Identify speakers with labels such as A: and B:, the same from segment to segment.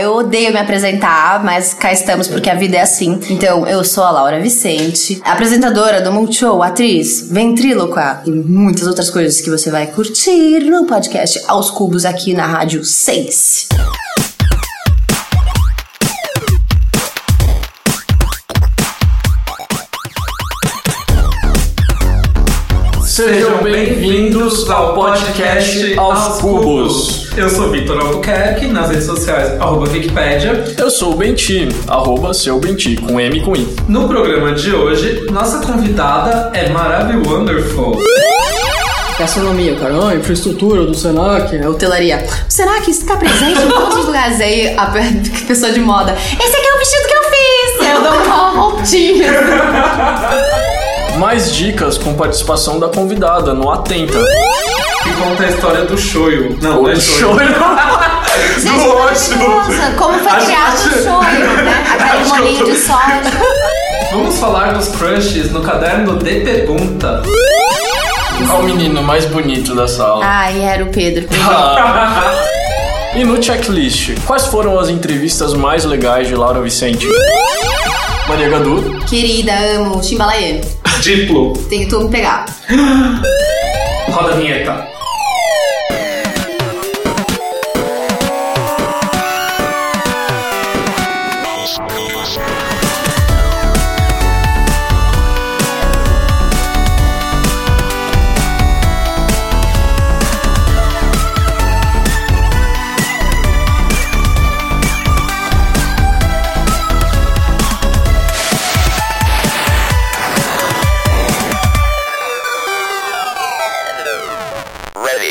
A: eu odeio me apresentar, mas cá estamos porque a vida é assim. Então, eu sou a Laura Vicente, apresentadora do Multishow, atriz, ventríloca e muitas outras coisas que você vai curtir no podcast Aos Cubos aqui na Rádio 6.
B: Sejam bem-vindos ao podcast Aos Cubos.
C: Eu sou Vitor Albuquerque, nas redes sociais, arroba Wikipedia.
B: Eu sou o Benti, arroba seu Benti, com M e com I.
C: No programa de hoje, nossa convidada é Maravilhosa Wonderful.
D: Gastronomia, cara, ah, infraestrutura do Senac.
A: É hotelaria. O Senac está presente em todos os lugares aí, a pe- pessoa de moda. Esse aqui é o vestido que eu fiz! Eu dou uma voltinha.
B: Mais dicas com participação da convidada no Atenta.
C: Que conta a história do shoyu. Não, não é
B: O
C: shoyu.
B: show
A: Gente,
C: Do ócio.
A: maravilhosa! Como foi
C: Acho-
A: criado
C: acho-
A: o shoyu, né? Aquele molinho
C: tô-
A: de soja.
C: Vamos falar dos crushes no caderno de pergunta.
B: Olha o menino mais bonito da sala.
A: Ai, era o Pedro.
B: E no checklist, quais foram as entrevistas mais legais de Laura Vicente? Maria Gadu,
A: Querida, amo, Chimbalaê.
C: Diplo.
A: Tem que tu me pegar.
C: Roda a vinheta.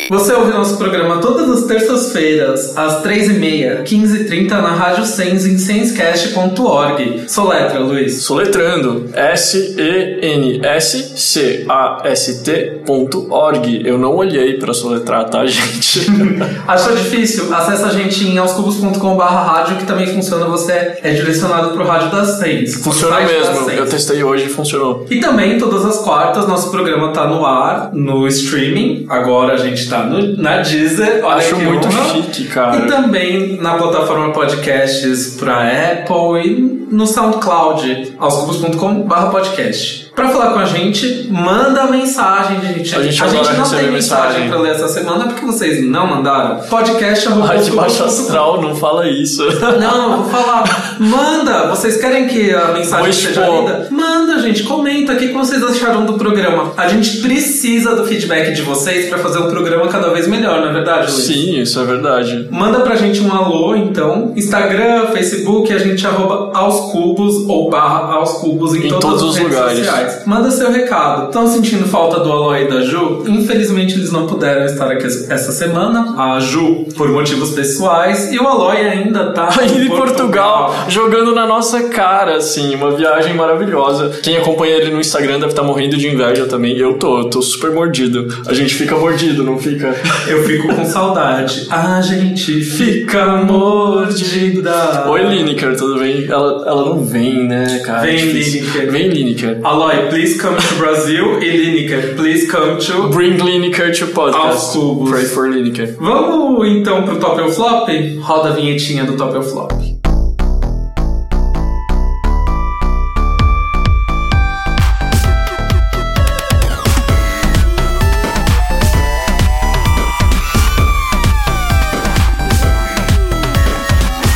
C: Você ouve nosso programa todas as terças-feiras, às 3h30, 15h30, na Rádio Sens em senscast.org. Soletra, Luiz.
B: soletrando S-E-N-S-C-A-S-T.org. Eu não olhei pra soletrar, tá, gente?
C: Achou difícil? Acesse a gente em aoscubos.com.br rádio, que também funciona. Você é direcionado pro Rádio das Sens.
B: Funciona mesmo. Eu testei hoje e funcionou.
C: E também, todas as quartas, nosso programa tá no ar, no streaming. Agora a gente tá no- na Deezer. Olha
B: Acho
C: que
B: muito
C: honra.
B: chique, cara.
C: E também na plataforma podcasts pra Apple e no SoundCloud, aoscubos.com.br Pra falar com a gente, manda mensagem, gente.
B: A gente
C: a gente não tem mensagem
B: mensagem.
C: pra ler essa semana porque vocês não mandaram. Podcast
B: Ai, de baixo astral, não fala isso.
C: não, eu vou falar. Manda! Vocês querem que a mensagem seja
B: expor.
C: lida? Manda, gente. Comenta o que vocês acharam do programa. A gente precisa do feedback de vocês pra fazer o programa cada vez melhor, não é verdade, Luiz?
B: Sim, isso é verdade.
C: Manda pra gente um alô, então. Instagram, Facebook, a gente arroba aos cubos ou barra aos cubos em,
B: Em todos os lugares.
C: sociais. Manda seu recado. Estão sentindo falta do alô aí da Ju? Infelizmente eles não puderam estar aqui essa semana. A Ju, por motivos pessoais. E o Aloy ainda tá
B: em Portugal, jogando na nossa cara, assim, uma viagem maravilhosa. Quem acompanha ele no Instagram deve estar morrendo de inveja também. Eu tô, eu tô super mordido. A gente fica mordido, não fica?
C: Eu fico com saudade. A gente fica mordida.
B: Oi, Lineker, tudo bem? Ela, ela não vem, né, cara?
C: Vem. Lineker.
B: Vem, Lineker.
C: Aloy, please come to Brazil. E Lineker, please come to
B: Bring Lineker to
C: Aos
B: podcast.
C: cubos.
B: Pray for Lineker.
C: Vamos então pro Top ou Flop? Roda a vinhetinha do Top ou Flop.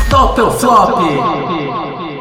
C: Top ou Flop?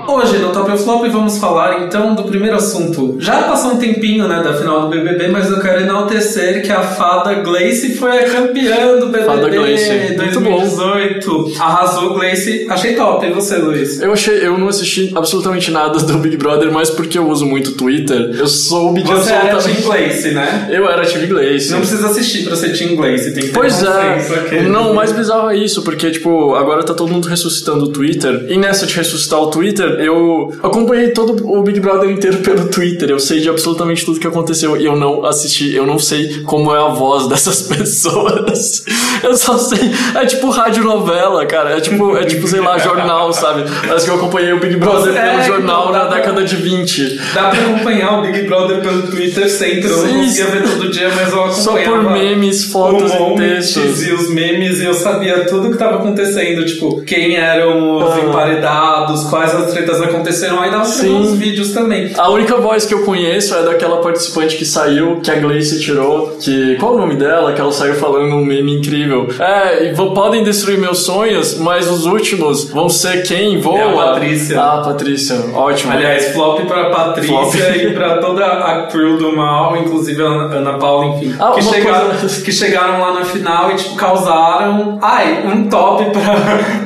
C: Hoje no Ou Flop vamos falar então do primeiro assunto. Já passou um tempinho né, da final do BBB, mas eu quero enaltecer que a fada Gleice foi a campeã do BBB
B: Fada Gleice. Muito bom.
C: 2018. Arrasou Gleice. Achei top. E você, Luiz?
B: Eu achei, eu não assisti absolutamente nada do Big Brother, mas porque eu uso muito Twitter, eu soube de
C: Você era
B: absolutamente...
C: Team Gleice, né?
B: Eu era Team Gleice.
C: Não precisa assistir pra ser Team Gleice, tem que ter
B: Pois é. Não, o mais bizarro é isso, porque, tipo, agora tá todo mundo ressuscitando o Twitter. E nessa de ressuscitar o Twitter, eu acompanhei todo o Big Brother inteiro pelo Twitter. Eu sei de absolutamente tudo que aconteceu e eu não assisti, eu não sei como é a voz dessas pessoas. Eu só sei. É tipo rádio novela, cara. É tipo, é tipo sei lá, jornal, sabe? Acho que eu acompanhei o Big Brother
C: É,
B: pelo jornal
C: então,
B: na
C: pra-
B: década de 20.
C: Dá pra acompanhar o Big Brother pelo Twitter sempre. Eu não conseguia ver todo dia, mas eu
B: Só
C: acompanhava.
B: por memes, fotos e textos.
C: e os memes e eu sabia tudo que tava acontecendo, tipo, quem eram os
B: Ah.
C: emparedados, quais as tretas aconteceram, aí dava pra ver
B: Sim.
C: uns vídeos também.
B: A única voz que eu conheço é daquela participante que saiu, que a Gleice tirou, que... Qual o nome dela? Que ela saiu falando um meme incrível. É, podem destruir meus sonhos, mas os últimos vão ser quem voa.
C: É a Patrícia.
B: Ah, Patrícia. Ótimo.
C: Aliás, flop pra Patrícia
B: Flop.
C: e pra toda a crew do mal, inclusive a Ana Paula, enfim.
B: Ah,
C: que, chegaram,
B: coisa-
C: que chegaram lá na final e, tipo, causaram. Ai, um top pra,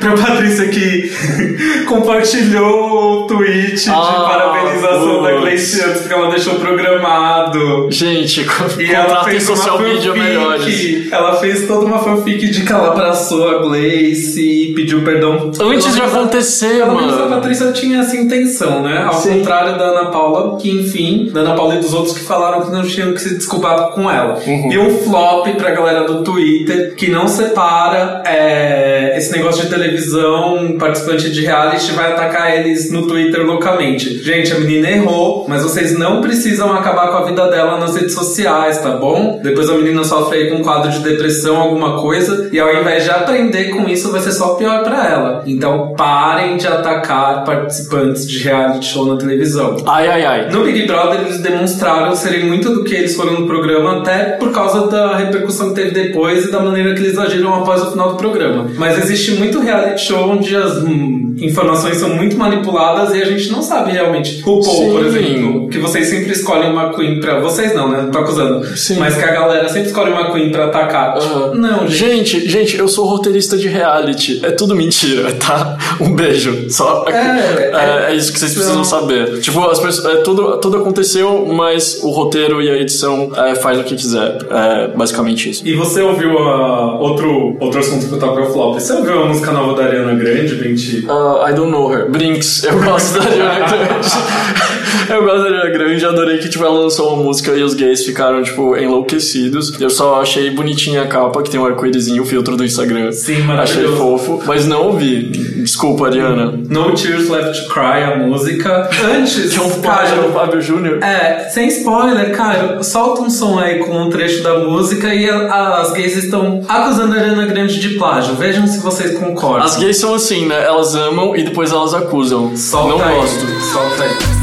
C: pra Patrícia que compartilhou o tweet
B: Ah,
C: de parabenização da
B: putz.
C: Gleice antes, porque ela deixou programado.
B: Gente, co-
C: E ela fez uma
B: social media melhores.
C: Ela fez toda uma fanfic de que ela abraçou a Gleice e pediu perdão.
B: Antes de
C: menos a-
B: acontecer,
C: Pelo menos a
B: mano.
C: Patrícia tinha essa intenção, né? Ao
B: Sim.
C: contrário da Ana Paula, que enfim, da Ana Paula e dos outros que falaram que não tinham que se desculpar com ela.
B: Uhum.
C: E um flop pra galera do Twitter que não separa é, esse negócio de televisão, participante de reality vai atacar eles no Twitter loucamente. Gente, a menina errou, mas vocês não precisam acabar com a vida dela nas redes sociais, tá bom? Depois a menina sofre aí com um quadro de depressão, alguma coisa, e ao invés de aprender com isso, vai ser só pior pra ela. Então parem de atacar participantes de reality show na televisão.
B: Ai, ai, ai.
C: No Big Brother, eles demonstraram serem muito do que eles foram no programa, até por causa da repercussão que teve depois e da maneira que eles agiram após o final do programa. Mas existe muito reality show onde as hum, informações são muito manipuladas e a gente não sabe realmente. O Paul,
B: Sim.
C: por exemplo, que vocês sempre escolhem uma Queen pra. Vocês não, né? Não tô acusando.
B: Sim.
C: Mas que a galera sempre escolhe uma Queen pra atacar. Tipo,
B: Aham.
C: Não, gente.
B: Gente, gente, eu sou roteirista de reality. É tudo mentira, tá? Um beijo. Só
C: É,
B: é, é isso que vocês precisam
C: não.
B: saber. Tipo, as pessoas, é, tudo, tudo aconteceu, mas o roteiro e a edição é, faz o que quiser. É basicamente isso.
C: E você ouviu a outro, outro assunto que eu tava flop? Você ouviu a música nova da Ariana Grande, Benti?
B: Uh, I don't know her. Brinks, eu gosto da Ariana Grande. eu gosto da Ariana Grande, adorei que tipo, ela lançou uma música e os gays ficaram, tipo, enlouquecidos. Eu só achei bonitinha a capa, que tem um arco-írisinho, o filtro do Instagram.
C: Sim,
B: Achei
C: maravilhoso.
B: fofo, mas não ouvi. Desculpa, Ariana.
C: No Tears Left to Cry, a música. Antes,
B: Que é um
C: cara,
B: do Fábio Júnior.
C: É, sem spoiler, cara, solta um som aí com um trecho da música e a- as gays estão acusando a Ariana Grande de plágio. Vejam se vocês concordam.
B: As gays são assim, né? Elas amam e depois elas acusam.
C: Solta
B: não
C: aí.
B: gosto.
C: Solta aí.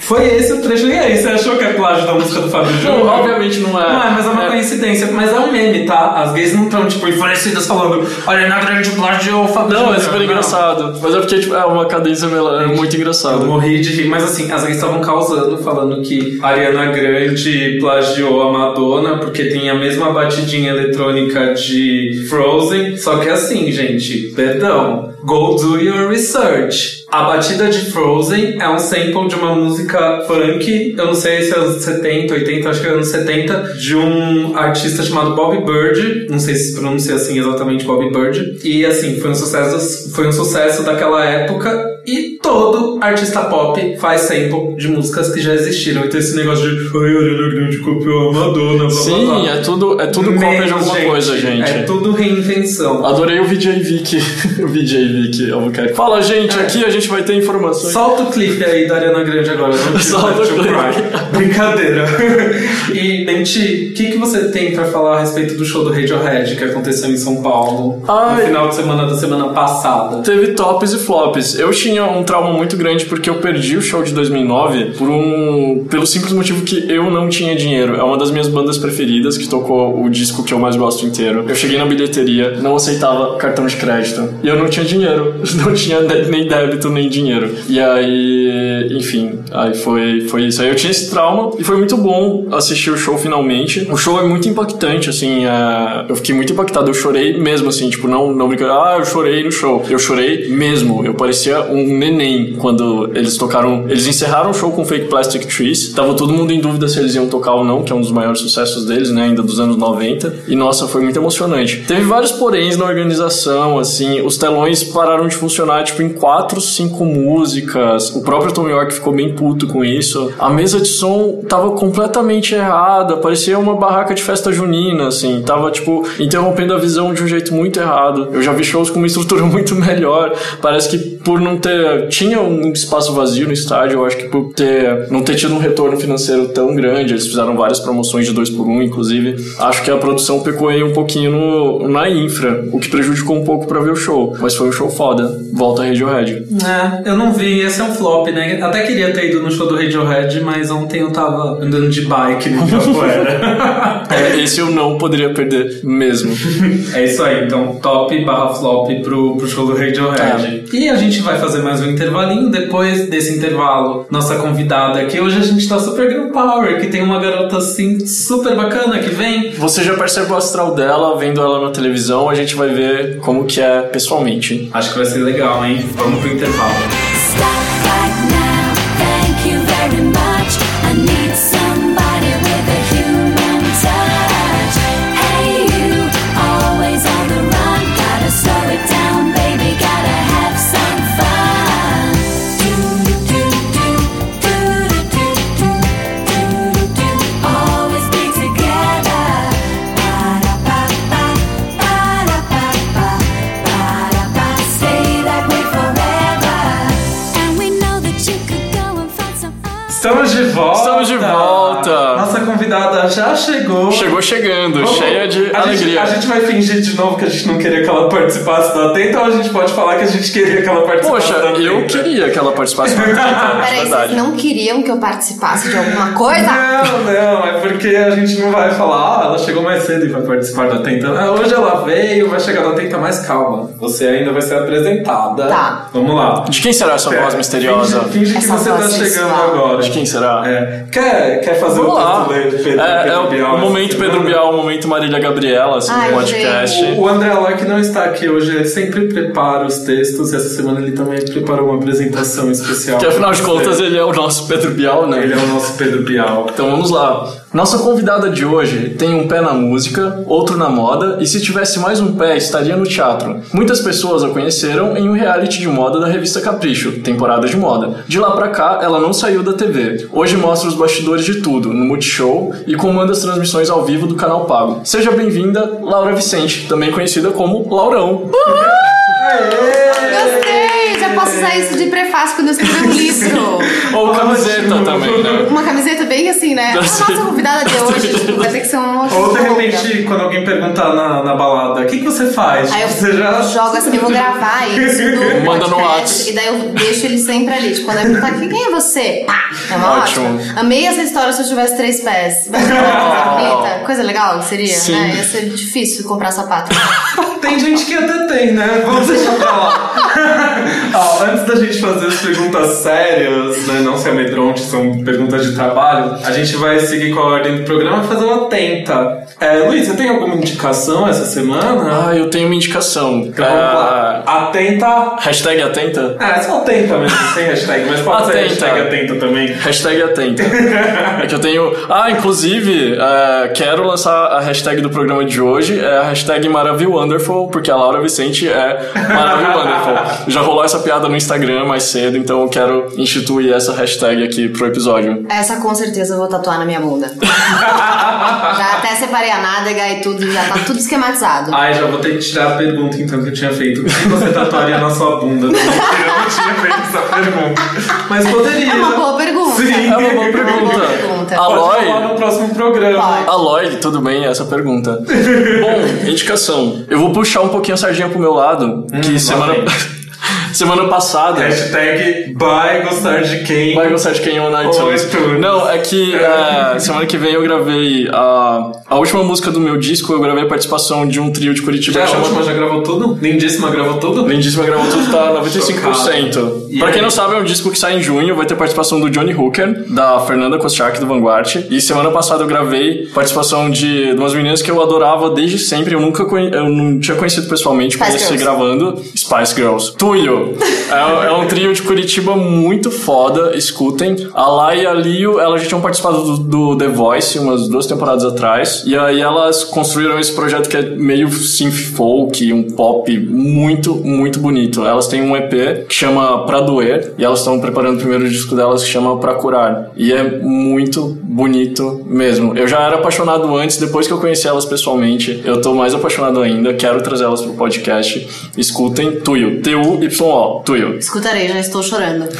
C: Foi esse o trecho. E aí, você achou que é plágio da música do Fábio
B: Não,
C: Júnior?
B: obviamente não é.
C: Não é, mas é uma coincidência. Mas é um meme, tá? As gays não estão, tipo, enfurecidas falando Ariana Grande plágio o Fábio
B: Não,
C: Júnior.
B: é super engraçado. Mas é porque tipo, é uma cadência é muito
C: Eu
B: engraçado.
C: morri de rir, mas assim, as gays estavam causando, falando que a Ariana Grande plagiou a Madonna porque tem a mesma batidinha eletrônica de Frozen. Só que assim, gente, perdão. Go do your research. A batida de Frozen é um sample de uma música funk, eu não sei se é anos 70, 80, acho que é anos 70, de um artista chamado Bobby Bird. Não sei se pronuncia assim exatamente Bobby Bird. E assim, foi um sucesso, foi um sucesso daquela época. E todo artista pop faz sample de músicas que já existiram. Então esse negócio de Ai, Ariana Grande copiou a Madonna, blá blá
B: Sim,
C: blá.
B: é tudo, é tudo cópia de
C: Menos,
B: alguma coisa, gente.
C: É tudo reinvenção.
B: Adorei o VJ Vic. o VJ Vic Albuquerque. Fala, gente,
C: É.
B: aqui a gente vai ter informações.
C: Solta o clipe aí da Ariana Grande agora. Não
B: Solta o clipe.
C: Brincadeira. e, Benti, o que, que você tem pra falar a respeito do show do Radiohead que aconteceu em São Paulo
B: Ai.
C: no final de semana da semana passada?
B: Teve tops e flops. Eu xinguei tinha um trauma muito grande porque eu perdi o show de 2009 por um pelo simples motivo que eu não tinha dinheiro. É uma das minhas bandas preferidas que tocou o disco que eu mais gosto inteiro. Eu cheguei na bilheteria, não aceitava cartão de crédito e eu não tinha dinheiro, não tinha nem débito nem dinheiro. E aí, enfim, aí foi foi isso. Aí eu tinha esse trauma e foi muito bom assistir o show finalmente. O show é muito impactante, assim, é, eu fiquei muito impactado. Eu chorei mesmo, assim, tipo, não, não brincando, ah, eu chorei no show. Eu chorei mesmo. Eu parecia um neném quando eles tocaram. Eles encerraram o show com Fake Plastic Trees. Tava todo mundo em dúvida se eles iam tocar ou não, que é um dos maiores sucessos deles, né, ainda dos anos 90. E nossa, foi muito emocionante. Teve vários poréns na organização, assim, os telões pararam de funcionar, tipo, em quatro, cinco músicas. O próprio Tom York ficou bem puto com isso. A mesa de som tava completamente errada, parecia uma barraca de festa junina, assim, tava, tipo, interrompendo a visão de um jeito muito errado. Eu já vi shows com uma estrutura muito melhor. Parece que por não ter. Tinha um espaço vazio no estádio, eu acho que por ter. não ter tido um retorno financeiro tão grande, eles fizeram várias promoções de dois por um, inclusive. Acho que a produção pecou aí um pouquinho no, na infra, o que prejudicou um pouco pra ver o show. Mas foi um show foda. Volta a Radiohead.
C: É, eu não vi, esse é um flop, né? Até queria ter ido no show do Radiohead, mas ontem eu tava andando de bike no Ibirapuera.
B: É, esse eu não poderia perder mesmo.
C: é isso aí, então top barra flop pro, pro show do Radiohead. E a gente vai fazer mais um intervalinho, depois desse intervalo, nossa convidada aqui, hoje a gente tá super girl power, que tem uma garota assim super bacana que vem.
B: Você já percebe o astral dela, vendo ela na televisão, a gente vai ver como que é pessoalmente.
C: Acho que vai ser legal, hein? Vamos pro intervalo. Estamos de volta!
B: Estamos de volta!
C: Convidada já chegou.
B: Chegou chegando,
C: Vamos-
B: cheia de
C: a
B: alegria.
C: Gente, a gente vai fingir de novo que a gente não queria que ela participasse da Tenta ou a gente pode falar que a gente queria que ela participasse
B: Poxa,
C: da Tenta?
B: eu queria que ela participasse da Tenta, de
A: Peraí, vocês
B: verdade.
A: não queriam que eu participasse de alguma coisa?
C: Não, não, é porque a gente não vai falar, ah, ela chegou mais cedo e vai participar da Tenta. Ah, hoje ela veio, vai chegar na Tenta mais calma. Você ainda vai ser apresentada.
A: Tá.
C: Vamos lá.
B: De quem será essa voz misteriosa?
C: Finge, finge que
A: Essa
C: você tá chegando agora.
B: De quem será?
C: É. Quer, quer fazer
B: Vamos
C: o
B: lá.
C: Pedro,
B: É,
C: Pedro
B: é
C: Bial
B: o
C: essa
B: momento Pedro? Bial, o momento Marília Gabriela, assim,
A: Ai,
B: no podcast.
C: O, o André Aloy, que não está aqui hoje, ele sempre prepara os textos e essa semana ele também preparou uma apresentação especial.
B: Que afinal de contas ele é o nosso Pedro Bial, né?
C: Ele é o nosso Pedro Bial.
B: Então vamos lá. Nossa convidada de hoje tem um pé na música, outro na moda, e se tivesse mais um pé, estaria no teatro. Muitas pessoas a conheceram em um reality de moda da revista Capricho, temporada de moda. De lá pra cá, ela não saiu da TV. Hoje mostra os bastidores de tudo, no Multishow, e comanda as transmissões ao vivo do canal Pago. Seja bem-vinda, Laura Vicente, também conhecida como Laurão.
A: Gostei! Já posso usar isso de prefácio quando eu escrever um livro.
B: Ou camiseta também, né?
A: Uma camiseta bem assim, né? A nossa convidada de hoje tipo, vai ter que ser uma
C: Ou de
A: longa.
C: repente, quando alguém perguntar na, na balada, o que, que você faz?
A: Aí eu
C: você já
A: jogo assim, eu vou gravar isso no
B: Manda no
A: podcast,
B: Whats.
A: E daí eu deixo ele sempre ali. Tipo, quando ele perguntar quem é você? Pá! É uma
B: Ótimo.
A: ótima. Amei essa história se eu tivesse três pés. Coisa legal que seria,
B: Sim.
A: né? Ia ser difícil comprar sapato.
C: Tem gente que até tem, né? Vamos deixar pra lá. Antes da gente fazer as perguntas sérias, né? Não se amedronte, são perguntas de trabalho. A gente vai seguir com a ordem do programa e fazer uma tenta. É, Luiz, você tem alguma indicação essa semana?
B: Ah, eu tenho uma indicação.
C: Então vamos lá.
B: Ah,
C: Atenta.
B: hashtag atenta?
C: É só atenta mesmo, sem hashtag, mas pode ser
B: Atenta.
C: hashtag atenta também.
B: Hashtag atenta. é que eu tenho. Ah, inclusive, é, quero lançar a hashtag do programa de hoje. É a hashtag Maravilwonderful, porque a Laura Vicente é Maravilwonderful. Já rolou essa piada no Instagram mais cedo, então eu quero instituir essa hashtag aqui pro episódio.
A: Essa com certeza eu vou tatuar na minha bunda. já até separei a nádega e tudo, já tá tudo esquematizado.
C: Ai, já vou ter que tirar a pergunta então que eu tinha feito. O que você tatuaria na sua bunda? Eu não tinha feito essa pergunta. Mas poderia.
A: É uma boa pergunta.
C: Sim.
B: É uma boa pergunta.
A: É uma boa pergunta.
B: A-
C: Pode
B: Aloy.
C: falar no próximo programa.
A: Pode.
B: Aloy, tudo bem? Essa pergunta. Bom, indicação. Eu vou puxar um pouquinho a sardinha pro meu lado, que
C: lá
B: semana. Semana passada.
C: Hashtag vai gostar de quem.
B: Vai gostar de quem on iTunes. Não, é que é, semana que vem eu gravei a, a última música do meu disco, eu gravei a participação de um trio de Curitiba
C: Já, a última já gravou tudo? Lindíssima gravou tudo?
B: Lindíssima gravou tudo, tá 95%.
C: Chocado. E
B: pra quem não sabe, é um disco que sai em junho, vai ter participação do Johnny Hooker, da Fernanda Kostiak, do Vanguard. E semana passada eu gravei participação de, de umas meninas que eu adorava desde sempre, eu nunca conhe- eu não tinha conhecido pessoalmente,
A: Spice
B: conheci
A: Girls.
B: gravando Spice Girls. Tuyo! é, é um trio de Curitiba muito foda, escutem. A Lai e a Lio, elas já tinham participado do, do The Voice umas duas temporadas atrás. E aí elas construíram esse projeto que é meio synth folk, um pop muito, muito bonito. Elas têm um EP que chama Pra Doer, e elas estão preparando o primeiro disco delas que chama Pra Curar. E é muito bonito mesmo. Eu já era apaixonado antes, depois que eu conheci elas pessoalmente, eu tô mais apaixonado ainda. Quero trazer elas pro podcast. Escutem Tuyo, T-U-Y-O, Tuyo.
A: Escutarei, já estou chorando.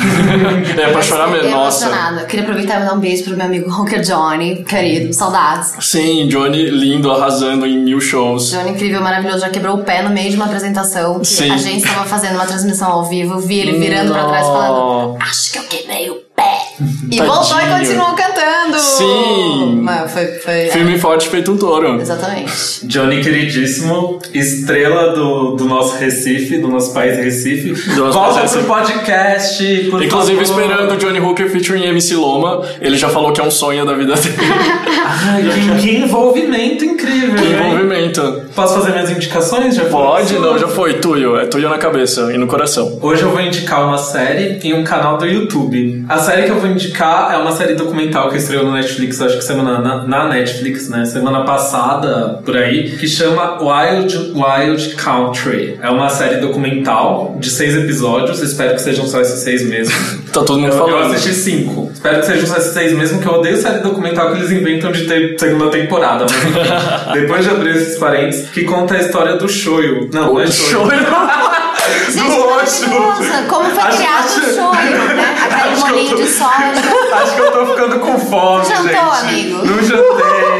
B: É pra chorar mesmo, nossa.
A: emocionada. Queria aproveitar e mandar um beijo pro meu amigo Rocker Johnny, querido, saudades.
B: Sim, Johnny lindo, arrasando em mil shows.
A: Johnny incrível, maravilhoso, já quebrou o pé no meio de uma apresentação. que
B: Sim.
A: A gente estava fazendo uma transmissão ao vivo, vi ele virando pra trás falando: Acho que eu quebrei o pé. E
B: Tadinho.
A: voltou e continuou cantando.
B: Sim.
A: Mano, foi. foi
B: Firme e forte feito um touro.
A: Exatamente.
C: Johnny queridíssimo, estrela do, do nosso Recife, do nosso país Recife.
B: Do nosso
C: Volta
B: país
C: pro
B: Recife.
C: podcast, por
B: Inclusive
C: favor.
B: esperando o Johnny Hooker featuring MC Loma. Ele já falou que é um sonho da vida dele.
C: Ai, que, que envolvimento incrível,
B: que
C: hein?
B: envolvimento.
C: Posso fazer minhas indicações? Já
B: Pode? Não, já foi. Tuyo. É tuyo na cabeça e no coração.
C: Hoje eu vou indicar uma série em um canal do YouTube. A série que eu vou indicar é uma série documental que estreou no Netflix, acho que semana na, na Netflix, né? Semana passada, por aí, que chama Wild Wild Country. É uma série documental de seis episódios, espero que sejam só esses seis mesmo.
B: Tá todo mundo
C: Eu, eu
B: falando.
C: assisti cinco. Espero que sejam só esses seis mesmo, que eu odeio série documental que eles inventam de ter segunda temporada. Mas depois de abrir esses parênteses, que conta a história do shoyu. Não, não é
B: O
C: shoyu.
A: Gente,
C: Do
A: maravilhosa. Como foi
C: Acho-
A: criado
C: acho-
A: o shoyu, né? Aquele molinho
C: tô-
A: de soja.
C: Acho que eu tô ficando com fome,
A: Jantou,
C: gente.
A: amigo?
C: Não jantei.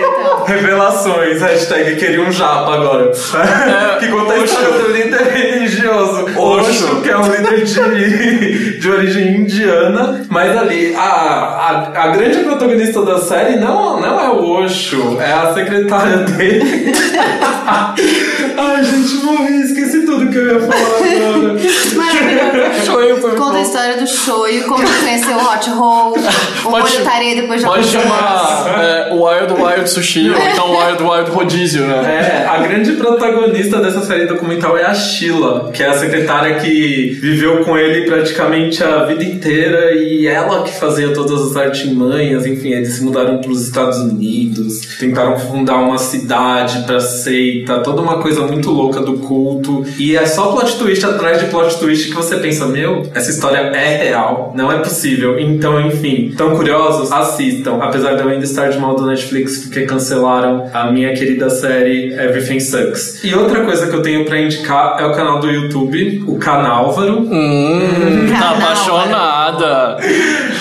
C: Revelações. Hashtag queria um japa agora. que conta a história do líder religioso. Osho, que é um líder de, de origem indiana. Mas ali, a, a, a grande protagonista da série não, não é o Osho. É a secretária dele. Ai, gente, morri. Esqueci tudo que eu ia falar agora.
A: Maravilhoso.
B: Shoyu foi
A: Conta a história do shoyu, como ele conheceu o hot roll, o molho depois de
B: Pode chamar é, Wild Wild Sushi ou então Wild Wild Rodízio, né?
C: É, a grande protagonista dessa série documental é a Sheila, que é a secretária que viveu com ele praticamente a vida inteira e ela que fazia todas as artimanhas, enfim, eles se mudaram para os Estados Unidos, tentaram fundar uma cidade pra seita, toda uma coisa muito louca do culto. E é só plot twist atrás de plot twist que você pensa, meu, essa história é real, não é possível. Então, enfim, tão curiosos? Assistam. Apesar de eu ainda estar de mal do Netflix porque cancelaram a minha querida série Everything Sucks. E outra coisa que eu tenho pra indicar é o canal do YouTube, o Canálvaro.
B: Hum, tá
A: Canal,
B: apaixonada.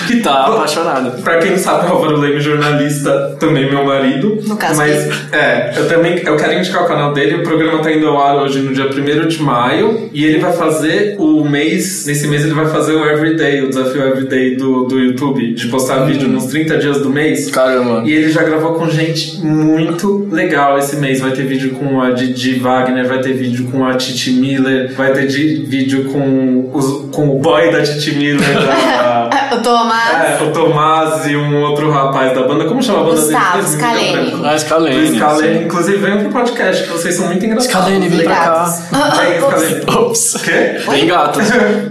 B: Que tá apaixonada.
C: Pra quem não sabe, o Álvaro Leme, jornalista, também meu marido.
A: No caso
C: Mas,
A: dele.
C: é, eu também eu quero indicar o canal dele. O programa tá indo ao ar hoje no dia 1 de maio. E ele vai fazer o mês, nesse mês ele vai fazer o Everyday, o desafio Everyday do, do YouTube, de postar
B: Hum.
C: vídeo nos 30 dias do mês.
B: Caramba.
C: E ele já gravou com gente muito legal esse mês. Vai ter vídeo com a Didi Wagner, vai ter vídeo com a Titi Miller, vai ter vídeo com, os, com o boy da Titi Miller, da,
A: O Tomás.
C: é, o Tomás e um outro rapaz da banda. Como chama a banda
A: Gustavo
C: dele?
A: Scaleni.
B: Ah, Scalene.
C: Scalene. Inclusive, venham pro podcast, que vocês são muito engraçados.
B: Scalene, vem pra cá.
C: Vem, Scalene.
B: Ops.
C: Quê?
B: Tem gatos.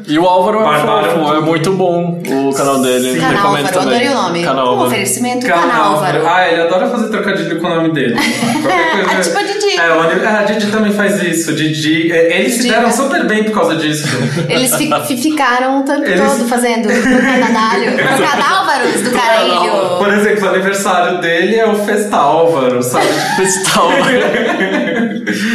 B: E o Álvaro é fofo, é muito bom o canal dele.
A: Canal
B: Recomendo
A: Álvaro,
B: também.
A: adorei o nome.
B: Canal
A: Um
B: Álvaro.
A: oferecimento
C: Canal.
A: Canal Álvaro.
C: Ah, ele adora fazer trocadilho com o nome dele. Qualquer
A: É, tipo a Didi.
C: É, onde- é, a Didi também faz isso. Didi. é, Eles se deram super bem por causa disso.
A: Eles fi- fi- ficaram o tempo
C: Eles-
A: todo fazendo trocadalho. Trocadálvaros do caralho.
C: Por exemplo, o aniversário dele é o Festa Álvaro, sabe?
B: Festal.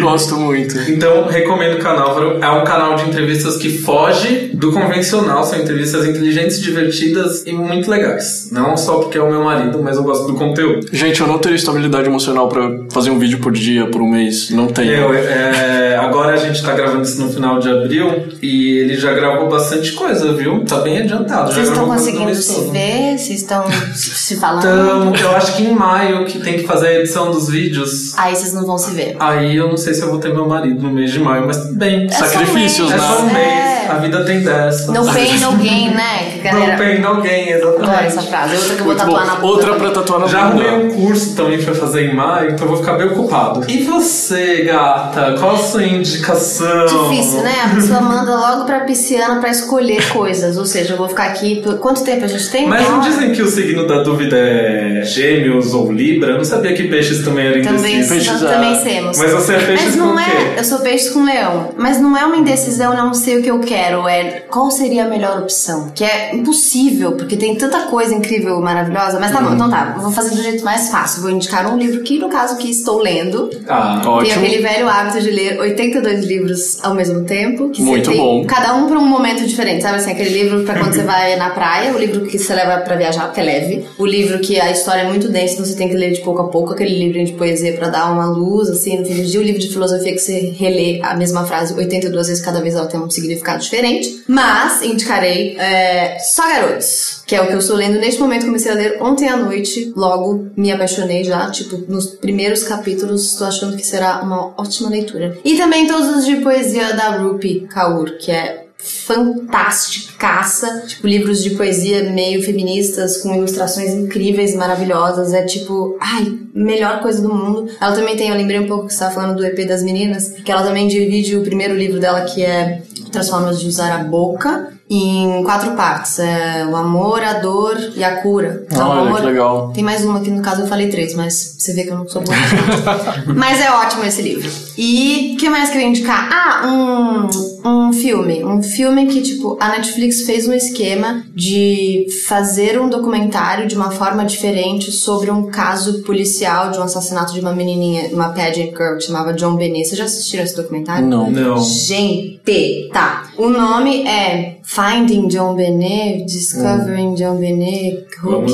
B: Gosto muito.
C: Então, recomendo o canal. É um canal de entrevistas que foge do convencional. São entrevistas inteligentes, divertidas e muito legais. Não só porque é o meu marido, mas eu gosto do conteúdo.
B: Gente, eu não teria estabilidade emocional pra fazer um vídeo por dia, por um mês. Não tenho.
C: Eu, é, agora a gente tá gravando isso no final de abril e ele já gravou bastante coisa, viu? Tá bem adiantado.
A: Vocês estão conseguindo se
C: todo.
A: ver? Vocês estão se falando?
C: Então, eu acho que em maio que tem que fazer a edição dos vídeos.
A: Aí vocês não vão se ver.
C: Aí eu não sei se eu vou ter meu marido no mês de maio, mas tudo bem.
A: É
B: Sacrifícios,
A: mês.
C: É só um mês, a vida tem dessa.
A: No pain, no gain, né? Galera...
C: No pain, no gain,
A: Adoro essa
C: exatamente.
A: frase. Outra que eu vou
B: Muito bom.
A: tatuar na bunda.
B: Outra pra tatuar na
C: Já arrumei
B: bunda.
C: um curso também pra fazer em maio, então eu vou ficar bem ocupado. E você, gata? Qual a sua indicação?
A: Difícil, né? A pessoa manda logo pra pisciana pra escolher coisas. Ou seja, eu vou ficar aqui. Quanto tempo a gente tem?
C: Mas não dizem que o signo da dúvida é gêmeos ou libra? Eu não sabia que peixes também eram
A: Também,
C: indecisos.
B: Peixes,
A: nós também temos.
C: Mas você é peixes
A: Mas
C: com
A: não
C: o
A: é.
C: quê?
A: Eu sou peixe com leão. Mas não é uma indecisão, não sei o que eu quero. É qual seria a melhor opção. Que é impossível, porque tem tanta coisa incrível, maravilhosa. Mas tá bom, então tá. Vou fazer do jeito mais fácil. Vou indicar um livro que, no caso, que estou lendo.
C: Ah,
A: Tem
B: Ótimo.
A: aquele velho hábito de ler 82 livros ao mesmo tempo. Que
B: Muito
A: tem,
B: bom.
A: Cada um pra um momento diferente, sabe assim? Aquele livro pra quando você vai na praia, o livro que você leva pra viajar, porque é leve. O livro que a história é muito densa, então você tem que ler de pouco a pouco. Aquele livrinho de poesia pra dar uma luz, assim, no fim do dia. O livro de filosofia que você relê a mesma frase 82 vezes, cada vez ela tem um significado diferente. Mas, indicarei é, Só Garotos, que é o que eu estou lendo neste momento. Comecei a ler ontem à noite, logo me apaixonei já, tipo, nos primeiros capítulos. Estou achando que será uma ótima leitura. E também todos os de poesia da Rupi Kaur, que é fantasticaça, tipo livros de poesia meio feministas com ilustrações incríveis maravilhosas, é tipo, ai, melhor coisa do mundo. Ela também tem, eu lembrei um pouco que você estava falando do EP das meninas, que ela também divide o primeiro livro dela que é Outras Formas de Usar a Boca em quatro partes, é o amor, a dor e a cura. Então,
B: Olha,
A: amor-
B: que legal.
A: tem mais uma que no caso eu falei três, mas você vê que eu não sou boa. mas é ótimo esse livro. E o que mais que eu ia indicar? Ah, um, um filme. Um filme que, tipo, a Netflix fez um esquema de fazer um documentário de uma forma diferente sobre um caso policial de um assassinato de uma menininha, uma pageant girl que chamava John Benet. Vocês já assistiram esse documentário?
B: Não.
C: não.
A: Gente, tá. O nome é Finding John Benet, Discovering John Benet,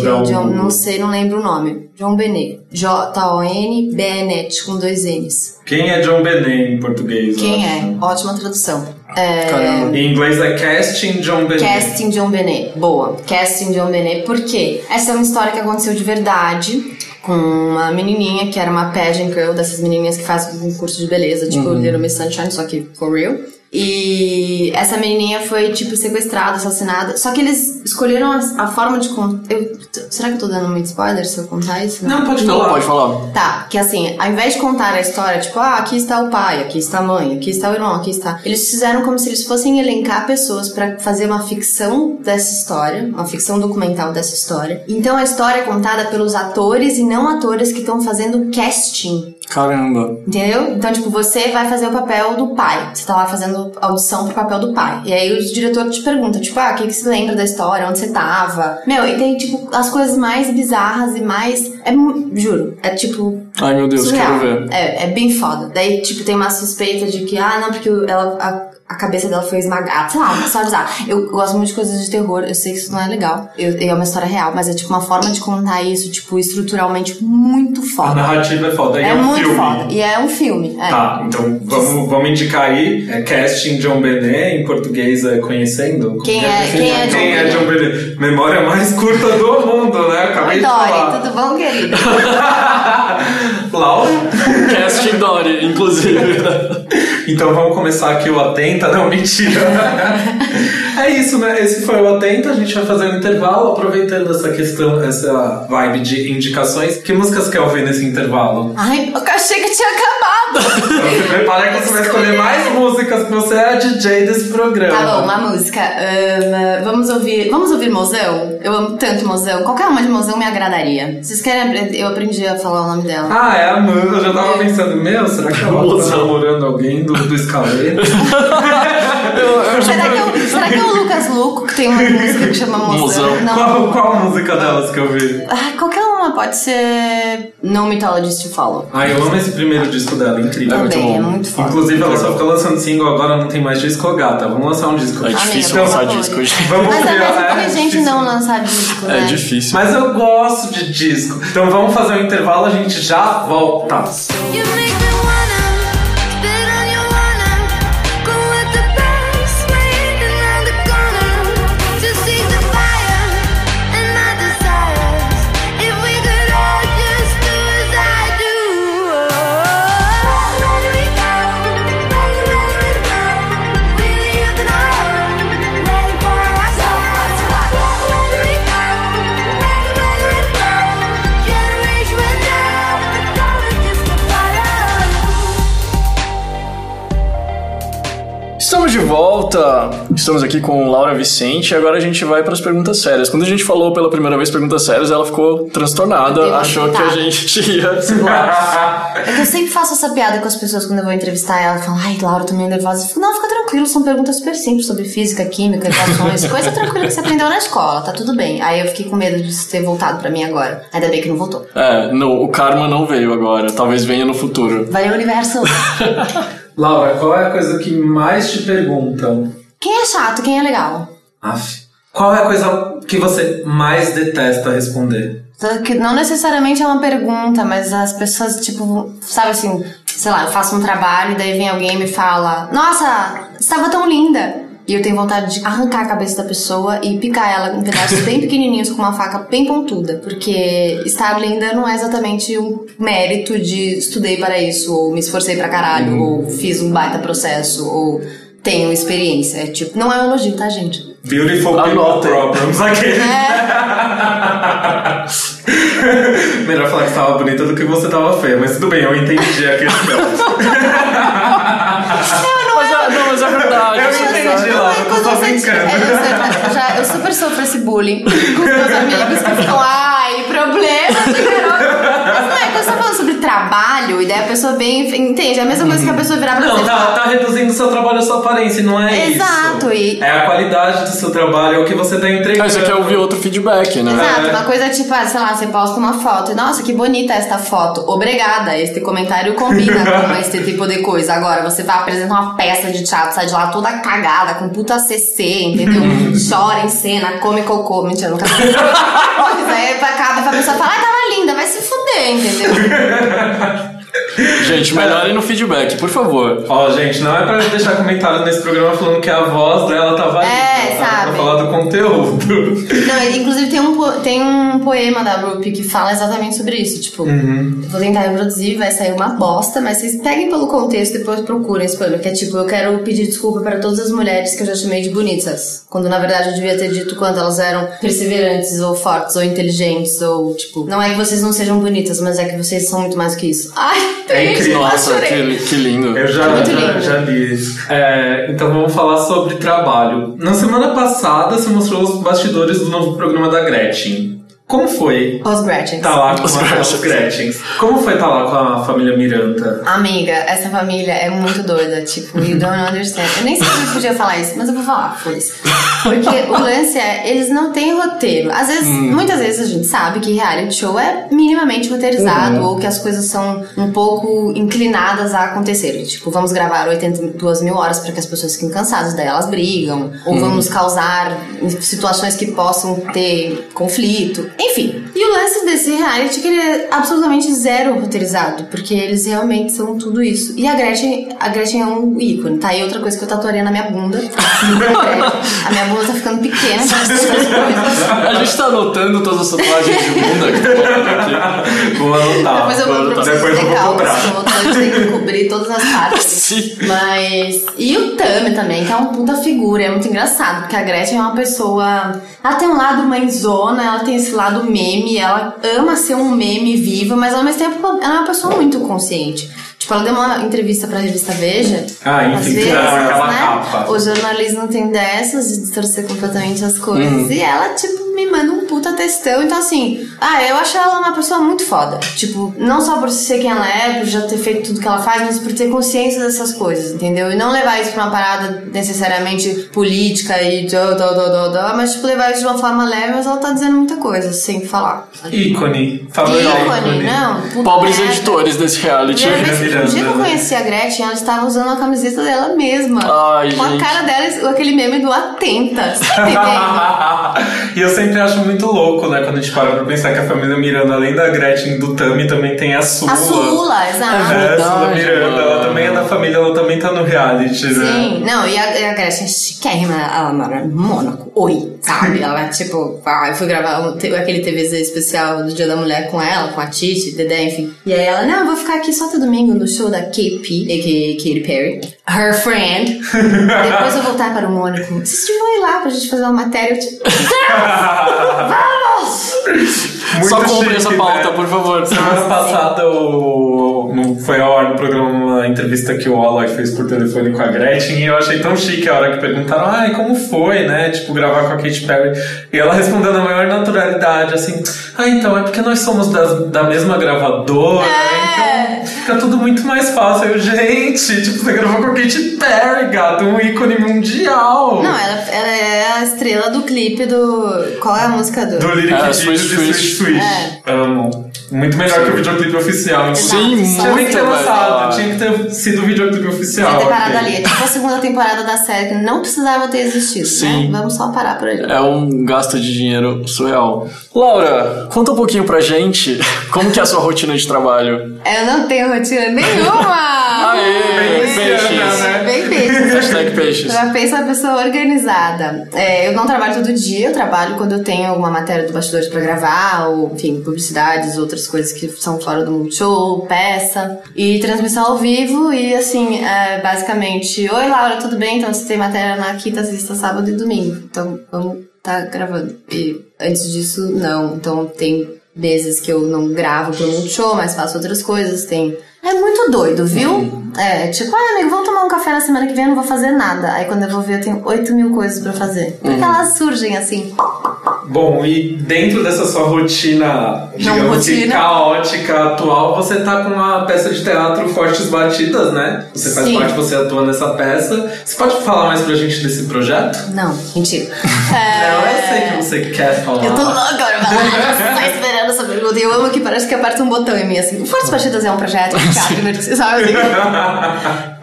C: dar um-
A: John... Não sei, não lembro o nome. John Benet. J-O-N Bennett, com dois N's.
C: Quem é John Benet em português?
A: Quem
C: acho?
A: é? Ótima tradução. É...
B: Caramba.
C: Em inglês é Casting John Benet.
A: Casting John Benet. Boa. Casting John Benet. Por quê? Essa é uma história que aconteceu de verdade. Com uma menininha que era uma pageant girl, dessas menininhas que fazem um curso de beleza, tipo Little Miss Sunshine, só que for real. E essa menininha foi, tipo, sequestrada, assassinada. Só que eles escolheram a, a forma de contar. Será que eu tô dando muito spoiler se eu contar isso?
C: Não, pode
B: Não,
C: falar.
B: pode falar.
A: Tá, que assim, ao invés de contar a história, tipo, ah, aqui está o pai, aqui está a mãe, aqui está o irmão, aqui está. Eles fizeram como se eles fossem elencar pessoas pra fazer uma ficção dessa história, uma ficção documental dessa história. Então a história é contada pelos atores e não atores que estão fazendo casting.
B: Caramba.
A: Entendeu? Então, tipo, você vai fazer o papel do pai. Você tá lá fazendo audição pro papel do pai. E aí o diretor te pergunta, tipo, ah, o que, que você lembra da história? Onde você tava? Meu, e tem, tipo, as coisas mais bizarras e mais. É, juro, é tipo.
B: Ai, meu Deus,
A: surreal.
B: quero ver.
A: É, é bem foda. Daí, tipo, tem uma suspeita de que, ah, não, porque ela. A, a cabeça dela foi esmagada. Sei lá, sabe bizarro. Eu gosto muito de coisas de terror. Eu sei que isso não é legal. Eu, é uma história real, mas é tipo uma forma de contar isso, tipo, estruturalmente muito
C: A
A: foda.
C: narrativa é foda. E
A: É,
C: é, um
A: muito
C: filme.
A: foda. E é um filme. É.
C: Tá, então vamos, vamos indicar aí. É Casting John Benet, em português é Conhecendo.
A: Quem é- quem é John
C: Quem é
A: Benet?
C: John Benet? Memória mais curta do mundo, né? Acabei
A: Oi,
C: de falar.
A: Dori, tudo bom, querido?
C: Laura?
B: Casting Dory, inclusive.
C: Então vamos começar aqui o Atenta. Não, mentira. é isso, né? Esse foi o Atenta. A gente vai fazer um intervalo, aproveitando essa questão, essa vibe de indicações. Que músicas quer ouvir nesse intervalo?
A: Ai, eu achei que tinha acabado.
C: Então se prepara que você vai escolher mais músicas, porque você é a DJ desse programa.
A: Tá bom, uma música. Ahn, vamos ouvir. Vamos ouvir Mozão? Eu amo tanto Mozão. Qualquer uma de Mozão me agradaria. Vocês querem. Eu aprendi a falar o nome dela.
C: Ah, é a Amanda. Eu já tava pensando, meu, será que ela tá namorando alguém do, do escalete?
A: será, que é o, será que é o Lucas Luco que tem uma música que chama Mozão?
B: Mozão.
A: Não.
C: qual, qual a música delas que eu vi?
A: Ai, qualquer uma Pode ser No Mythologist to Follow.
C: Ai, eu amo esse primeiro disco dela, incrível.
A: Também, é muito foda.
C: Inclusive, ela só fica lançando single, agora não tem mais disco, gata. Vamos lançar um disco.
B: É difícil
A: Amiga,
B: lançar disco, gente.
C: Vamos
A: Mas é
C: ver,
A: mais
C: é
A: inteligente
C: difícil.
A: não lançar disco, né?
B: É difícil.
C: Mas eu gosto de disco. Então vamos fazer um intervalo, a gente já volta.
E: You make
B: volta. Estamos aqui com Laura Vicente e agora a gente vai para as perguntas sérias. Quando a gente falou pela primeira vez perguntas sérias, ela ficou transtornada, achou que a gente ia.
A: É que eu sempre faço essa piada com as pessoas quando eu vou entrevistar ela. Falam, ai, Laura, eu tô meio nervosa. Eu falo, não, fica tranquilo, são perguntas super simples sobre física, química, equações, coisa tranquila que você aprendeu na escola, tá tudo bem. Aí eu fiquei com medo de ter voltado pra mim agora. Ainda bem que não voltou.
B: É, no, o karma não veio agora. Talvez venha no futuro.
A: Valeu, universo.
C: Laura, qual é a coisa que mais te perguntam?
A: Quem é chato, quem é legal?
C: Aff. Qual é a coisa que você mais detesta responder?
A: Que não necessariamente é uma pergunta, mas as pessoas, tipo, sabe assim, sei lá, eu faço um trabalho e daí vem alguém e me fala: Nossa, estava tão linda! E eu tenho vontade de arrancar a cabeça da pessoa e picar ela em pedaços bem pequenininhos com uma faca bem pontuda. Porque estar linda não é exatamente um mérito de estudei para isso, ou me esforcei pra caralho, ou fiz um baita processo, ou tenho experiência. É tipo, não é um elogio, tá, gente?
C: Beautiful people
B: Anota
C: problems. Aquele. Melhor falar que você tava bonita do que você tava feia, mas tudo bem, eu entendi a questão.
B: Mas é, não, mas é verdade.
C: Eu
B: é verdade.
C: Eu
A: você-
C: brincando.
A: É, eu, eu já, eu super sofro esse bullying com os meus amigos que ficam, ai, problema de trabalho, e daí a pessoa vem, entende? É a mesma coisa que a pessoa virar pra
C: Não,
A: você
C: tá, tá reduzindo o seu trabalho, a sua aparência, não é
A: Exato,
C: isso.
A: e-
C: É a qualidade do seu trabalho, é o que você tá entregando.
B: Ah, você quer ouvir outro feedback, né?
A: Exato,
C: É.
A: uma coisa tipo, ah, sei lá, você posta uma foto e, nossa, que bonita esta foto. Obrigada, este comentário combina com este tipo de coisa. Agora, você vai apresentar uma peça de teatro, sai de lá toda cagada, com puta CC, entendeu? Chora em cena, come cocô. Mentira, nunca. Pois aí acaba pra pessoa falar, ah, tava linda, vai se fuder, entendeu?
B: Gente, melhorem no feedback, por favor.
C: Ó, gente, não é pra deixar comentário nesse programa falando que a voz dela tava
A: É,
C: linda, tá?
A: sabe?
C: Pra falar do conteúdo.
A: Não, inclusive tem um, tem um poema da Rupi que fala exatamente sobre isso. Tipo, eu vou tentar reproduzir, vai sair uma bosta, mas vocês peguem pelo contexto e depois procurem esse poema. Que é tipo, eu quero pedir desculpa para todas as mulheres que eu já chamei de bonitas. Quando na verdade eu devia ter dito quanto elas eram perseverantes, ou fortes, ou inteligentes, ou tipo, não é que vocês não sejam bonitas, mas é que vocês são muito mais do que isso. Ai,
C: É incrível.
B: Nossa, que, que lindo.
C: Eu já,
A: Muito
C: já,
A: lindo.
C: já li isso. É, então vamos falar sobre trabalho. Na semana passada você mostrou os bastidores do novo programa da Gretchen. Como foi
A: Os Gretchen.
C: tá lá com
B: Os
C: a-
B: Gretchens.
C: os Gretchens? Como foi tá lá com a família Miranda?
A: Amiga, essa família é muito doida. Tipo, you don't understand. Eu nem sei se eu podia falar isso, mas eu vou falar, foda-se. Porque o lance é, eles não têm roteiro. Às vezes, muitas vezes a gente sabe que reality show é minimamente roteirizado ou que as coisas são um pouco inclinadas a acontecer. Tipo, vamos gravar 82 mil horas para que as pessoas fiquem cansadas, daí elas brigam. Ou vamos causar situações que possam ter conflito. Enfim. E o lance desse reality é que ele é absolutamente zero roteirizado, porque eles realmente são tudo isso. E a Gretchen, a Gretchen é um ícone, tá? E outra coisa que eu tatuaria na minha bunda. a minha bunda tá ficando pequena coisas.
B: A gente tá anotando todas as tatuagens de bunda que aqui.
C: Vou anotar.
A: Depois eu pra vocês
C: Depois eu vou comprar.
A: eu vou ter que cobrir todas as partes.
B: Sim.
A: Mas. E o Tami também, que é uma puta figura, é muito engraçado, porque a Gretchen é uma pessoa. Ela tem um lado mãezona, ela tem esse lado meme, ela ama ser um meme vivo, mas ao mesmo tempo ela é uma pessoa muito consciente. Tipo, ela deu uma entrevista pra revista Veja.
C: Ah, enfim,
A: vezes,
C: era aquela
A: né?
C: capa.
A: O jornalismo tem dessas de distorcer completamente as coisas.
C: Uhum.
A: E ela, tipo, me manda um puta textão. Então, assim, ah, eu acho ela uma pessoa muito foda. Tipo, não só por ser quem ela é, por já ter feito tudo que ela faz, mas por ter consciência dessas coisas, entendeu? E não levar isso pra uma parada necessariamente política e do, do, do, do, do, mas, tipo, levar isso de uma forma leve, mas ela tá dizendo muita coisa, sem falar.
C: Ícone. Em
A: Ícone, não. puta
B: Pobres
A: merda.
B: editores desse reality.
A: Primeira vez dia que eu conheci a Gretchen, ela estava usando a camiseta dela mesma.
B: Ai,
A: com
B: gente.
A: a cara dela, aquele meme do atenta. Tá
C: e eu sempre acho muito louco, né? Quando a gente para pra pensar que a família Miranda, além da Gretchen e do Tami, também tem a Sula.
A: a Sula, exato.
C: É, a Sula Miranda, ela também é da família, ela também tá no reality, né?
A: Sim, não, e a, e a Gretchen chiquérrima, ela mora em Mônaco. Oi, sabe? Ela, tipo, ah, eu fui gravar um- aquele TVZ especial do Dia da Mulher com ela, com a Titi, Dedé, enfim. E aí ela, não, eu vou ficar aqui só até domingo no show da KP, a.k.a. Katy Perry, her friend. Depois eu voltar para o Mônaco. Vocês deviam ir lá pra gente fazer uma matéria. Eu, tipo, vamos!
C: Muito
B: Só compre
C: chique,
B: essa pauta,
C: né?
B: por favor.
C: Semana passada o... foi ao ar no programa uma entrevista que o Alok fez por telefone com a Gretchen e eu achei tão chique a hora que perguntaram, ai, como foi, né? Tipo, gravar com a Katy Perry. E ela respondeu na maior naturalidade, assim, ah, então, é porque nós somos das- da mesma gravadora,
A: É.
C: então fica tudo muito mais fácil. Eu, gente, tipo, você gravou com a Katy Perry, gato, um ícone mundial.
A: Não, ela, ela é a estrela do clipe do. Qual é a música do.
C: Do Lyric
B: Ah,
C: de Swish
B: Swish.
C: Swish.
A: É.
C: Amo. Muito melhor que o videoclipe oficial. inclusive.
B: Sim,
A: Exato,
C: Tinha nem que ter
B: muito
C: lançado, tinha que ter sido o videoclipe oficial.
A: Podia ter parado ali. É tipo a segunda temporada da série que não precisava ter existido.
B: Sim.
A: Né? Vamos só parar por ali.
B: É um gasto de dinheiro surreal. Laura, conta um pouquinho pra gente como que é a sua rotina de trabalho.
A: Eu não tenho rotina nenhuma!
B: Aê,
C: Bem
B: peixes.
C: né?
A: Bem peixes.
B: Hashtag peixes.
A: Eu penso uma pessoa organizada. É, eu não trabalho todo dia, eu trabalho quando eu tenho alguma matéria do bastidores pra gravar, ou, enfim, publicidades, outras coisas que são fora do Multishow, peça. E transmissão ao vivo, e assim, é, basicamente, Oi Laura, tudo bem? Então você tem matéria na quinta, sexta, sábado e domingo. Então vamos tá gravando. E antes disso, não. Então tem meses que eu não gravo pro Multishow, mas faço outras coisas. Tem. É muito doido, viu? É, tipo, ai amigo, vamos tomar um café na semana que vem, eu não vou fazer nada. Aí quando eu vou ver, eu tenho 8 mil coisas pra fazer. Porque elas surgem assim.
C: Bom, e dentro dessa sua rotina, digamos que
A: rotina.
C: caótica atual, você tá com uma peça de teatro Fortes Batidas, né? Você faz
A: Sim.
C: parte, você atua nessa peça. Você pode falar mais pra gente desse projeto?
A: Não, mentira.
C: Não, eu sei que você quer falar.
A: É. Eu tô louca agora, vai lá, essa pergunta. E eu amo que parece que aperta um botão em mim, assim. O Fortes Partidas é um projeto de teatro, divertido, sabe?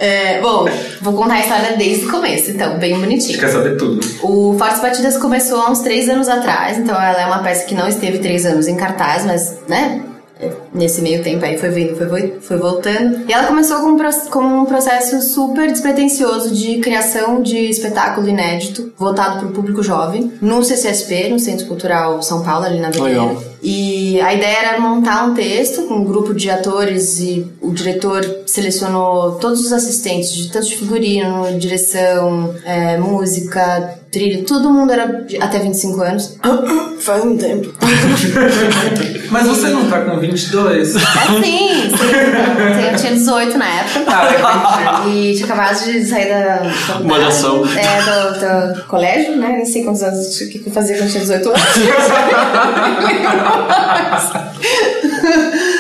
A: É, bom, vou contar a história desde o começo, então, bem
C: A gente
A: bonitinho.
C: quer saber tudo.
A: O Fortes Batidas começou há uns três anos atrás, então ela é uma peça que não esteve três anos em cartaz, mas, né, nesse meio tempo aí foi vindo, foi, foi, voltando. E ela começou com um, com um processo super despretensioso de criação de espetáculo inédito, voltado para o público jovem, no CCSP, no Centro Cultural São Paulo, ali na Avenida. E a ideia era montar um texto com um grupo de atores e o diretor selecionou todos os assistentes, de tanto de figurino, direção, é, música, trilha, todo mundo era até 25 anos. Faz um tempo.
C: Mas você não tá com 22.
A: É sim, sim. Eu tinha 18 na época.
C: Ah,
A: E tinha acabado de sair da.
B: Malhação.
A: É, do, do colégio, né? Nem sei quantos anos, o que que eu fazia quando eu tinha 18 anos.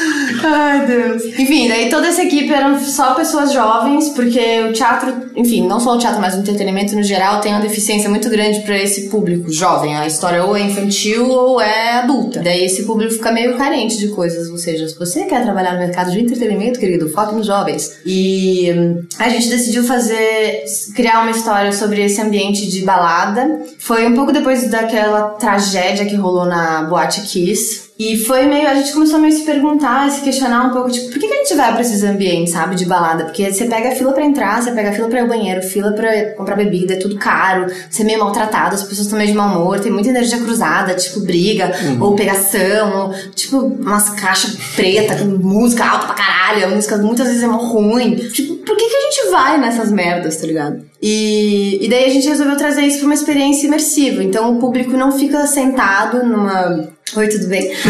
A: Ai, Deus. Enfim, daí toda essa equipe eram só pessoas jovens, porque o teatro, enfim, não só o teatro, mas o entretenimento no geral tem uma deficiência muito grande pra esse público jovem. A história ou é infantil ou é adulta. Daí esse público fica meio carente de coisas. Ou seja, se você quer trabalhar no mercado de entretenimento, querido, foque nos jovens. E hum, a gente decidiu fazer, criar uma história sobre esse ambiente de balada. Foi um pouco depois daquela tragédia que rolou na Boate Kiss. E foi meio, a gente começou a meio se perguntar, se questionar um pouco, tipo, por que, que a gente vai pra esses ambientes, sabe, de balada? Porque você pega a fila pra entrar, você pega a fila pra ir ao banheiro, fila pra comprar bebida, é tudo caro, você é meio maltratado, as pessoas estão meio de mau humor, tem muita energia cruzada, tipo, briga, ou pegação, ou, tipo, umas caixas preta com música alta pra caralho, a música muitas vezes é mó ruim. Tipo, por que, que a gente vai nessas merdas, tá ligado? E, e daí a gente resolveu trazer isso pra uma experiência imersiva. Então o público não fica sentado numa. Oi, tudo bem?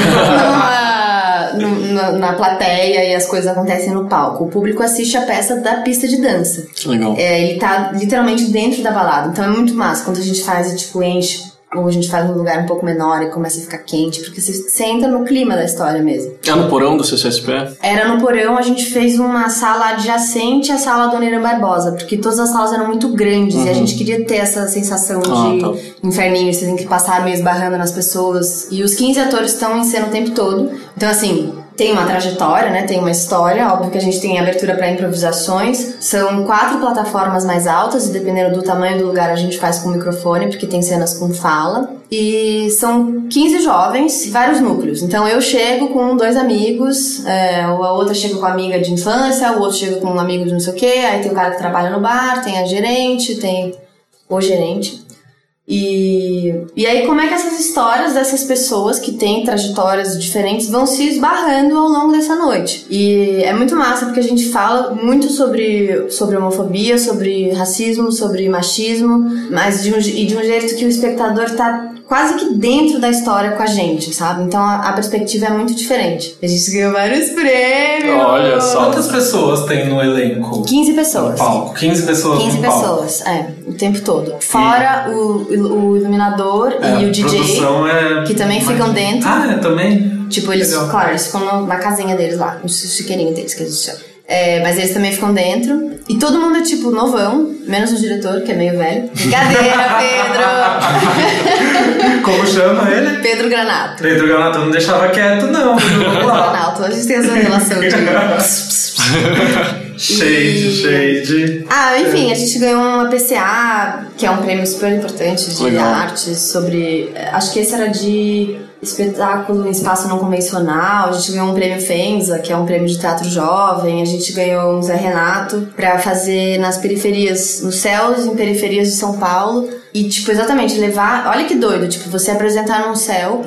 A: numa, nu- na, plateia e as coisas acontecem no palco. O público assiste a peça da pista de dança.
B: Legal.
A: É, ele tá literalmente dentro da balada. Então é muito massa quando a gente faz e tipo enche ou a gente faz num lugar um pouco menor e começa a ficar quente, porque você, você entra no clima da história mesmo.
B: É no porão do CCSP?
A: Era no porão, a gente fez uma sala adjacente à sala Dona Irã Barbosa, porque todas as salas eram muito grandes e a gente queria ter essa sensação
B: Ah,
A: de
B: tá.
A: inferninho, você tem que passar meio esbarrando nas pessoas. E os 15 atores estão em cena o tempo todo. Então, assim, tem uma trajetória, né? Tem uma história. Óbvio que a gente tem abertura para improvisações. São quatro plataformas mais altas, e dependendo do tamanho do lugar, a gente faz com microfone, porque tem cenas com fala. E são 15 jovens, vários núcleos. Então eu chego com dois amigos, é, a outra chega com a amiga de infância, o outro chega com um amigo de não sei o quê, aí tem o cara que trabalha no bar, tem a gerente, tem o gerente. E, e aí, como é que essas histórias dessas pessoas que têm trajetórias diferentes vão se esbarrando ao longo dessa noite? E é muito massa porque a gente fala muito sobre, sobre homofobia, sobre racismo, sobre machismo, mas de um, e de um jeito que o espectador tá quase que dentro da história com a gente, sabe? Então a, a perspectiva é muito diferente. A gente ganhou vários prêmios!
B: Olha só.
C: Quantas pessoas tem no elenco?
A: 15
C: No
A: pessoas.
C: palco. 15 pessoas
A: 15
C: no palco.
A: pessoas, é, o tempo todo. Fora o, o iluminador
C: É,
A: e o
C: a
A: DJ,
C: produção é...
A: que também ficam dentro.
C: Ah, é, também?
A: Tipo, eles,
C: Legal.
A: claro, eles ficam no- na casinha deles lá, no chiqueirinho deles, que a gente chama. É, mas eles também ficam dentro. E todo mundo é tipo novão, menos o diretor, que é meio velho. Brincadeira, Pedro!
C: Como chama ele?
A: Pedro Granato.
C: Pedro Granato não deixava quieto, não. Lá.
A: Granato, a gente tem essa relação de.
C: Shade, shade.
A: Ah, enfim, a gente ganhou uma PCA, que é um prêmio super importante de
B: Legal.
A: arte, sobre. Acho que esse era de espetáculo em espaço não convencional. A gente ganhou um prêmio FENSA, que é um prêmio de teatro jovem. A gente ganhou um Zé Renato pra fazer nas periferias, nos céus em periferias de São Paulo. E, tipo, exatamente, levar. Olha que doido, tipo, você apresentar num céu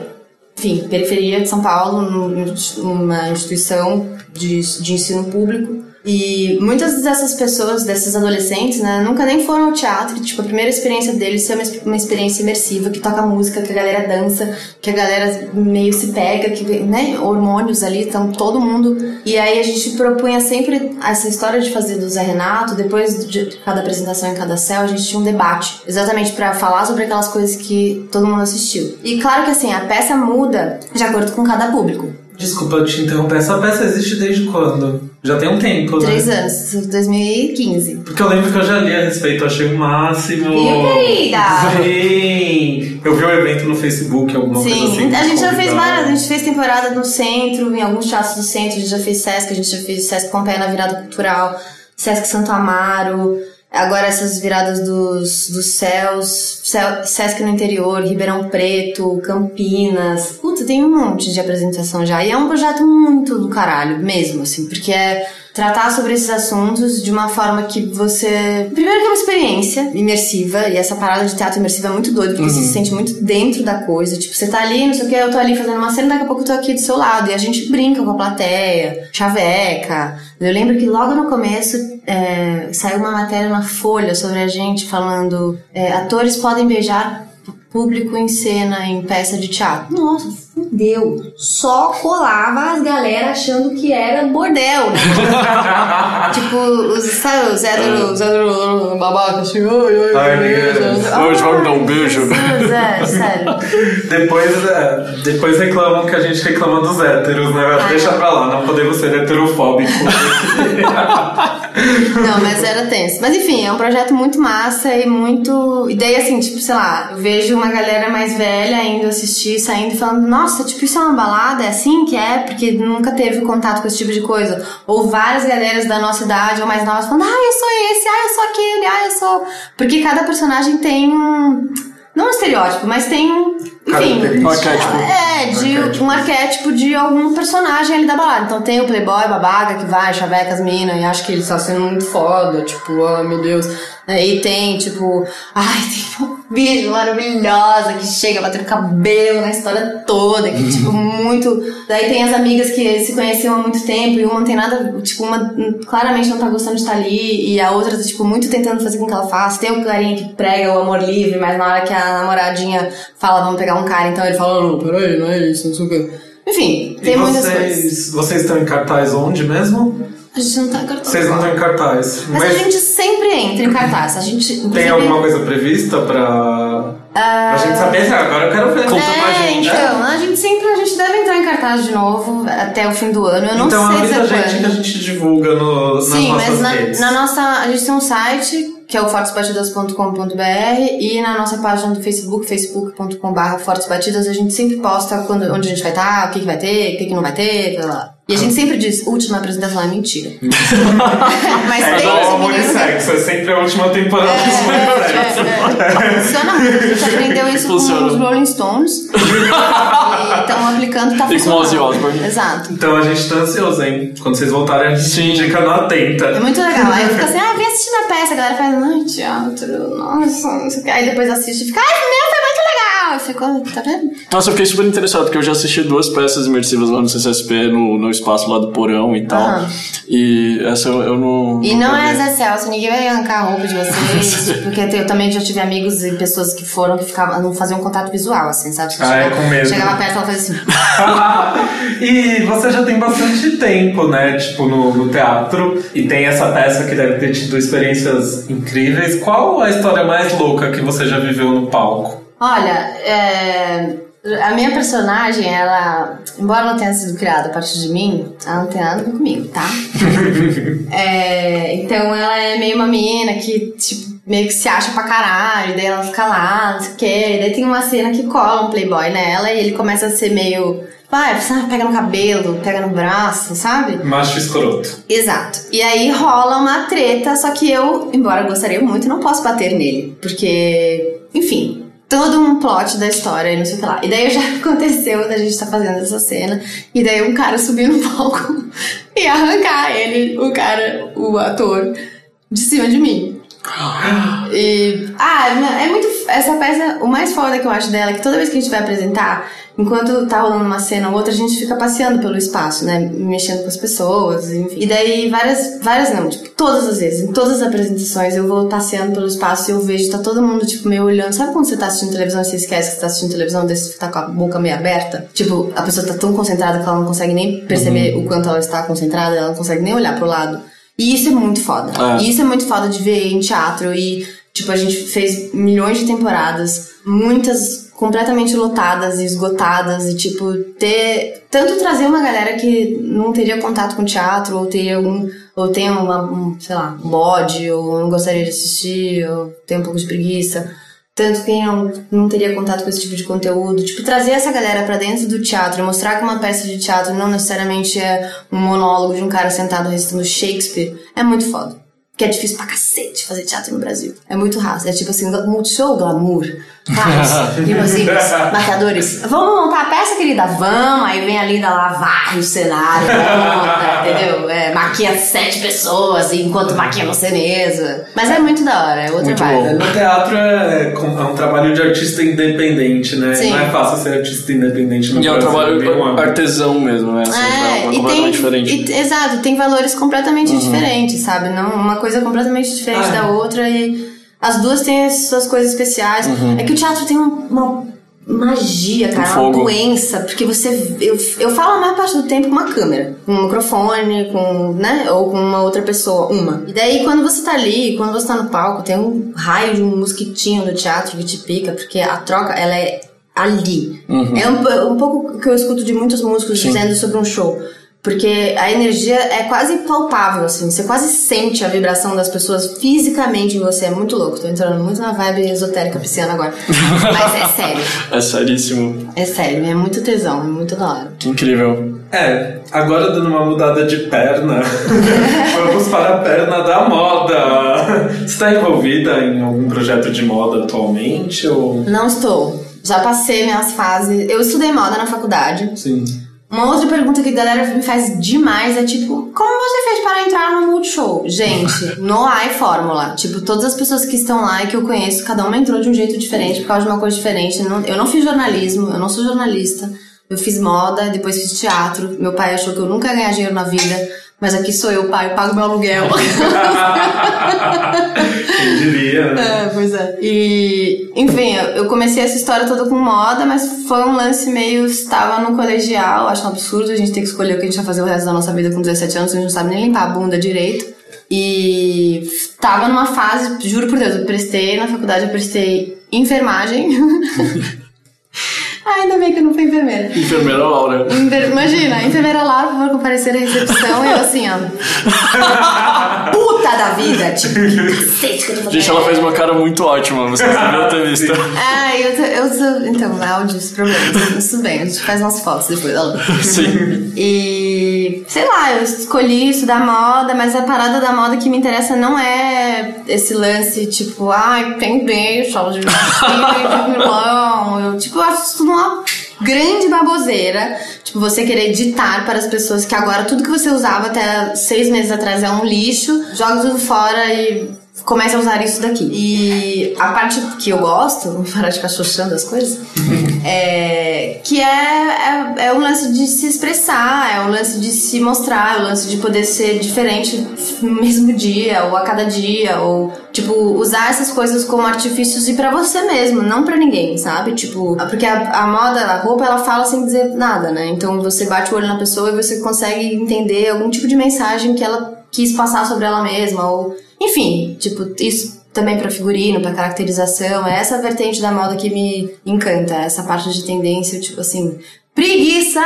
A: enfim, periferia de São Paulo, num- numa instituição de, de ensino público. E muitas dessas pessoas, desses adolescentes, né, nunca nem foram ao teatro. Tipo, a primeira experiência deles é uma, exp- uma experiência imersiva, que toca música, que a galera dança, que a galera meio se pega, que, né, hormônios ali, então todo mundo. E aí a gente propunha sempre essa história de fazer do Zé Renato, depois de cada apresentação em cada céu, a gente tinha um debate, exatamente pra falar sobre aquelas coisas que todo mundo assistiu. E claro que assim, a peça muda de acordo com cada público.
C: Desculpa te interromper. Essa peça existe desde quando? Já tem um tempo, né?
A: Três anos, 2015.
C: Porque eu lembro que eu já li a respeito, achei o máximo.
A: Viu, querida?
C: Sim! Eu vi o evento no Facebook, alguma coisa assim.
A: Sim, a gente já fez várias, a gente fez temporada no centro, em alguns teatros do centro, a gente já fez Sesc, a gente já fez Sesc Pompeia na virada cultural, Sesc Santo Amaro, agora essas viradas dos, dos céus, Céu- Sesc no interior, Ribeirão Preto, Campinas. Puta, tem um monte de apresentação já. E é um projeto muito do caralho, mesmo, assim, porque é tratar sobre esses assuntos de uma forma que você. Primeiro que é uma experiência imersiva, e essa parada de teatro imersivo é muito doido, porque você se sente muito dentro da coisa. Tipo, você tá ali, não sei o que, eu tô ali fazendo uma cena, daqui a pouco eu tô aqui do seu lado. E a gente brinca com a plateia, chaveca. Eu lembro que logo no começo é, saiu uma matéria na Folha sobre a gente falando: é, atores podem beijar público em cena, em peça de teatro. Nossa, fudeu. Só colava as galera achando que era bordel, tipo, os, sabe, os héteros, os héteros babaca, assim, ai, ai,
C: Ai,
A: ai, ai,
B: Hoje me dar um beijo.
A: É, sério.
C: Depois, é, depois reclamam que a gente reclama dos héteros, né?
A: Ah,
C: Deixa pra lá, não podemos ser heterofóbicos.
A: Não, mas era tenso. Mas enfim, é um projeto muito massa e muito. E daí, assim, tipo, sei lá, eu vejo uma galera mais velha indo assistir, saindo e falando, nossa, tipo, isso é uma balada? É assim que é? Porque nunca teve contato com esse tipo de coisa. Ou várias galeras da nossa idade ou mais novas falando, ah, eu sou esse, ah, eu sou aquele, ah, eu sou. Porque cada personagem tem um. Não um estereótipo, mas tem um. Enfim.
B: Um arquétipo.
A: É, de
C: Arquétipo.
A: um arquétipo de algum personagem ali da balada. Então tem o playboy babaca que vai, chaveca as minas e acha que ele está sendo muito foda, tipo, ah, meu Deus. Aí tem, tipo, ai, tem bicha maravilhosa que chega batendo cabelo na história toda, que, tipo, muito. Daí tem as amigas que se conheciam há muito tempo e uma não tem nada, tipo, uma claramente não tá gostando de estar ali e a outra tá, tipo, muito tentando fazer com que ela faça. Tem o carinha que prega o amor livre, mas na hora que a namoradinha fala, vamos pegar um cara, então ele fala, não, peraí, não é isso, não sei o quê. Enfim, tem
C: e
A: muitas coisas.
C: vocês, vocês estão em cartaz onde mesmo?
A: A gente não tá cartão.
C: Vocês não estão em cartaz.
A: Mas, a gente sempre entra em cartaz. A gente.
C: Tem alguma coisa prevista pra. pra gente saber? Agora eu quero ver.
B: Conta pra
A: É,
B: gente.
A: então, a gente sempre, a gente deve entrar em cartaz de novo até o fim do ano. Eu não
C: então
A: sei
C: avisa a
A: dizer
C: gente que a gente divulga no, nas
A: Sim,
C: nossas
A: mas na,
C: redes.
A: na nossa. A gente tem um site que é o fortesbatidas.com.br e na nossa página do Facebook, facebook.com.br fortesbatidas, a gente sempre posta quando, onde a gente vai estar, o que, que vai ter, o que, que não vai ter, blá, blá. E a gente sempre diz, última apresentação é mentira. Mas
C: É igual e sexo, é sempre a última temporada do amor e sexo.
A: É, é, é. Funciona muito. A gente aprendeu isso
B: Funciona.
A: com os Rolling Stones. e estão aplicando, tá
B: E com
A: funcionando. Exato.
C: Então a gente tá ansioso, hein? Quando vocês voltarem, a gente
B: Sim.
C: indica no Atenta.
A: É muito legal. Aí eu fico assim, ah, vem assistir minha peça. A galera faz, ai, teatro, nossa, não sei o que. Aí depois assiste e fica, ai, meu, legal. Eu fico, tá vendo?
B: Nossa, eu fiquei super interessado, porque eu já assisti duas peças imersivas lá no CCSP, no, no espaço lá do porão e tal. E essa eu, eu não.
A: E
B: nunca
A: não é. Zé Celso, ninguém vai arrancar a roupa de vocês. porque eu também já tive amigos e pessoas que foram que ficavam, não faziam contato visual, assim, sabe? Você
C: Ah, é
A: chegava-
C: com medo.
A: Chegava perto e ela fazia assim.
C: e você já tem bastante tempo, né? Tipo, no, no teatro. E tem essa peça que deve ter tido experiências incríveis. Qual a história mais louca que você já viveu no palco?
A: Olha, é, a minha personagem, ela, embora ela tenha sido criada a partir de mim, ela não tem nada a ver comigo, tá? É, então ela é meio uma menina que, tipo, meio que se acha pra caralho, daí ela fica lá, não sei o quê. E daí tem uma cena que cola um playboy nela e ele começa a ser meio. Vai, sabe, pega no cabelo, pega no braço, sabe?
C: Macho escroto.
A: Exato. E aí rola uma treta, só que eu, embora eu gostaria muito, não posso bater nele. Porque, enfim, todo um plot da história e não sei o que lá. E daí já aconteceu da gente tá fazendo essa cena, e daí um cara subir no palco e arrancar ele, o cara, o ator, de cima de mim. E. Ah, é muito. Essa peça, o mais foda que eu acho dela é que toda vez que a gente vai apresentar, enquanto tá rolando uma cena ou outra, a gente fica passeando pelo espaço, né? Mexendo com as pessoas, enfim. E daí, várias. Várias não, tipo, todas as vezes, em todas as apresentações, eu vou passeando pelo espaço e eu vejo, tá todo mundo, tipo, meio olhando. Sabe quando você tá assistindo televisão e você esquece que você tá assistindo televisão, desse você tá com a boca meio aberta? Tipo, a pessoa tá tão concentrada que ela não consegue nem perceber o quanto ela está concentrada, ela não consegue nem olhar pro lado. E isso é muito foda.
B: É.
A: E isso é muito foda de ver em teatro. E, tipo, a gente fez milhões de temporadas, muitas completamente lotadas e esgotadas. E, tipo, ter. Tanto trazer uma galera que não teria contato com teatro, ou teria algum. Ou tem uma, um, sei lá, um bode, ou não gostaria de assistir, ou tem um pouco de preguiça. Tanto quem não, não teria contato com esse tipo de conteúdo. Tipo, trazer essa galera pra dentro do teatro mostrar que uma peça de teatro não necessariamente é um monólogo de um cara sentado recitando Shakespeare é muito foda. Que é difícil pra cacete fazer teatro no Brasil. É muito raso. É tipo assim, multishow, glamour. Vários. tipo assim, os maquiadores. Vamos montar a peça, querida? Vamos. Aí vem a Linda lá, varre o cenário, monta, entendeu? É, maquia sete pessoas enquanto maquia você mesma. Mas é muito da hora, é
B: Muito
A: vibe.
B: bom.
C: No teatro é, é um trabalho de artista independente, né?
A: Sim.
C: Não é fácil ser artista independente no
B: E é um
C: Brasil.
B: trabalho
C: nenhum
B: artesão mesmo, né? Assim, é,
A: É,
B: uma
A: e tem,
B: diferente.
A: e- exato, tem valores completamente diferentes, sabe? Não, uma coisa completamente diferente
C: Ah.
A: da outra e as duas têm as suas coisas especiais. É que o teatro tem um- uma magia, cara,
B: Um
A: uma doença, porque você eu, eu falo a maior parte do tempo com uma câmera, com um microfone, com, né, ou com uma outra pessoa, uma. E daí quando você tá ali, quando você tá no palco, tem um raio de um mosquitinho do teatro que te pica, porque a troca, ela é ali. É um, um pouco o que eu escuto de muitos músicos
B: Sim.
A: dizendo sobre um show. Porque a energia é quase palpável, assim. Você quase sente a vibração das pessoas fisicamente em você. É muito louco. Tô entrando muito na vibe esotérica pisciana agora. Mas é sério.
B: É seríssimo.
A: É sério. É muito tesão. É muito da hora.
B: Que incrível.
C: É, agora dando uma mudada de perna, vamos para a perna da moda. Você está envolvida em algum projeto de moda atualmente? Ou...
A: Não estou. Já passei minhas fases. Eu estudei moda na faculdade.
C: Sim.
A: Uma outra pergunta que a galera me faz demais é tipo, como você fez para entrar no Multishow? Gente, no há fórmula. Tipo, todas as pessoas que estão lá e que eu conheço, cada uma entrou de um jeito diferente, por causa de uma coisa diferente. Eu não, eu não fiz jornalismo, eu não sou jornalista. Eu fiz moda, depois fiz teatro. Meu pai achou que eu nunca ia ganhar dinheiro na vida. Mas aqui sou eu, pai, eu pago meu aluguel.
C: Quem diria, né?
A: É, pois é. E, enfim, eu- comecei essa história toda com moda, mas foi um lance meio. Estava no colegial, acho um absurdo a gente ter que escolher o que a gente vai fazer o resto da nossa vida com 17 anos, a gente não sabe nem limpar a bunda direito. E tava numa fase, juro por Deus, eu prestei na faculdade, eu prestei enfermagem. Ah, Ainda bem que eu não fui enfermeira.
B: Enfermeira Laura.
A: Enfer- Imagina, a enfermeira lá, por favor, comparecer à recepção e eu assim, ó. Puta da vida! Tipo, que cacete que eu tô fazendo.
B: Gente, ela fez uma cara muito ótima, vocês deviam ter visto.
A: Ah, eu, eu tô. Então, áudios, problemas. Tudo bem, a gente faz umas fotos depois. Ela.
B: Sim.
A: E sei lá, eu escolhi estudar moda, mas a parada da moda que me interessa não é esse lance, tipo, ai, tem beijo, aula de vilão. Eu, tipo, eu acho isso tudo uma grande baboseira. Tipo, você querer ditar para as pessoas que agora tudo que você usava até seis meses atrás é um lixo, joga tudo fora e comece a usar isso daqui. E a parte que eu gosto, vou parar de ficar xoxando as coisas, é que é, é, é o lance de se expressar, é o lance de se mostrar, é o lance de poder ser diferente no mesmo dia, ou a cada dia, ou, tipo, usar essas coisas como artifícios e pra você mesmo, não pra ninguém, sabe? Tipo, porque a, a moda, a roupa, ela fala sem dizer nada, né? Então você bate o olho na pessoa e você consegue entender algum tipo de mensagem que ela quis passar sobre ela mesma, ou enfim, tipo, isso também pra figurino, pra caracterização, é essa vertente da moda que me encanta, essa parte de tendência, tipo assim, preguiça!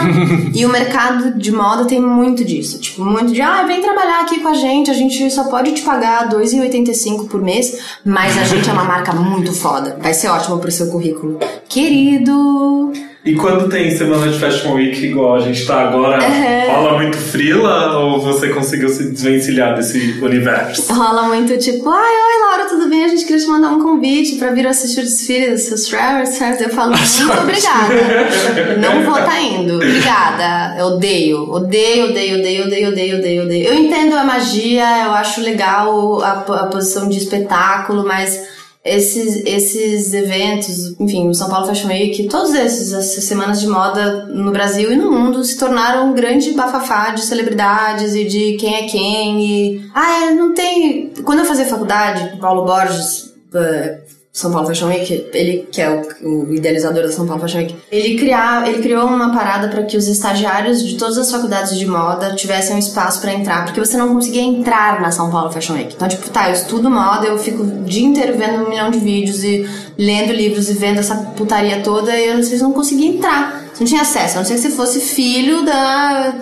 A: e o mercado de moda tem muito disso, tipo, muito de, ah, vem trabalhar aqui com a gente, a gente só pode te pagar R$ 2,85 por mês, mas a gente é uma marca muito foda, vai ser ótimo pro seu currículo. Querido!
C: E quando tem semana de Fashion Week igual a gente tá agora,
A: Uhum.
C: rola muito frila ou você conseguiu se desvencilhar desse universo?
A: Rola muito tipo, ai, oi Laura, tudo bem? A gente queria te mandar um convite pra vir assistir o desfile dos seus Travers. Eu falo, muito obrigada. Não vou tá indo. Obrigada. Eu odeio, odeio, odeio, odeio, odeio, odeio, odeio, odeio. Eu entendo a magia, eu acho legal a, a posição de espetáculo, mas esses, esses eventos, enfim, o São Paulo Fashion Week, todos esses, essas semanas de moda no Brasil e no mundo se tornaram um grande bafafá de celebridades e de quem é quem. E, ah, é, não tem. Quando eu fazia faculdade, Paulo Borges, eh, São Paulo Fashion Week, ele que é o, o idealizador da São Paulo Fashion Week, ele, criar, ele criou uma parada para que os estagiários de todas as faculdades de moda tivessem um espaço para entrar, porque você não conseguia entrar na São Paulo Fashion Week. Então, tipo, tá, eu estudo moda, eu fico o dia inteiro vendo um milhão de vídeos e lendo livros e vendo essa putaria toda, e eu vezes não conseguia entrar. Você não tinha acesso, a não ser que você fosse filho da,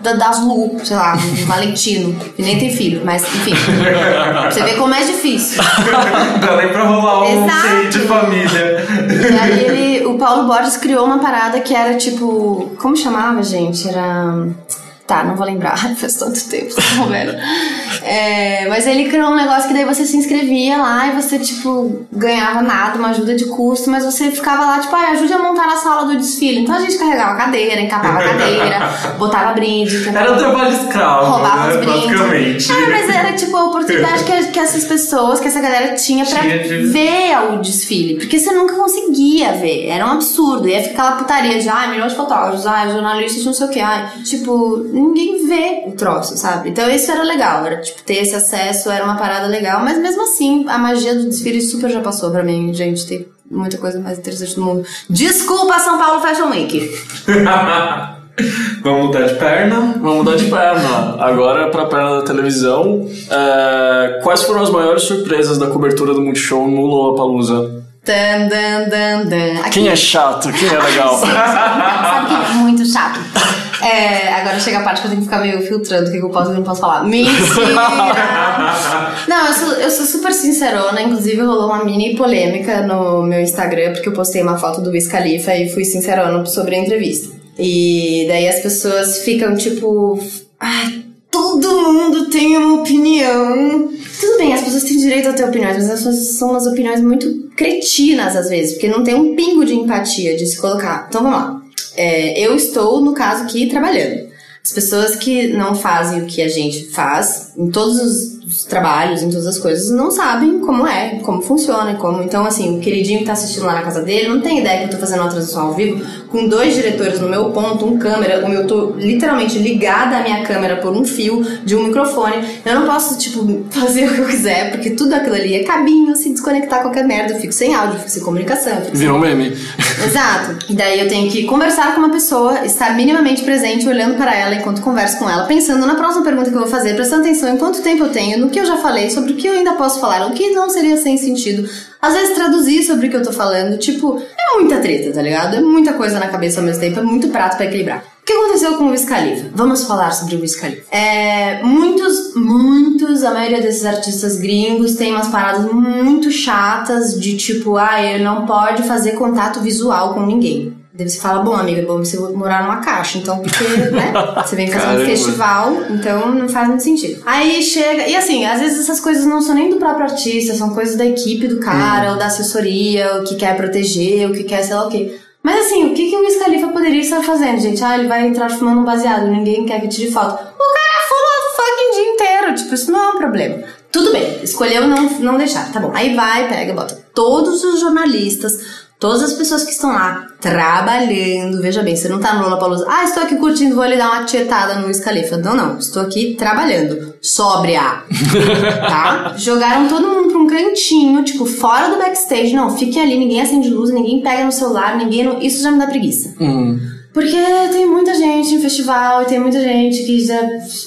A: da das Lu, sei lá, do Valentino, que nem tem filho, mas enfim. Você vê como é difícil.
C: Dá nem pra rolar um
A: Exato.
C: de família.
A: E aí ele, o Paulo Borges criou uma parada que era tipo. Como chamava, gente? Era. Tá, não vou lembrar, faz tanto tempo, tá. É, mas ele criou um negócio que daí você se inscrevia lá e você, tipo, ganhava nada, uma ajuda de custo, mas você ficava lá, tipo, ah, ajude a montar a sala do desfile. Então a gente carregava a cadeira, encapava a cadeira, botava brinde, tentava
C: Era um trabalho escravo,
A: roubava
C: né?
A: os brindes. Ah, mas era tipo a oportunidade que, que essas pessoas, que essa galera tinha pra
C: Tinha de-
A: ver o desfile. Porque você nunca conseguia ver. Era um absurdo. Ia ficar aquela putaria de, ai, milhões de fotógrafos, ai, jornalistas, não sei o que, ai. Tipo, ninguém vê o troço, sabe? Então isso era legal. Era, tipo, ter esse acesso era uma parada legal. Mas mesmo assim, a magia do desfile super já passou pra mim, gente. Tem muita coisa mais interessante do mundo. Desculpa, São Paulo Fashion Week.
C: Vamos mudar de perna.
B: Vamos mudar de perna. Agora pra perna da televisão. É, Quais foram as maiores surpresas da cobertura do Multishow no Lollapalooza?
A: Dan, dan, dan, dan. Aqui-
B: Quem é chato? Quem é legal?
A: É chato. É, agora chega a parte que eu tenho que ficar meio filtrando o que que eu posso e não posso falar. Mentira! Não, eu sou, eu sou super sincerona. Inclusive, rolou uma mini polêmica no meu Instagram, porque eu postei uma foto do Wiz Khalifa e fui sincerona sobre a entrevista. E daí as pessoas ficam tipo. Ai, todo mundo tem uma opinião. Tudo bem, as pessoas têm direito a ter opiniões, mas as pessoas são umas opiniões muito cretinas às vezes, porque não tem um pingo de empatia de se colocar. Então vamos lá. É, eu estou, no caso aqui, trabalhando. As pessoas que não fazem o que a gente faz, em todos os, os trabalhos, em todas as coisas, não sabem como é, como funciona, como. Então, assim, o queridinho que tá assistindo lá na casa dele não tem ideia que eu tô fazendo uma transmissão ao vivo com dois diretores no meu ponto, um câmera, como eu tô literalmente ligada à minha câmera por um fio de um microfone. Eu não posso, tipo, fazer o que eu quiser, porque tudo aquilo ali é cabinho, se desconectar qualquer merda, eu fico sem áudio, fico sem comunicação, fico sem
B: Virou um meme.
A: Exato. E daí eu tenho que conversar com uma pessoa, estar minimamente presente, olhando para ela enquanto converso com ela, pensando na próxima pergunta que eu vou fazer, prestando atenção em quanto tempo eu tenho no que eu já falei, sobre o que eu ainda posso falar, o que não seria sem sentido. Às vezes traduzir sobre o que eu tô falando, tipo, é muita treta, tá ligado? É muita coisa na cabeça ao mesmo tempo, é muito prato pra equilibrar. O que aconteceu com o Wiz Khalifa? Vamos falar sobre o Wiz Khalifa. É, muitos, muitos, a maioria desses artistas gringos tem umas paradas muito chatas de tipo, ah, ele não pode fazer contato visual com ninguém. Daí você fala, bom, amiga, é bom você morar numa caixa, então, porque, né? Você vem fazer um festival, então não faz muito sentido. Aí chega, e assim, às vezes essas coisas não são nem do próprio artista, são coisas da equipe do cara, ou da assessoria, o que quer proteger, o que quer sei lá o quê. Mas assim, o que, que o Wiz Khalifa poderia estar fazendo, gente? Ah, ele vai entrar fumando um baseado, ninguém quer que tire foto. O cara fuma o fucking dia inteiro, tipo, isso não é um problema. Tudo bem, escolheu não, não deixar, tá bom. Aí vai, pega, bota todos os jornalistas, todas as pessoas que estão lá trabalhando. Veja bem, você não tá no Lollapalooza, ah, estou aqui curtindo, vou lhe dar uma tietada no Wiz Khalifa. Não, não, estou aqui trabalhando. Sóbria. tá? Jogaram todo mundo pra um cantinho, tipo, fora do backstage. Não, fiquem ali, ninguém acende luz, ninguém pega no celular, ninguém. Isso já me dá preguiça.
B: Hum.
A: Porque tem muita gente em festival e tem muita gente que já.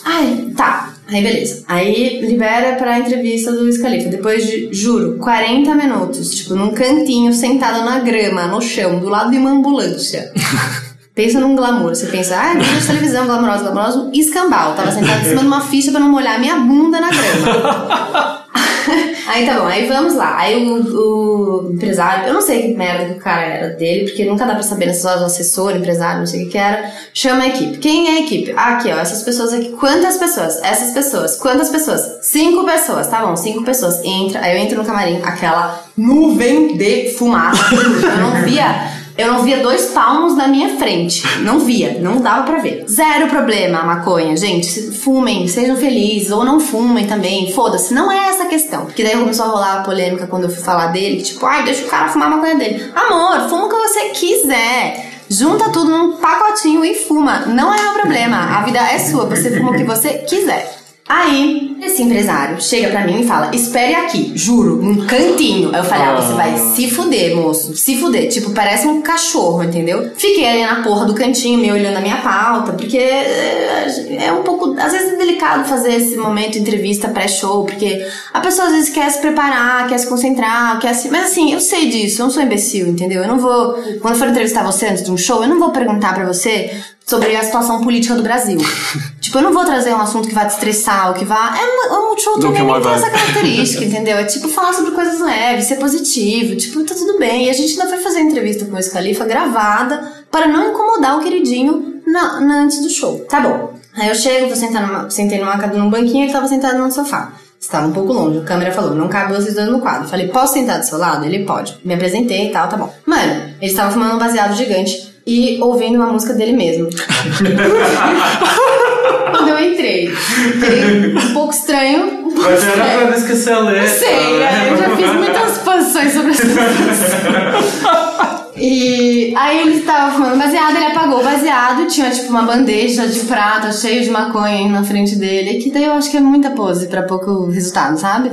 A: Ai, tá. Aí beleza. Aí libera pra entrevista do Wiz Khalifa. Depois de, juro, 40 minutos, tipo, num cantinho, sentada na grama, no chão, do lado de uma ambulância. Pensa num glamour. Você pensa, ah, vídeo de televisão, glamouroso, glamouroso, escambau. Tava sentada em cima de uma ficha pra não molhar minha bunda na grama. aí tá bom, aí vamos lá. Aí o, o empresário, eu não sei que merda que o cara era dele, porque nunca dá pra saber né, se só o assessor, empresário, não sei o que que era. Chama a equipe. Quem é a equipe? Ah, aqui, ó, essas pessoas aqui. Quantas pessoas? Essas pessoas. Quantas pessoas? Cinco pessoas, tá bom, cinco pessoas. Entra, aí eu entro no camarim, aquela nuvem de fumaça. eu não via. Eu não via dois palmos na minha frente. Não via, não dava pra ver. Zero problema a maconha, gente. Fumem, sejam felizes, ou não fumem também. Foda-se, não é essa a questão. Porque daí começou a rolar a polêmica quando eu fui falar dele, que tipo, ai, deixa o cara fumar a maconha dele. Amor, fuma o que você quiser. Junta tudo num pacotinho e fuma. Não é o problema. A vida é sua, você fuma o que você quiser. Aí, esse empresário chega pra mim e fala: Espere aqui, juro, num cantinho. Aí eu falei: Ah, você vai se fuder, moço. Se fuder. Tipo, parece um cachorro, entendeu? Fiquei ali na porra do cantinho, me olhando a minha pauta, porque é, é um pouco. Às vezes é delicado fazer esse momento entrevista pré-show, porque a pessoa às vezes quer se preparar, quer se concentrar, quer se. Mas assim, eu sei disso, eu não sou imbecil, entendeu? Eu não vou. Quando for entrevistar você antes de um show, eu não vou perguntar pra você sobre a situação política do Brasil. tipo, eu não vou trazer um assunto que vai te estressar, ou que vá. É um, um show também tem
B: vai.
A: essa característica, entendeu? É tipo falar sobre coisas leves, ser positivo, tipo, tá tudo bem. E a gente ainda foi fazer a entrevista com o Scalifa gravada para não incomodar o queridinho na, na- antes do show. Tá bom. Aí eu chego, vou sentar numa, sentei numa, num banquinho, ele tava sentado no sofá. Estava um pouco longe, a câmera falou, não cabe vocês dois no quadro. Falei, posso sentar do seu lado? Ele pode. Me apresentei e tal, tá bom. Mano, ele estava fumando um baseado gigante e ouvindo uma música dele mesmo. Quando eu entrei, um pouco estranho. Um pouco
C: Mas era pra esquecer a letra.
A: Sei,
C: né?
A: eu já fiz muitas posições sobre essa E aí ele estava fumando baseado, ele apagou o baseado, tinha tipo uma bandeja de prata cheia de maconha na frente dele, que daí eu acho que é muita pose pra pouco resultado, sabe?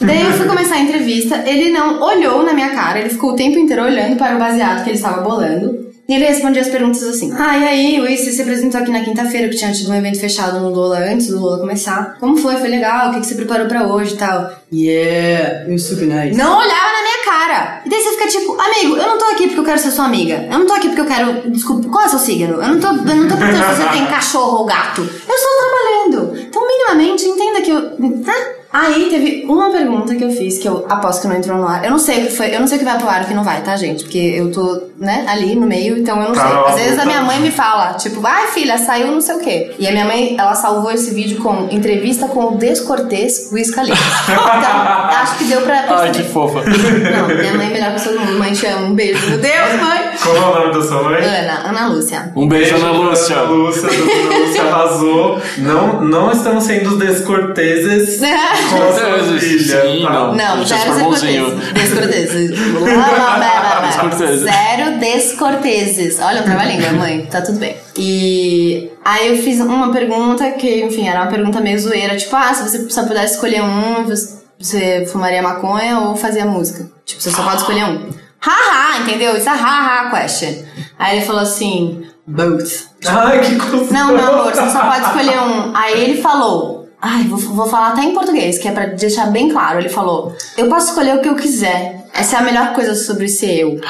A: Daí eu fui começar a entrevista, ele não olhou na minha cara, ele ficou o tempo inteiro olhando para o baseado que ele estava bolando. E ele respondia as perguntas assim: Ah, e aí, Luiz, você se apresentou aqui na quinta-feira, que tinha tido um evento fechado no Lola antes do Lola começar. Como foi? Foi legal? O que que você preparou pra hoje e tal?
D: Yeah, you're super nice.
A: Não olhava na minha cara. E daí você fica tipo, amigo, eu não tô aqui porque eu quero ser sua amiga. Eu não tô aqui porque eu quero. Desculpa, qual é o seu signo? Eu não tô, eu não tô perguntando se você tem cachorro ou gato. Eu estou trabalhando. Então, minimamente, entenda que eu. Tá? Aí teve uma pergunta que eu fiz, que eu aposto que não entrou no ar. Eu não sei o que foi, eu não sei o que vai pro ar e o que não vai, tá, gente? Porque eu tô, né, ali no meio, então eu não
C: Tá
A: sei. Às vezes a
C: luta.
A: minha mãe me fala, tipo, ai filha, saiu não sei o quê. E a minha mãe, ela salvou esse vídeo com entrevista com o descortês Luiz. Então, acho que deu pra perceber.
B: Ai, que fofa.
A: Não, minha mãe é a melhor pessoa do mundo. Mãe, te amo. Um beijo. Meu Deus, mãe.
C: Qual é o nome da sua mãe?
A: Ana, Ana Lúcia.
B: Um beijo, Ana Lúcia.
C: Ana Lúcia, a Ana Lúcia arrasou. Não, não estamos sendo sua
B: Descorteses, sim,
C: tá?
B: não.
A: Não,
B: Deixa
A: zero descorteses. Descorteses.
B: Descorteses.
A: Zero descorteses. Olha, eu trava-língua, mãe. Tá tudo bem. E aí eu fiz uma pergunta que, enfim, era uma pergunta meio zoeira. Tipo, ah, se você só pudesse escolher um, você- você fumaria maconha ou fazia música? Tipo, você só pode escolher um. Haha, entendeu? Isso é haha question. Aí ele falou assim, both.
C: Ai, que confusão.
A: Não, meu amor, você só pode escolher um. Aí ele falou, Ai, vou, vou falar até em português, que é pra deixar bem claro. Ele falou: Eu posso escolher o que eu quiser. Essa é a melhor coisa sobre ser eu.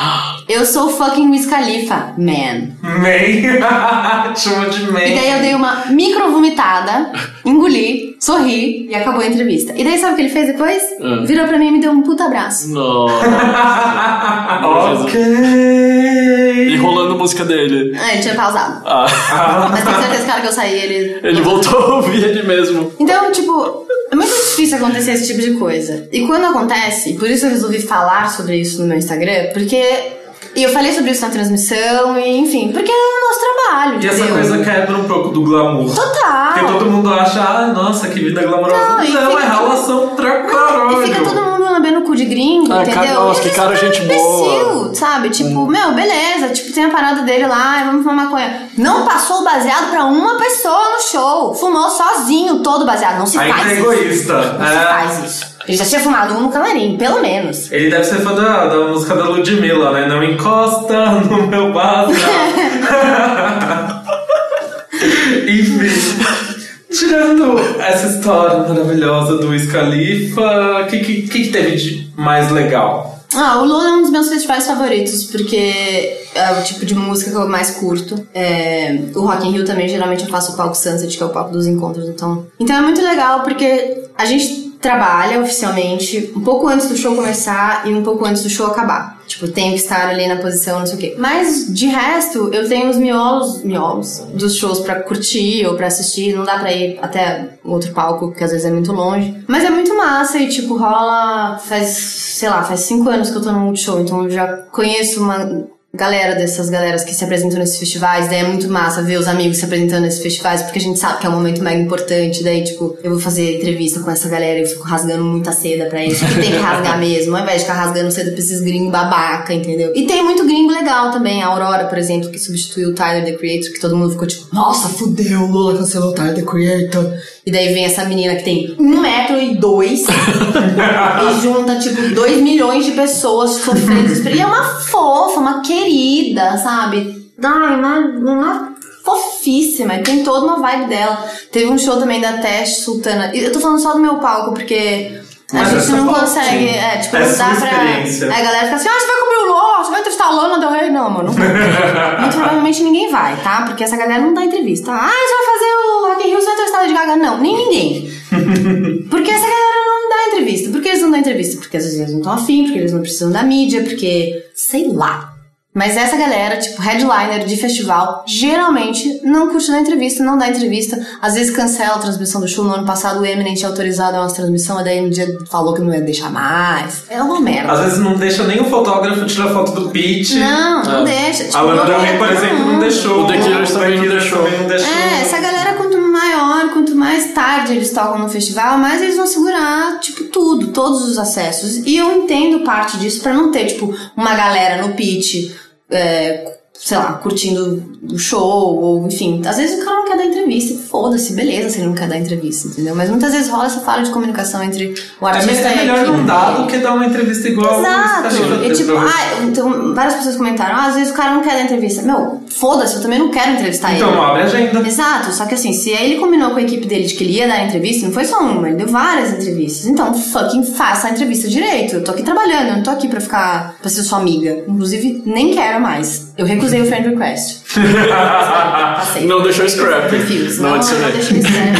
A: Eu sou o fucking Wiz Khalifa, man.
C: Man. Chama de man.
A: E daí eu dei uma micro vomitada, engoli, sorri e acabou a entrevista. E daí sabe o que ele fez depois?
B: Hum.
A: Virou pra mim e me deu um puta abraço.
B: Nossa.
C: ok.
B: E rolando música dele.
A: Ah, ele tinha pausado.
B: Ah.
A: Mas tenho certeza que na hora que eu saí, ele.
B: Ele voltou a ouvir ele mesmo.
A: Então, tipo, é muito difícil acontecer esse tipo de coisa. E quando acontece, por isso eu resolvi falar sobre isso no meu Instagram, porque. E eu falei sobre isso na transmissão, e enfim, porque é o nosso trabalho.
C: E essa
A: entendeu?
C: coisa quebra um pouco do glamour.
A: Total.
C: Porque todo mundo acha, ah, nossa, que vida glamourosa.
A: Não,
C: Não, é relação caralho.
A: E fica todo mundo de gringo,
B: Ah,
A: entendeu?
B: cara, nossa,
A: E
B: que cara gente
A: é um
B: boa.
A: imbecil, sabe? Tipo, meu, beleza. Tipo, tem a parada dele lá, vamos fumar maconha. Não passou o baseado pra uma pessoa no show. Fumou sozinho todo baseado. Não se
C: Aí
A: faz isso.
C: egoísta.
A: Não se
C: É.
A: faz isso. Ele já tinha fumado um no camarim, pelo menos.
C: Ele deve ser fã da, da música da Ludmilla, né? Não encosta no meu baseado. Enfim. Tirando essa história maravilhosa do Wiz Khalifa, o que, que que teve de mais legal?
A: Ah, o Lula é um dos meus festivais favoritos, porque é o tipo de música que eu mais curto. É, o Rock in Rio também, geralmente eu faço o palco Sunset, que é o palco dos encontros, então... Então é muito legal, porque a gente trabalha oficialmente um pouco antes do show começar e um pouco antes do show acabar. Tipo, tenho que estar ali na posição, não sei o quê. Mas, de resto, eu tenho os miolos, miolos dos shows pra curtir ou pra assistir. Não dá pra ir até outro palco, porque às vezes é muito longe. Mas é muito massa e, tipo, rola... Faz, sei lá, faz cinco anos que eu tô no Multishow, então eu já conheço uma galera dessas galeras que se apresentam nesses festivais, daí é muito massa ver os amigos se apresentando nesses festivais, porque a gente sabe que é um momento mega importante, daí, tipo, eu vou fazer entrevista com essa galera e eu fico rasgando muita seda pra eles, porque tem que rasgar mesmo, ao invés de ficar rasgando seda pra esses gringos babaca, entendeu? E tem muito gringo legal também, a Aurora, por exemplo, que substituiu o Tyler, The Creator, que todo mundo ficou tipo, nossa, fudeu, o Lula cancelou o Tyler, The Creator. E daí vem essa menina que tem um metro e dois e junta, tipo, dois milhões de pessoas sofrendo. E é uma fofa, uma querida, sabe? Ai, uma, uma fofíssima. E tem toda uma vibe dela. Teve um show também da Teste Sultana. Eu tô falando só do meu palco, porque. A gente não
C: foto,
A: consegue, é, tipo,
C: É
A: não dá
C: sua
A: pra. a galera fica assim, ah, você vai cobrir o Ló, você vai entrevistar o Lana Del Rey. Não, mano, não. Muito provavelmente ninguém vai, tá? Porque essa galera não dá entrevista. Ah, você vai fazer o Rock in Rio, você vai entrevistar a Lady Gaga? Não, nem ninguém. Porque essa galera não dá entrevista. Por que eles não dão entrevista? Porque às vezes eles não estão afim, porque eles não precisam da mídia, porque. sei lá. Mas essa galera, tipo, headliner de festival, geralmente não curte dar entrevista, não dá entrevista. Às vezes cancela a transmissão do show. No ano passado o Eminem tinha autorizado a nossa transmissão, mas daí no dia falou que não ia deixar mais. É uma merda.
C: Às vezes não deixa nem o fotógrafo tirar foto do pitch.
A: Não, não
B: É.
A: deixa. Tipo,
C: A Lana Del Rey,
A: não-
C: por exemplo, não deixou.
B: O The Killers não
C: também não deixou.
A: É, essa galera, quanto mais tarde eles tocam no festival, mais eles vão segurar, tipo, tudo, todos os acessos. E eu entendo parte disso pra não ter, tipo, uma galera no pitch, é, sei lá, curtindo o show, ou enfim. Às vezes o cara não quer dar entrevista, foda-se, beleza se ele não quer dar entrevista, entendeu? Mas muitas vezes rola essa falha de comunicação entre o
C: É,
A: artista
C: é
A: a
C: melhor não dar do que dar uma entrevista igual o
A: Exato. E
C: teve
A: tipo, ah, então várias pessoas comentaram, ah, às vezes o cara não quer dar entrevista. Meu, foda-se, eu também não quero entrevistar ele.
C: Então abre a agenda.
A: Exato, só que assim, se ele combinou com a equipe dele de que ele ia dar entrevista, não foi só uma, ele deu várias entrevistas. Então, fucking faça a entrevista direito. Eu tô aqui trabalhando, eu não tô aqui pra ficar, pra ser sua amiga. Inclusive, nem quero mais. Eu recusei o friend request. Passei.
B: Não deixou scrap.
A: Refuse.
B: Não
A: Não, não deixei scrap.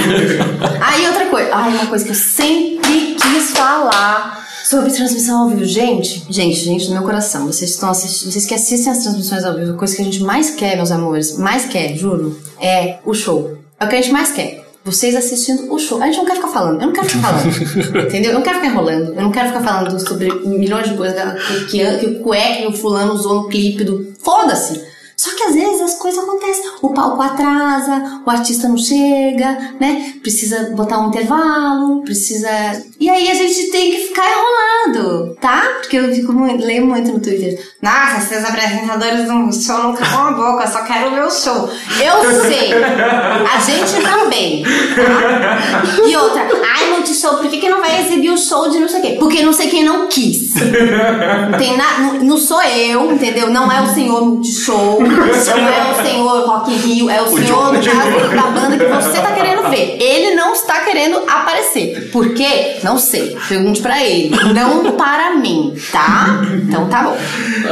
A: Aí outra coisa. Ai, uma coisa que eu sempre quis falar sobre transmissão ao vivo. Gente, gente, gente do meu coração. Vocês estão assistindo. Vocês que assistem as transmissões ao vivo, a coisa que a gente mais quer, meus amores, mais quer, juro, é o show. É o que a gente mais quer. Vocês assistindo o show. A gente não quer ficar falando. Eu não quero ficar falando. entendeu? Eu não quero ficar enrolando. Eu não quero ficar falando sobre milhões de coisas que, que, que o cueca que o fulano usou no clipe do. Foda-se! Só que às vezes as coisas acontecem. O palco atrasa, o artista não chega, né? Precisa botar um intervalo, precisa. E aí a gente tem que ficar enrolando, tá? Porque eu fico muito, leio muito no Twitter. Nossa, esses apresentadores do show não calam a boca, só quero ver o show. Eu sei. A gente também. Tá? E outra, ai, Multishow, por que, que não vai exibir o show de não sei quem. Porque não sei quem não quis. Não Tem na, não, não sou eu, entendeu? Não é o senhor Multishow, não é o senhor Rock in Rio, é o senhor, no caso, da banda que você tá querendo ver. Ele não está querendo aparecer. Por quê? Não sei. Pergunte pra ele. Não para mim, tá? Então tá bom.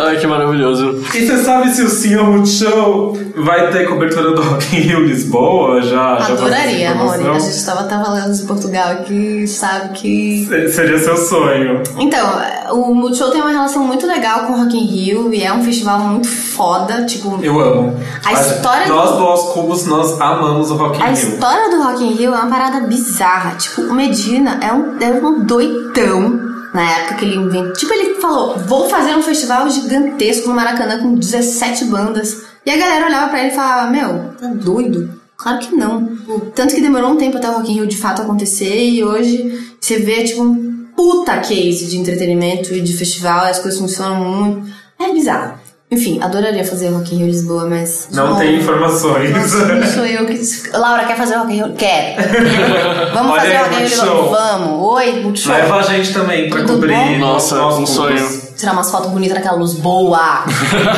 B: Ai, que maravilhoso.
C: E você sabe se o Cia Multishow vai ter cobertura do Rock in Rio Lisboa? Já, já
A: Adoraria,
C: essa
A: amor. A gente tava, tava falando de Portugal aqui, sabe que
C: Se- Seria seu sonho.
A: Então, o Multishow tem uma relação muito legal com o Rock in Rio e é um festival muito foda, tipo...
C: Eu amo.
A: A história do-
C: Nós do Aos Cubos, nós amamos o Rock in
A: A
C: Rio.
A: história do Rock in Rio é uma parada bizarra. Tipo, o Medina é um, é um doidão na época que ele inventou. Tipo, ele falou: vou fazer um festival gigantesco no Maracanã com 17 bandas. E a galera olhava pra ele e falava: Meu, tá doido? Claro que não. Tanto que demorou um tempo até o Rock in Rio de fato acontecer e hoje você vê, tipo, um puta case de entretenimento e de festival, as coisas funcionam muito. É bizarro. Enfim, adoraria fazer Rock in Rio Lisboa, mas.
C: Não tem informações.
A: não sou eu que. Laura, quer fazer Rock in Rio? Quero. Vamos
C: Olha
A: fazer
C: aí,
A: Rock in Rio. Lisboa? Vamos. Oi, Multishow.
C: Leva a gente também pra
A: Tudo
C: cobrir.
A: bom?
B: Nossa,
C: Aos
B: um sonho.
A: Tirar umas fotos bonitas naquela luz boa.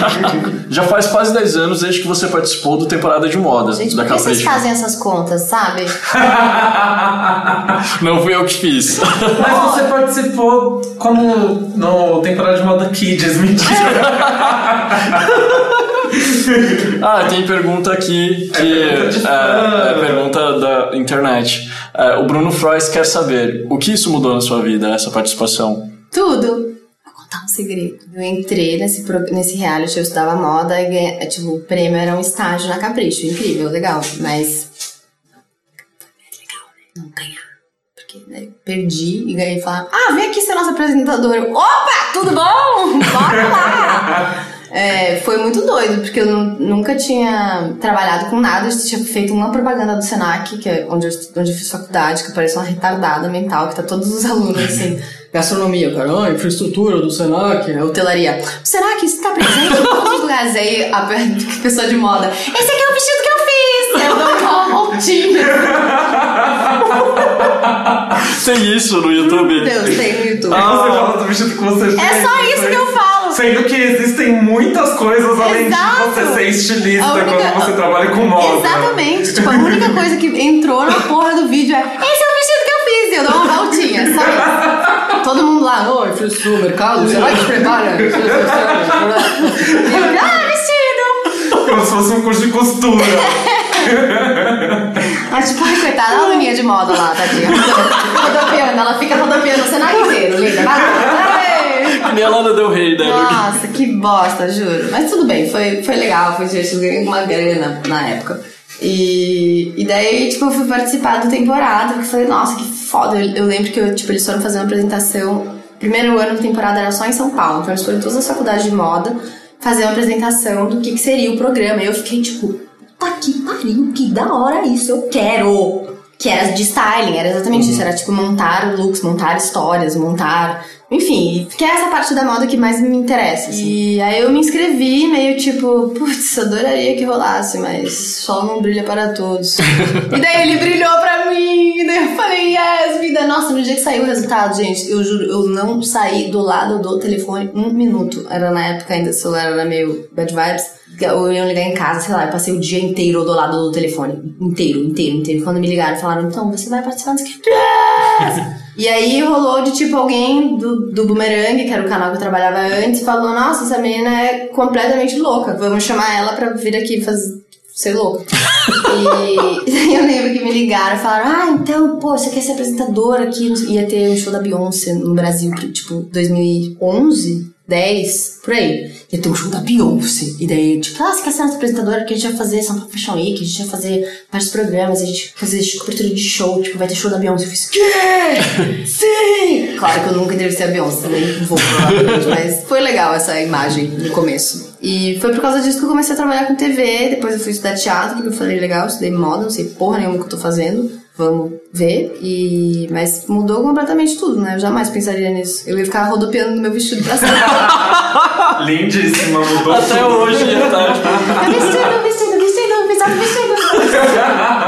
B: Já faz quase 10 anos desde que você participou do temporada de moda
A: Gente,
B: da
A: por que vocês fazem essas contas, sabe?
B: Não fui eu que fiz.
C: Mas você participou como no temporada de moda Kids, mentira.
B: Ah, tem pergunta aqui que
C: pergunta de
B: é,
C: fã.
B: é pergunta da internet. É, o Bruno Frois quer saber o que isso mudou na sua vida, essa participação.
A: Tudo. Contar um segredo. Eu entrei nesse, nesse reality, eu estudava moda e é, tipo, o prêmio era um estágio na Capricho. Incrível, legal. Mas. É legal, né? Não ganhar. Porque né, perdi e ganhei e falaram: Ah, vem aqui ser nossa apresentadora. Opa, tudo bom? Bora lá! É, foi muito doido, porque eu nu- nunca tinha trabalhado com nada. Eu tinha feito uma propaganda do Senac, que é onde eu, onde eu fiz faculdade, que parece uma retardada mental, que tá todos os alunos assim.
D: Gastronomia, cara. Ah, infraestrutura do Senac.
A: É hotelaria. Será que isso tá presente em todos os lugares? Aí a pe- pessoa de moda. Esse aqui é o vestido que eu fiz! Eu dou uma voltinha.
B: Tem isso no YouTube.
A: Meu Deus, tem no YouTube.
C: Aí você fala do vestido que você fez.
A: É só isso que eu falo.
C: Sendo que existem muitas coisas além
A: Exato.
C: de você ser estilista
A: única-
C: quando você trabalha com moda.
A: Exatamente. Tipo, a única coisa que entrou na porra do vídeo é esse é o vestido que eu fiz. Eu dou uma voltinha, só isso. Todo mundo lá, oi,
D: Fiz o mercado, será que prepara?
A: e eu, ah, vestido!
C: Como se fosse um curso de costura.
A: Mas, tipo, coitada, a aluninha de moda lá, tadinha. Rodopiando, ela fica rodopiando o cenário inteiro, linda. Vai lá. Ei!
B: Que nem a Lana Del Rey, né?
A: Nossa, que bosta, juro. Mas tudo bem, foi, foi legal, foi divertido, ganhei uma grana na época. E, e daí, tipo, eu fui participar do temporada, porque falei, nossa, que foda. Eu, eu lembro que eu, tipo, eles foram fazer uma apresentação. Primeiro ano da temporada era só em São Paulo, então eles foram em todas as faculdades de moda fazer uma apresentação do que, que seria o programa. E eu fiquei, tipo, puta que pariu, que da hora isso, eu quero! Que era de styling, era exatamente isso. Era tipo montar looks, montar histórias, montar. Enfim, que é essa parte da moda que mais me interessa. assim. E aí eu me inscrevi, meio tipo, putz, adoraria que rolasse, mas sol não brilha para todos. e daí ele brilhou pra mim, e daí eu falei, yes, vida. Nossa, no dia que saiu o resultado, gente, eu juro, eu não saí do lado do telefone um minuto. Era na época ainda, o celular era meio bad vibes. Eu ia ligar em casa, sei lá, eu passei o dia inteiro do lado do telefone. Inteiro, inteiro, inteiro. Quando me ligaram, falaram, então, você vai participar do sketch. E aí rolou de tipo alguém do, do Boomerang, que era o canal que eu trabalhava antes, falou: Nossa, essa menina é completamente louca, vamos chamar ela pra vir aqui fazer. Ser louca. e eu lembro que me ligaram e falaram: Ah, então, pô, você quer ser apresentadora aqui? Ia ter um show da Beyoncé no Brasil, tipo, 2011, 10, por aí. Ia ter um show da Beyoncé. E daí, tipo, ah, você quer ser nossa apresentadora? Porque a gente vai fazer São Paulo Fashion Week, a gente vai fazer vários programas, a gente vai fazer cobertura de show, tipo, vai ter show da Beyoncé. Eu fiz, quê? Sim! Claro que eu nunca entrevistei a Beyoncé, nem vou provavelmente, mas foi legal essa imagem no começo. E foi por causa disso que eu comecei a trabalhar com TV, depois eu fui estudar teatro, que eu falei, legal, eu estudei moda, não sei porra nenhuma que eu tô fazendo. Vamos ver. E... Mas mudou completamente tudo, né? Eu jamais pensaria nisso. Eu ia ficar rodopiando no meu vestido pra sempre.
C: Lindíssima, mudou
B: Até
C: tudo.
B: hoje ia tá, tipo,
A: vestido, vestido, vestido, vestido, vestido.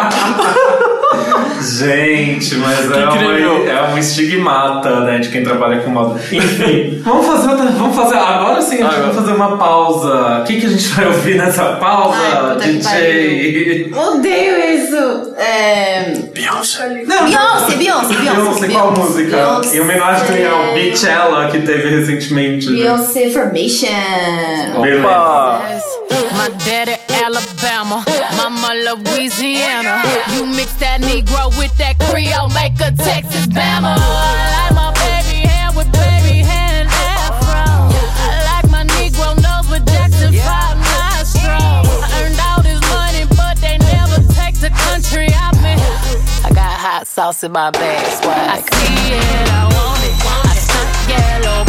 C: Gente, mas é uma, é uma estigmata, né, de quem trabalha com moda. Enfim, vamos fazer outra, vamos fazer, agora sim, a gente
B: Agora.
C: vai fazer uma pausa. O que, que a gente vai ouvir nessa pausa,
A: Ai,
C: DJ?
A: Odeio isso. É...
B: Beyoncé.
C: Não,
A: Beyoncé, Beyoncé, Beyoncé.
C: qual música?
A: Beyoncé.
C: Em homenagem ao Beachella que teve recentemente. né?
A: Beyoncé Formation.
C: Beleza.
B: Opa!
F: My daddy Alabama, mama Louisiana. You mix that Negro with that Creole, make a Texas Bama. I like my baby hair with baby hair and afro. I like my Negro nose with Jackson 5 nostrils. I earned all this money, but they never take the country out me. I got hot sauce in my bag, swag. I see it, I want it. I stunt yellow,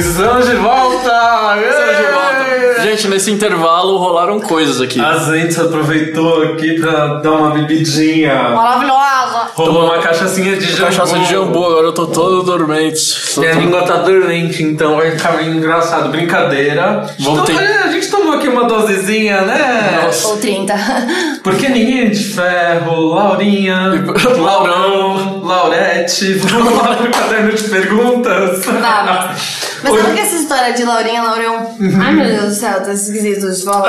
C: Estamos de volta!
B: Estamos de volta. Gente, nesse intervalo rolaram coisas aqui.
C: A gente aproveitou aqui pra dar uma bebidinha.
A: Maravilhosa.
C: Rolou uma cachaçinha de jambu.
B: Cachaça de jambu, agora eu tô todo dormente. Tô
C: Minha
B: todo-
C: língua tá dormente, então vai ficar meio engraçado. Brincadeira.
B: Vamos
C: Então,
B: ter-
C: A gente tomou aqui uma dosezinha, né?
B: Nossa.
A: Ou 30.
C: Porque ninguém é de ferro, Laurinha, Laurão, Laurete. Vamos lá pro caderno de perguntas.
A: Vamos. Mas sabe que essa história de Laurinha, Laurão? Ai meu Deus do céu, tá esquisito de falar.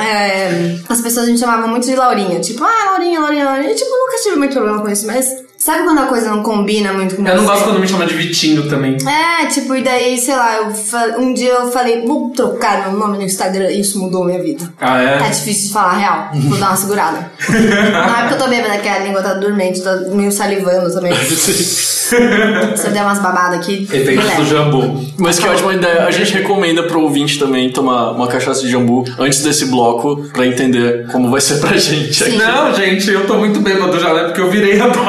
A: É, as pessoas me chamavam muito de Laurinha. Tipo, ah, Laurinha, Laurinha, Laurinha. Eu, tipo, nunca tive muito problema com isso, mas sabe quando a coisa não combina muito com
C: Eu não
A: você?
C: gosto quando me chama de Vitinho também.
A: É, tipo, e daí, sei lá, eu fa- um dia eu falei, vou trocar meu nome no Instagram e isso mudou minha vida.
C: Ah,
A: Tá
C: é?
A: difícil de falar a real. Vou dar uma segurada. Não é porque eu tô bêbada, que a língua tá dormente, tá meio salivando também. Se eu der umas babadas aqui.
C: Efeitos do jambu.
B: Mas que ótima ideia. A gente recomenda pro ouvinte também tomar uma cachaça de jambu antes desse bloco pra entender como vai ser pra gente.
A: Sim.
C: Não, gente, eu tô muito bêbado já, né? Porque eu virei a dose.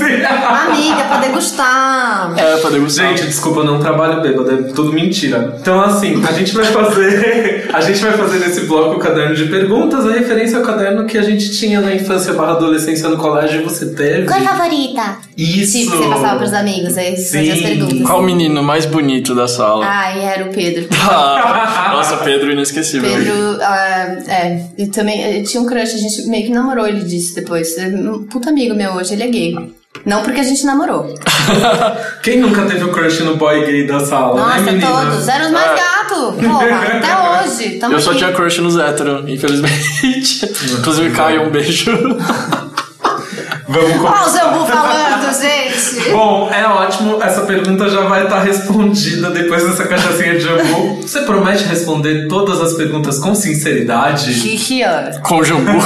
A: Amiga, pra degustar.
B: É, pra degustar.
C: Gente, desculpa, eu não trabalho bêbado, é tudo mentira. Então, assim, a gente vai fazer. A gente vai fazer nesse bloco o caderno de perguntas, a referência ao caderno que a gente tinha na infância barra adolescência no colégio e você teve.
A: Cor favorita?
C: Isso!
A: Tipo, você passava pros amigos, aí você fazia as perguntas.
B: Qual o menino mais bonito da sala?
A: Ai, era o Pedro.
B: Ah, Nossa, Pedro inesquecível.
A: Pedro, ah, é, e também eu tinha um crush, a gente meio que namorou, ele disse depois. Um puta amigo meu hoje, ele é gay. Não porque a gente namorou.
C: Quem nunca teve o crush no boy gay da sala,
A: Nossa,
C: né, menina?
A: todos. Eram os mais
B: É.
A: gatos. Porra, até hoje. Tamo
B: Eu só
A: aqui.
B: tinha crush nos hétero, infelizmente. Inclusive, Caio, um beijo.
C: Vamos começar.
A: Olha o Zambu falando, gente.
C: Bom, é ótimo. Essa pergunta já vai estar respondida depois dessa cachaçinha de jambu. Você promete responder todas as perguntas com sinceridade?
A: Xixi, ó.
B: Com jambu.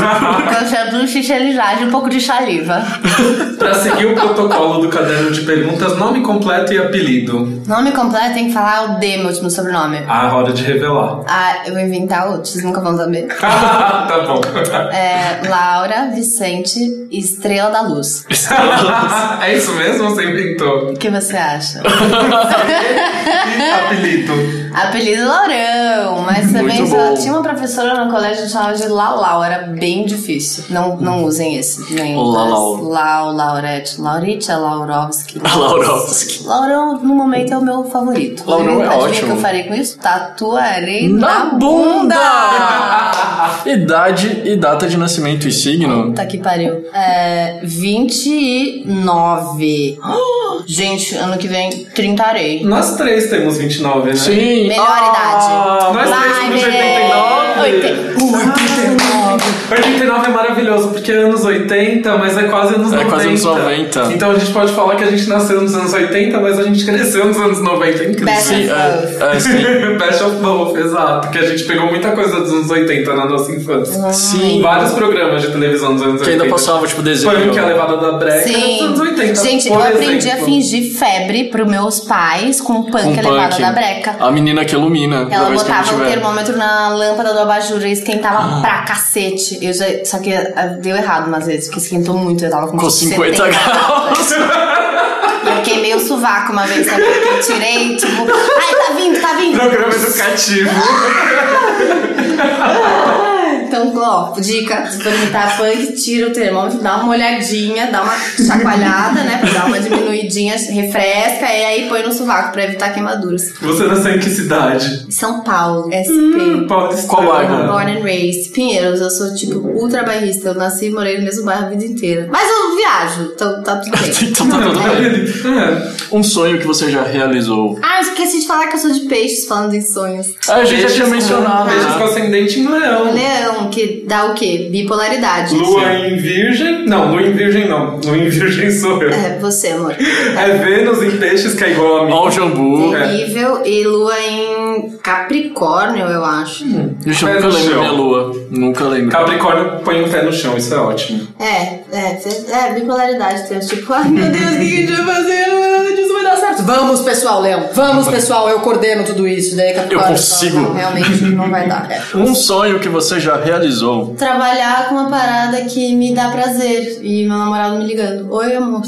A: Cansando xixelizade, um pouco de saliva.
C: Pra seguir o protocolo do caderno de perguntas, nome completo e apelido.
A: Nome completo tem que falar o D, meu último sobrenome.
C: A hora de revelar.
A: Ah, eu vou inventar outro, vocês nunca vão saber.
C: tá bom.
A: É Laura Vicente Estrela da Luz.
C: É isso mesmo ou você inventou?
A: O que você acha?
C: Apelido?
A: Apelido Laurão, mas também tinha uma professora no colégio que chamava de Lalau, era bem difícil. Não, não usem esse, nem
B: O Lalau.
A: Lau, Laurete, Lauritia, Laurovski.
B: Laurovski.
A: Laurão, no momento, é o meu favorito.
B: Laurão é ótimo.
A: o que eu farei com isso? Tatuarei
B: Na
A: na,
B: bunda!
A: bunda!
B: Idade e data de nascimento e signo?
A: Puta que pariu. É. 29. Gente, ano que vem, 30 arei.
C: Nós três temos 29, né?
B: Sim.
A: Melhor
B: Ah,
C: Nós três de
A: bebê.
C: 89.
A: 89.
C: 89 é maravilhoso, porque é anos 80, mas é quase anos
B: É
C: 90.
B: quase anos 90.
C: Então a gente pode falar que a gente nasceu nos anos 80, mas a gente cresceu nos anos 90. É incrível.
A: Best
B: Sim, é, é, sim.
C: Best of both, exato. Que a gente pegou muita coisa dos anos 80 na nossa infância.
B: Sim.
C: Vários programas de televisão dos anos
B: Que
C: 80.
B: ainda passava, tipo, desenho.
C: Punk, a levada da breca, dos
A: Sim.
C: anos 80.
A: Gente, eu aprendi
C: exemplo.
A: a fingir febre pros meus pais com o punk
B: Com
A: elevado
B: punk.
A: da breca.
B: A menina que ilumina.
A: Ela
B: que a
A: botava o termômetro na lâmpada do abajur e esquentava
B: Ah.
A: pra cacete. Eu já, só que ah, deu errado umas vezes, porque esquentou muito. Eu tava com,
B: Com
A: tipo,
B: 50
A: 70
B: graus.
A: Eu queimei o sovaco uma vez também, porque eu tirei, tipo, ai, tá vindo, tá vindo.
C: Programa educativo.
A: Então, ó, dica, se for imitar punk, tira o termômetro, dá uma olhadinha, dá uma chacoalhada, né? Pra dar uma diminuidinha, refresca e aí põe no sovaco pra evitar queimaduras.
C: Você nasceu em que cidade?
A: São Paulo, SP.
C: Hum, Paulistana.
B: Qual bairro?
A: Born and raised. Pinheiros, eu sou tipo ultra bairrista. Eu nasci e morei no mesmo bairro a vida inteira. Mas eu viajo, então tá tudo bem.
B: Então tá tudo bem.
C: É.
B: Um sonho que você já realizou.
A: Ah, eu esqueci de falar que eu sou de peixes falando em sonhos.
B: Ah, a gente já tinha mencionado.
C: Peixes
B: né?
C: com ascendente em leão.
A: Leão, que dá o quê? Bipolaridade.
C: Lua em virgem? Não, lua em virgem não. Lua em virgem sou eu.
A: É, você, amor.
C: É Vênus em peixes que é igual a mim.
B: Ó o jambu.
A: Terrível. E lua em Capricórnio, eu acho.
B: Gente, eu
C: Pé
B: nunca lembro
C: chão.
B: minha lua. Nunca lembro.
C: Capricórnio põe o pé no chão, isso é ótimo.
A: É, é, é, bipolaridade. Tem tipo, ai meu Deus, o que a gente vai fazer? Disso vai dar certo.
D: Vamos, pessoal, Leão. Vamos, pessoal, eu coordeno tudo isso. Daí Capricórnio
B: Eu
D: fala,
B: consigo.
D: "Não, realmente não vai dar. É.
B: Um sonho que você já realizou.
A: Trabalhar com uma parada que me dá prazer. E meu namorado me ligando. Oi, amor?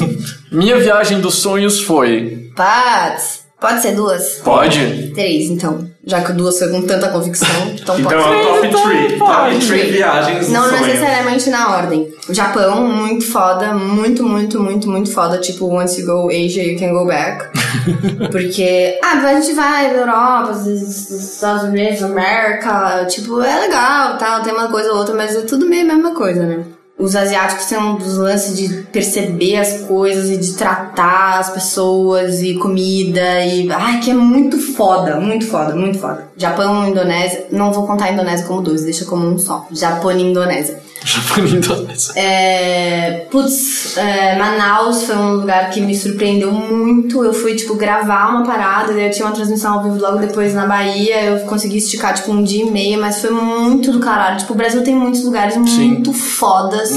B: Minha viagem dos sonhos foi.
A: Pats, pode ser duas?
B: Pode?
A: Três, então. Já que duas foi com tanta convicção, então,
C: Então
A: pode
C: é
A: ser.
C: o top 3. Top
A: Pode.
C: 3 viagens
A: Não necessariamente na ordem. O Japão, muito foda, muito, muito, muito, muito foda. Tipo, once you go Asia, you can go back. Porque, ah, a gente vai na Europa, os os Estados Unidos, América, tipo, é legal, tal, tem uma coisa ou outra, mas é tudo meio a mesma coisa, né? Os asiáticos têm um dos lances de perceber as coisas e de tratar as pessoas e comida e. Ai, que é muito foda, muito foda, muito foda. Japão, Indonésia. Não vou contar a Indonésia como dois, deixa como um só. Japão e Indonésia.
B: E Indonésia.
A: É, putz, é, Manaus foi um lugar que me surpreendeu muito. Eu fui, tipo, gravar uma parada, daí eu tinha uma transmissão ao vivo logo depois na Bahia. Eu consegui esticar, tipo, um dia e meio, mas foi muito do caralho. Tipo, o Brasil tem muitos lugares muito fodas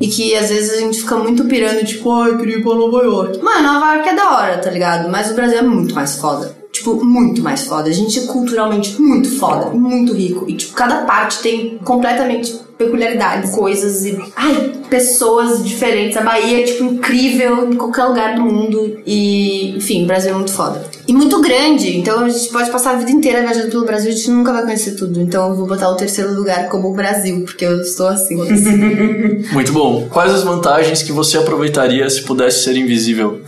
A: e que às vezes a gente fica muito pirando, tipo, ai, queria ir pra Nova York. Mano, Nova York é da hora, tá ligado? Mas o Brasil é muito mais foda. Tipo, muito mais foda. A gente é culturalmente muito foda, muito rico. E, tipo, cada parte tem completamente peculiaridades, coisas e. Ai, pessoas diferentes. A Bahia é, tipo, incrível em qualquer lugar do mundo. E, enfim, o Brasil é muito foda. E muito grande. Então a gente pode passar a vida inteira viajando pelo Brasil e a gente nunca vai conhecer tudo. Então eu vou botar o terceiro lugar como o Brasil, porque eu estou assim.
B: Muito bom. Quais as vantagens que você aproveitaria se pudesse ser invisível?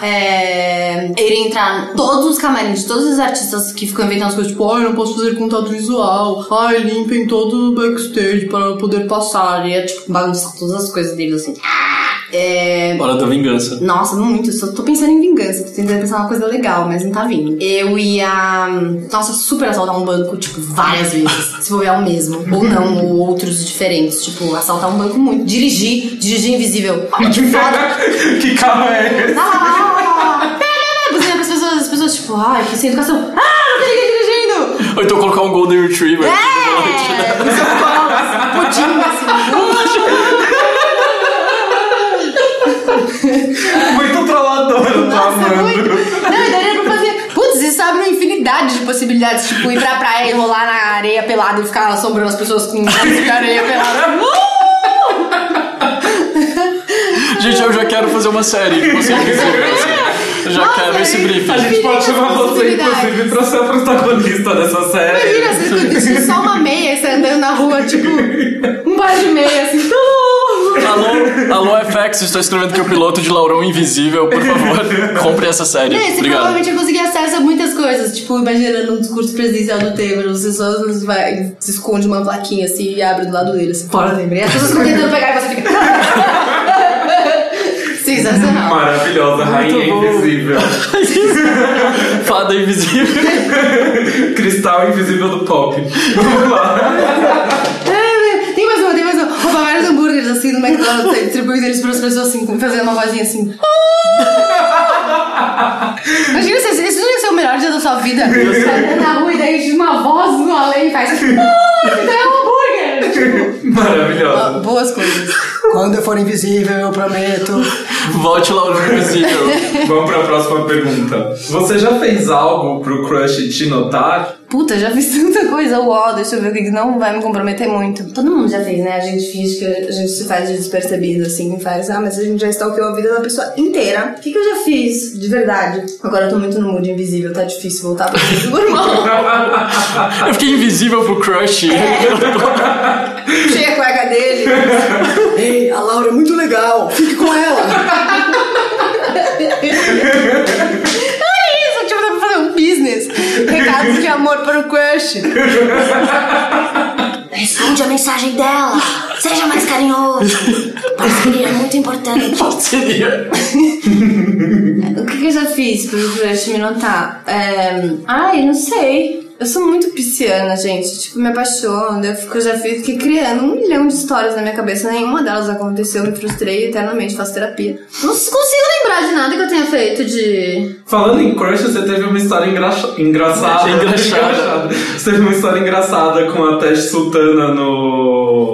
A: Tá, é. Ele entrar todos os camarins de todos os artistas que ficam inventando as coisas, tipo, ai, eu não posso fazer contato visual, ai, limpem todo o backstage para eu poder passar. E é tipo, bagunçar todas as coisas deles assim. É.
B: Hora da vingança.
A: Nossa, muito. Só tô pensando em vingança. Tô tentando pensar uma coisa legal, mas não tá vindo. Eu ia. Nossa, super assaltar um banco, tipo, várias vezes. se for o mesmo. Ou não, ou outros diferentes. Tipo, assaltar um banco muito. Dirigir, dirigir invisível. Olha que foda.
C: que carro é esse?
A: Lá, pessoas, as pessoas, tipo, ai, que sem educação. Ah, não tem ninguém dirigindo!
B: Ou então colocar um Golden Retriever.
A: É! No seu colo, assim, pudim, assim.
C: Muito trollador, eu tô
A: Nossa,
C: amando.
A: muito. Não, e daria pra fazer. Putz, isso abre uma infinidade de possibilidades. Tipo, ir pra praia e rolar na areia pelada e ficar assombrando as pessoas com areia pelada.
B: Gente, eu já quero fazer uma série você. Eu já
A: Nossa,
B: quero esse briefing.
C: A gente pode chamar você, inclusive, pra ser a protagonista dessa série.
A: Imagina, você vestir só uma meia e você andando na rua, tipo, um par de meia, assim.
B: Alô, alô FX, estou escrevendo que o piloto de Laurão Invisível, por favor, compre essa série.
A: É, você
B: Obrigado.
A: provavelmente vai conseguir acesso a muitas coisas. Tipo, imaginando um discurso presidencial do Temer, você só vai, se esconde uma plaquinha assim e abre do lado dele. Assim, Fora Temer. E as pessoas ficam tentando pegar e você fica. Sensacional.
C: Maravilhosa, rainha
B: bom.
C: invisível.
B: Fada Invisível.
C: Cristal invisível do pop. Vamos lá.
A: Tem mais uma, tem mais uma. Roubar vários hambúrgueres assim no McDonald's, distribuindo eles para as pessoas assim, fazendo uma vozinha assim. Imagina se esse não ia ser o melhor dia da sua vida. Você anda na rua e daí uma voz no além e faz. Ah, então é um hambúrguer! Tipo,
C: Maravilhosa.
A: boas coisas.
D: Quando eu for invisível, eu prometo.
B: Volte Laurão Invisível.
C: Vamos pra próxima pergunta. Você já fez algo pro crush te notar?
A: Puta, já fiz tanta coisa, uó, deixa eu ver o que não vai me comprometer muito. Todo mundo já fez, né? A gente finge que a gente se faz de despercebido, assim, e faz, ah, mas a gente já stalkeou a vida da pessoa inteira. O que, que eu já fiz, de verdade? Agora eu tô muito no mood invisível, tá difícil voltar pra vida do irmão.
B: Eu fiquei invisível pro crush.
A: Cheia a cueca dele.
D: Ei, a Laura é muito legal, fique com ela.
A: Recados de amor para o crush.
G: Responde a mensagem dela. Seja mais carinhoso. Parceria é muito importante.
B: Qual seria?
A: O que, que eu já fiz pro crush me notar? É... Ai, não sei. Eu sou muito pisciana, gente. Tipo, me apaixono. Eu, fico, eu já fiz, fiquei criando um milhão de histórias na minha cabeça. Nenhuma delas aconteceu. Me frustrei eternamente. Faço terapia. Não consigo lembrar de nada que eu tenha feito de.
C: Falando em crush, você teve uma história engraxa- engraçada.
B: Engraxada.
C: Você teve uma história engraçada com a Teste Sultana no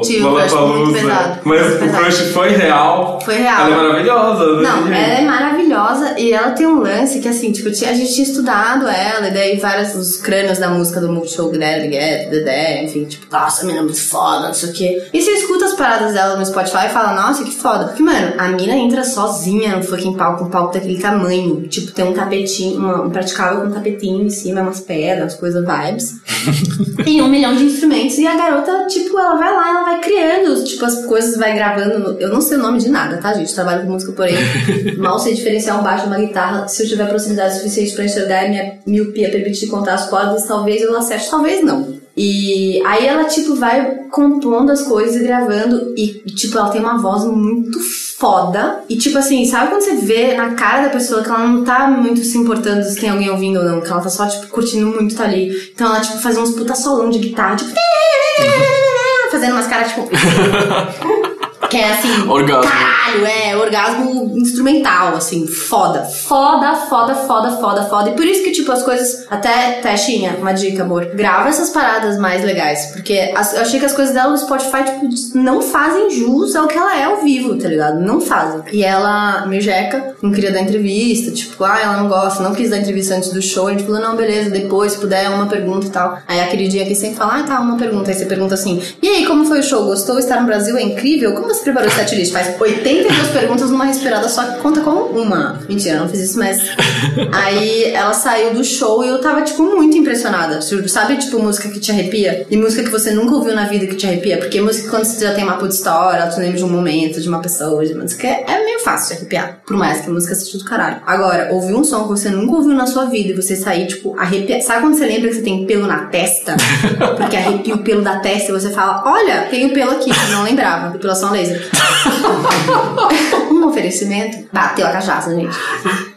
A: Tive um crush muito pesado,
C: Mas
A: muito
C: o
A: pesado.
C: crush foi real.
A: Foi real.
C: Ela é maravilhosa, né?
A: Não, ela é maravilhosa e ela tem um lance que, assim, tipo, a gente tinha estudado ela, e daí vários os crânios da música do Multishow, Guilherme, Guedes, Dedé, enfim, tipo, nossa, a mina é muito foda, não sei o quê. E você escuta as paradas dela no Spotify e fala, nossa, que foda. Porque, mano, a mina entra sozinha no fucking palco, um palco daquele tamanho. Tipo, tem um tapetinho, uma- um praticável com um tapetinho em cima, umas pedras, umas coisas vibes. e um milhão de instrumentos. E a garota, tipo, ela vai lá, ela vai criando, tipo, as coisas, vai gravando. Eu não sei o nome de nada, tá, gente? Trabalho com música, porém, mal sei diferenciar um baixo de uma guitarra. Se eu tiver proximidade suficiente pra enxergar e minha miopia permitir contar as cordas, talvez eu acerte, talvez não. E aí ela, tipo, vai compondo as coisas e gravando. E, tipo, ela tem uma voz muito foda. E, tipo assim, sabe quando você vê na cara da pessoa que ela não tá muito se importando se tem alguém ouvindo ou não? Que ela tá só, tipo, curtindo muito tá ali. Então ela, tipo, faz uns puta solão de guitarra, tipo... Fazendo umas caras, tipo... Que é assim.
B: Orgasmo.
A: Caralho, é, orgasmo instrumental, assim, foda. Foda, foda, foda, foda, foda. E por isso que, tipo, as coisas. Até, Teshinha, uma dica, amor. Grava essas paradas mais legais. Porque as- eu achei que as coisas dela no Spotify, tipo, não fazem jus ao que ela é ao vivo, tá ligado? Não fazem. E ela, me jeca, não queria dar entrevista, tipo, ah, ela não gosta, não quis dar entrevista antes do show. A gente falou, não, beleza, depois, se puder, uma pergunta e tal. Aí a queridinha aqui sempre fala, ah, tá, uma pergunta. Aí você pergunta assim, e aí, como foi o show? Gostou? Estar no Brasil é incrível? Como você preparou o setlist? Faz 82 perguntas numa respirada só que conta como uma. Mentira, não fiz isso, mas. Aí ela saiu do show e eu tava, tipo, muito impressionada. Sabe, tipo, música que te arrepia? E música que você nunca ouviu na vida que te arrepia? Porque música quando você já tem uma puta história, te lembra de um momento, de uma pessoa, de música, é meio fácil de arrepiar. Por mais que a música seja do caralho. Agora, ouvir um som que você nunca ouviu na sua vida e você sair, tipo, arrepiar. Sabe quando você lembra que você tem pelo na testa? Porque arrepia o pelo da testa e você fala, olha, tem o pelo aqui, não lembrava. Depilação a um oferecimento. Bateu a cachaça, gente.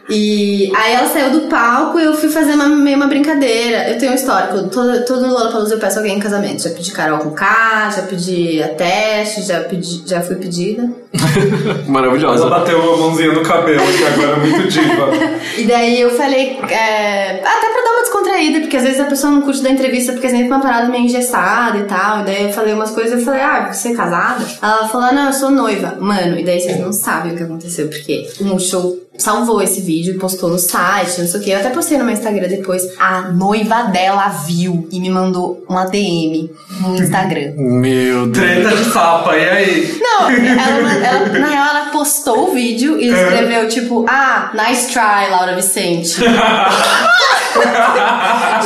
A: E aí ela saiu do palco e eu fui fazer uma, meio uma brincadeira. Eu tenho um histórico. Todo, todo Lollapalooza eu peço alguém em casamento. Já pedi Carol com K, já pedi a Teste, já, pedi, já fui pedida.
C: Ela
B: Maravilhosa.
C: bateu a mãozinha no cabelo, que agora é muito diva.
A: E daí eu falei, é, até pra dar uma descontraída, porque às vezes a pessoa não curte da entrevista porque é sempre uma parada meio engessada e tal. E daí eu falei umas coisas, eu falei, ah, você é casada? Ela falou, não, eu sou noiva. Mano, e daí vocês não sabem o que aconteceu, porque um show salvou esse vídeo e postou no site, não sei o que. Eu até postei no meu Instagram depois. A noiva dela viu e me mandou uma DM no Instagram.
B: Meu Deus.
C: Treta de sapa, e aí?
A: Não, ela, ela- na real ela postou o vídeo e escreveu tipo, ah, nice try, Laura Vicente.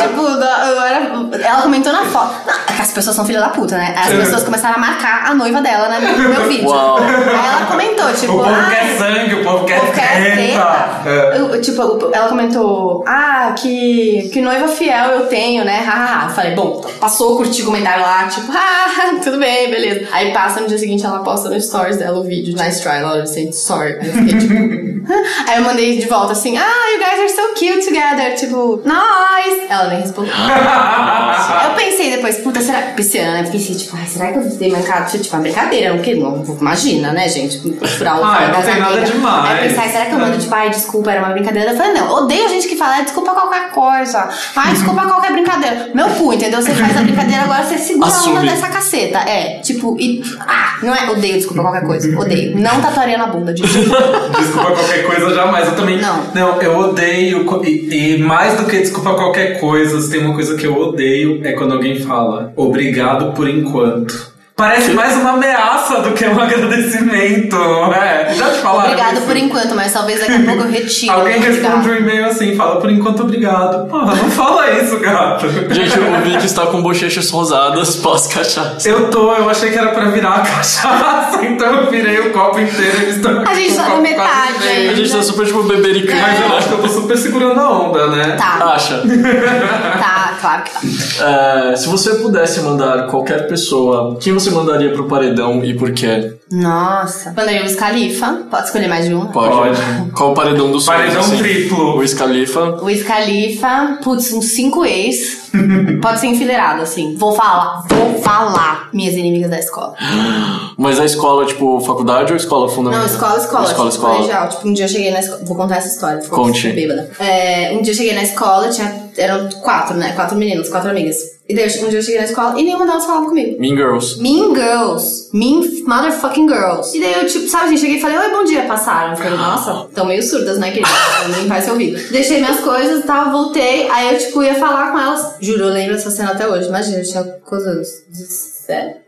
A: tipo, da- eu era- ela comentou na foto. Não, é as pessoas são filha da puta, né? As pessoas começaram a marcar a noiva dela né, no meu vídeo.
B: Uau.
A: Aí ela comentou, tipo,
C: o povo
A: ah,
C: quer sangue, o povo quer
A: eu quero
C: treta.
A: treta.
C: É.
A: Eu- tipo, ela comentou, ah, que, que noiva fiel eu tenho, né? Hahaha. Eu falei, bom, passou, curti o comentário lá, tipo, ah, tudo bem, beleza. Aí passa no dia seguinte, ela posta no stories dela o vídeo, nice try, Laura Vicente, sorry. Aí eu fiquei tipo. Aí eu mandei de volta assim, ah, you guys are so cute together, tipo, nice. Ela nem respondeu. eu pensei depois, puta, será. Pisciana, né? Pensei, tipo, ai, será que eu dei mancada? Tipo, uma brincadeira, não que não. Imagina, né, gente? Furar o
C: Ah, não
A: das
C: tem nada demais.
A: Aí eu pensei, será que eu mando, tipo, ai, desculpa, era uma brincadeira? Eu falei, não, odeio gente que fala, ai, desculpa qualquer coisa. Ai, desculpa qualquer brincadeira. Meu cu, entendeu? Você faz a brincadeira, agora você segura a onda
B: Assume.
A: dessa caceta. É, tipo, e. Ah, não é. Odeio, desculpa qualquer coisa. Odeio. Não tatuaria na bunda, de
C: Desculpa qualquer coisa, jamais. Eu também.
A: Não.
C: Não, eu odeio. E, e mais do que desculpa qualquer coisa, se tem uma coisa que eu odeio é quando alguém fala obrigado por enquanto. Parece mais uma ameaça do que um agradecimento, é? Já te falaram?
A: Obrigado
C: isso?
A: por enquanto, mas talvez daqui a pouco eu retire.
C: Alguém
A: Obrigado.
C: responde um e-mail assim, fala por enquanto obrigado. Porra, não fala isso, gato.
B: Gente, o Vic está com bochechas rosadas pós-cachaça.
C: Eu tô, eu achei que era pra virar a cachaça, então eu virei o copo inteiro e eles estão
A: A gente
C: com
A: tá na metade.
B: A gente tá super, tipo, bebericando,
C: Mas eu
B: né?
C: acho que eu tô super segurando a onda, né?
A: Tá,
B: Acha?
A: tá, claro que tá.
B: É, se você pudesse mandar qualquer pessoa, quem você mandaria pro paredão e por quê?
A: Nossa. Mandaria o Wiz Khalifa. Pode escolher mais de um?
B: Pode.
C: Pode.
B: Qual o paredão do sonho?
C: Paredão triplo.
B: O Wiz Khalifa.
A: O Wiz Khalifa, putz, uns cinco ex. Pode ser enfileirado, assim. Vou falar, vou falar. Minhas inimigas da escola.
B: Mas a escola, tipo, faculdade ou escola fundamental?
A: Não, escola, escola.
B: Escola,
A: tipo,
B: escola.
A: colegial. Tipo, um dia eu cheguei na escola. Vou contar essa história.
B: Conte.
A: Bêbada. É, um dia eu cheguei na escola, tinha, eram quatro, né? Quatro meninas, quatro amigas. E daí um dia eu cheguei na escola e nenhuma delas falava comigo.
B: Mean Girls.
A: Mean Girls. Mean motherfucking girls. E daí eu, tipo, sabe, assim, cheguei e falei, oi, bom dia, passaram. Eu falei, nossa, tão meio surdas, né, querida? Vai ser ouvido. Deixei minhas coisas e tal, voltei. Aí eu, tipo, ia falar com elas. Juro, eu lembro dessa cena até hoje. Imagina, eu tinha quantos anos? 17?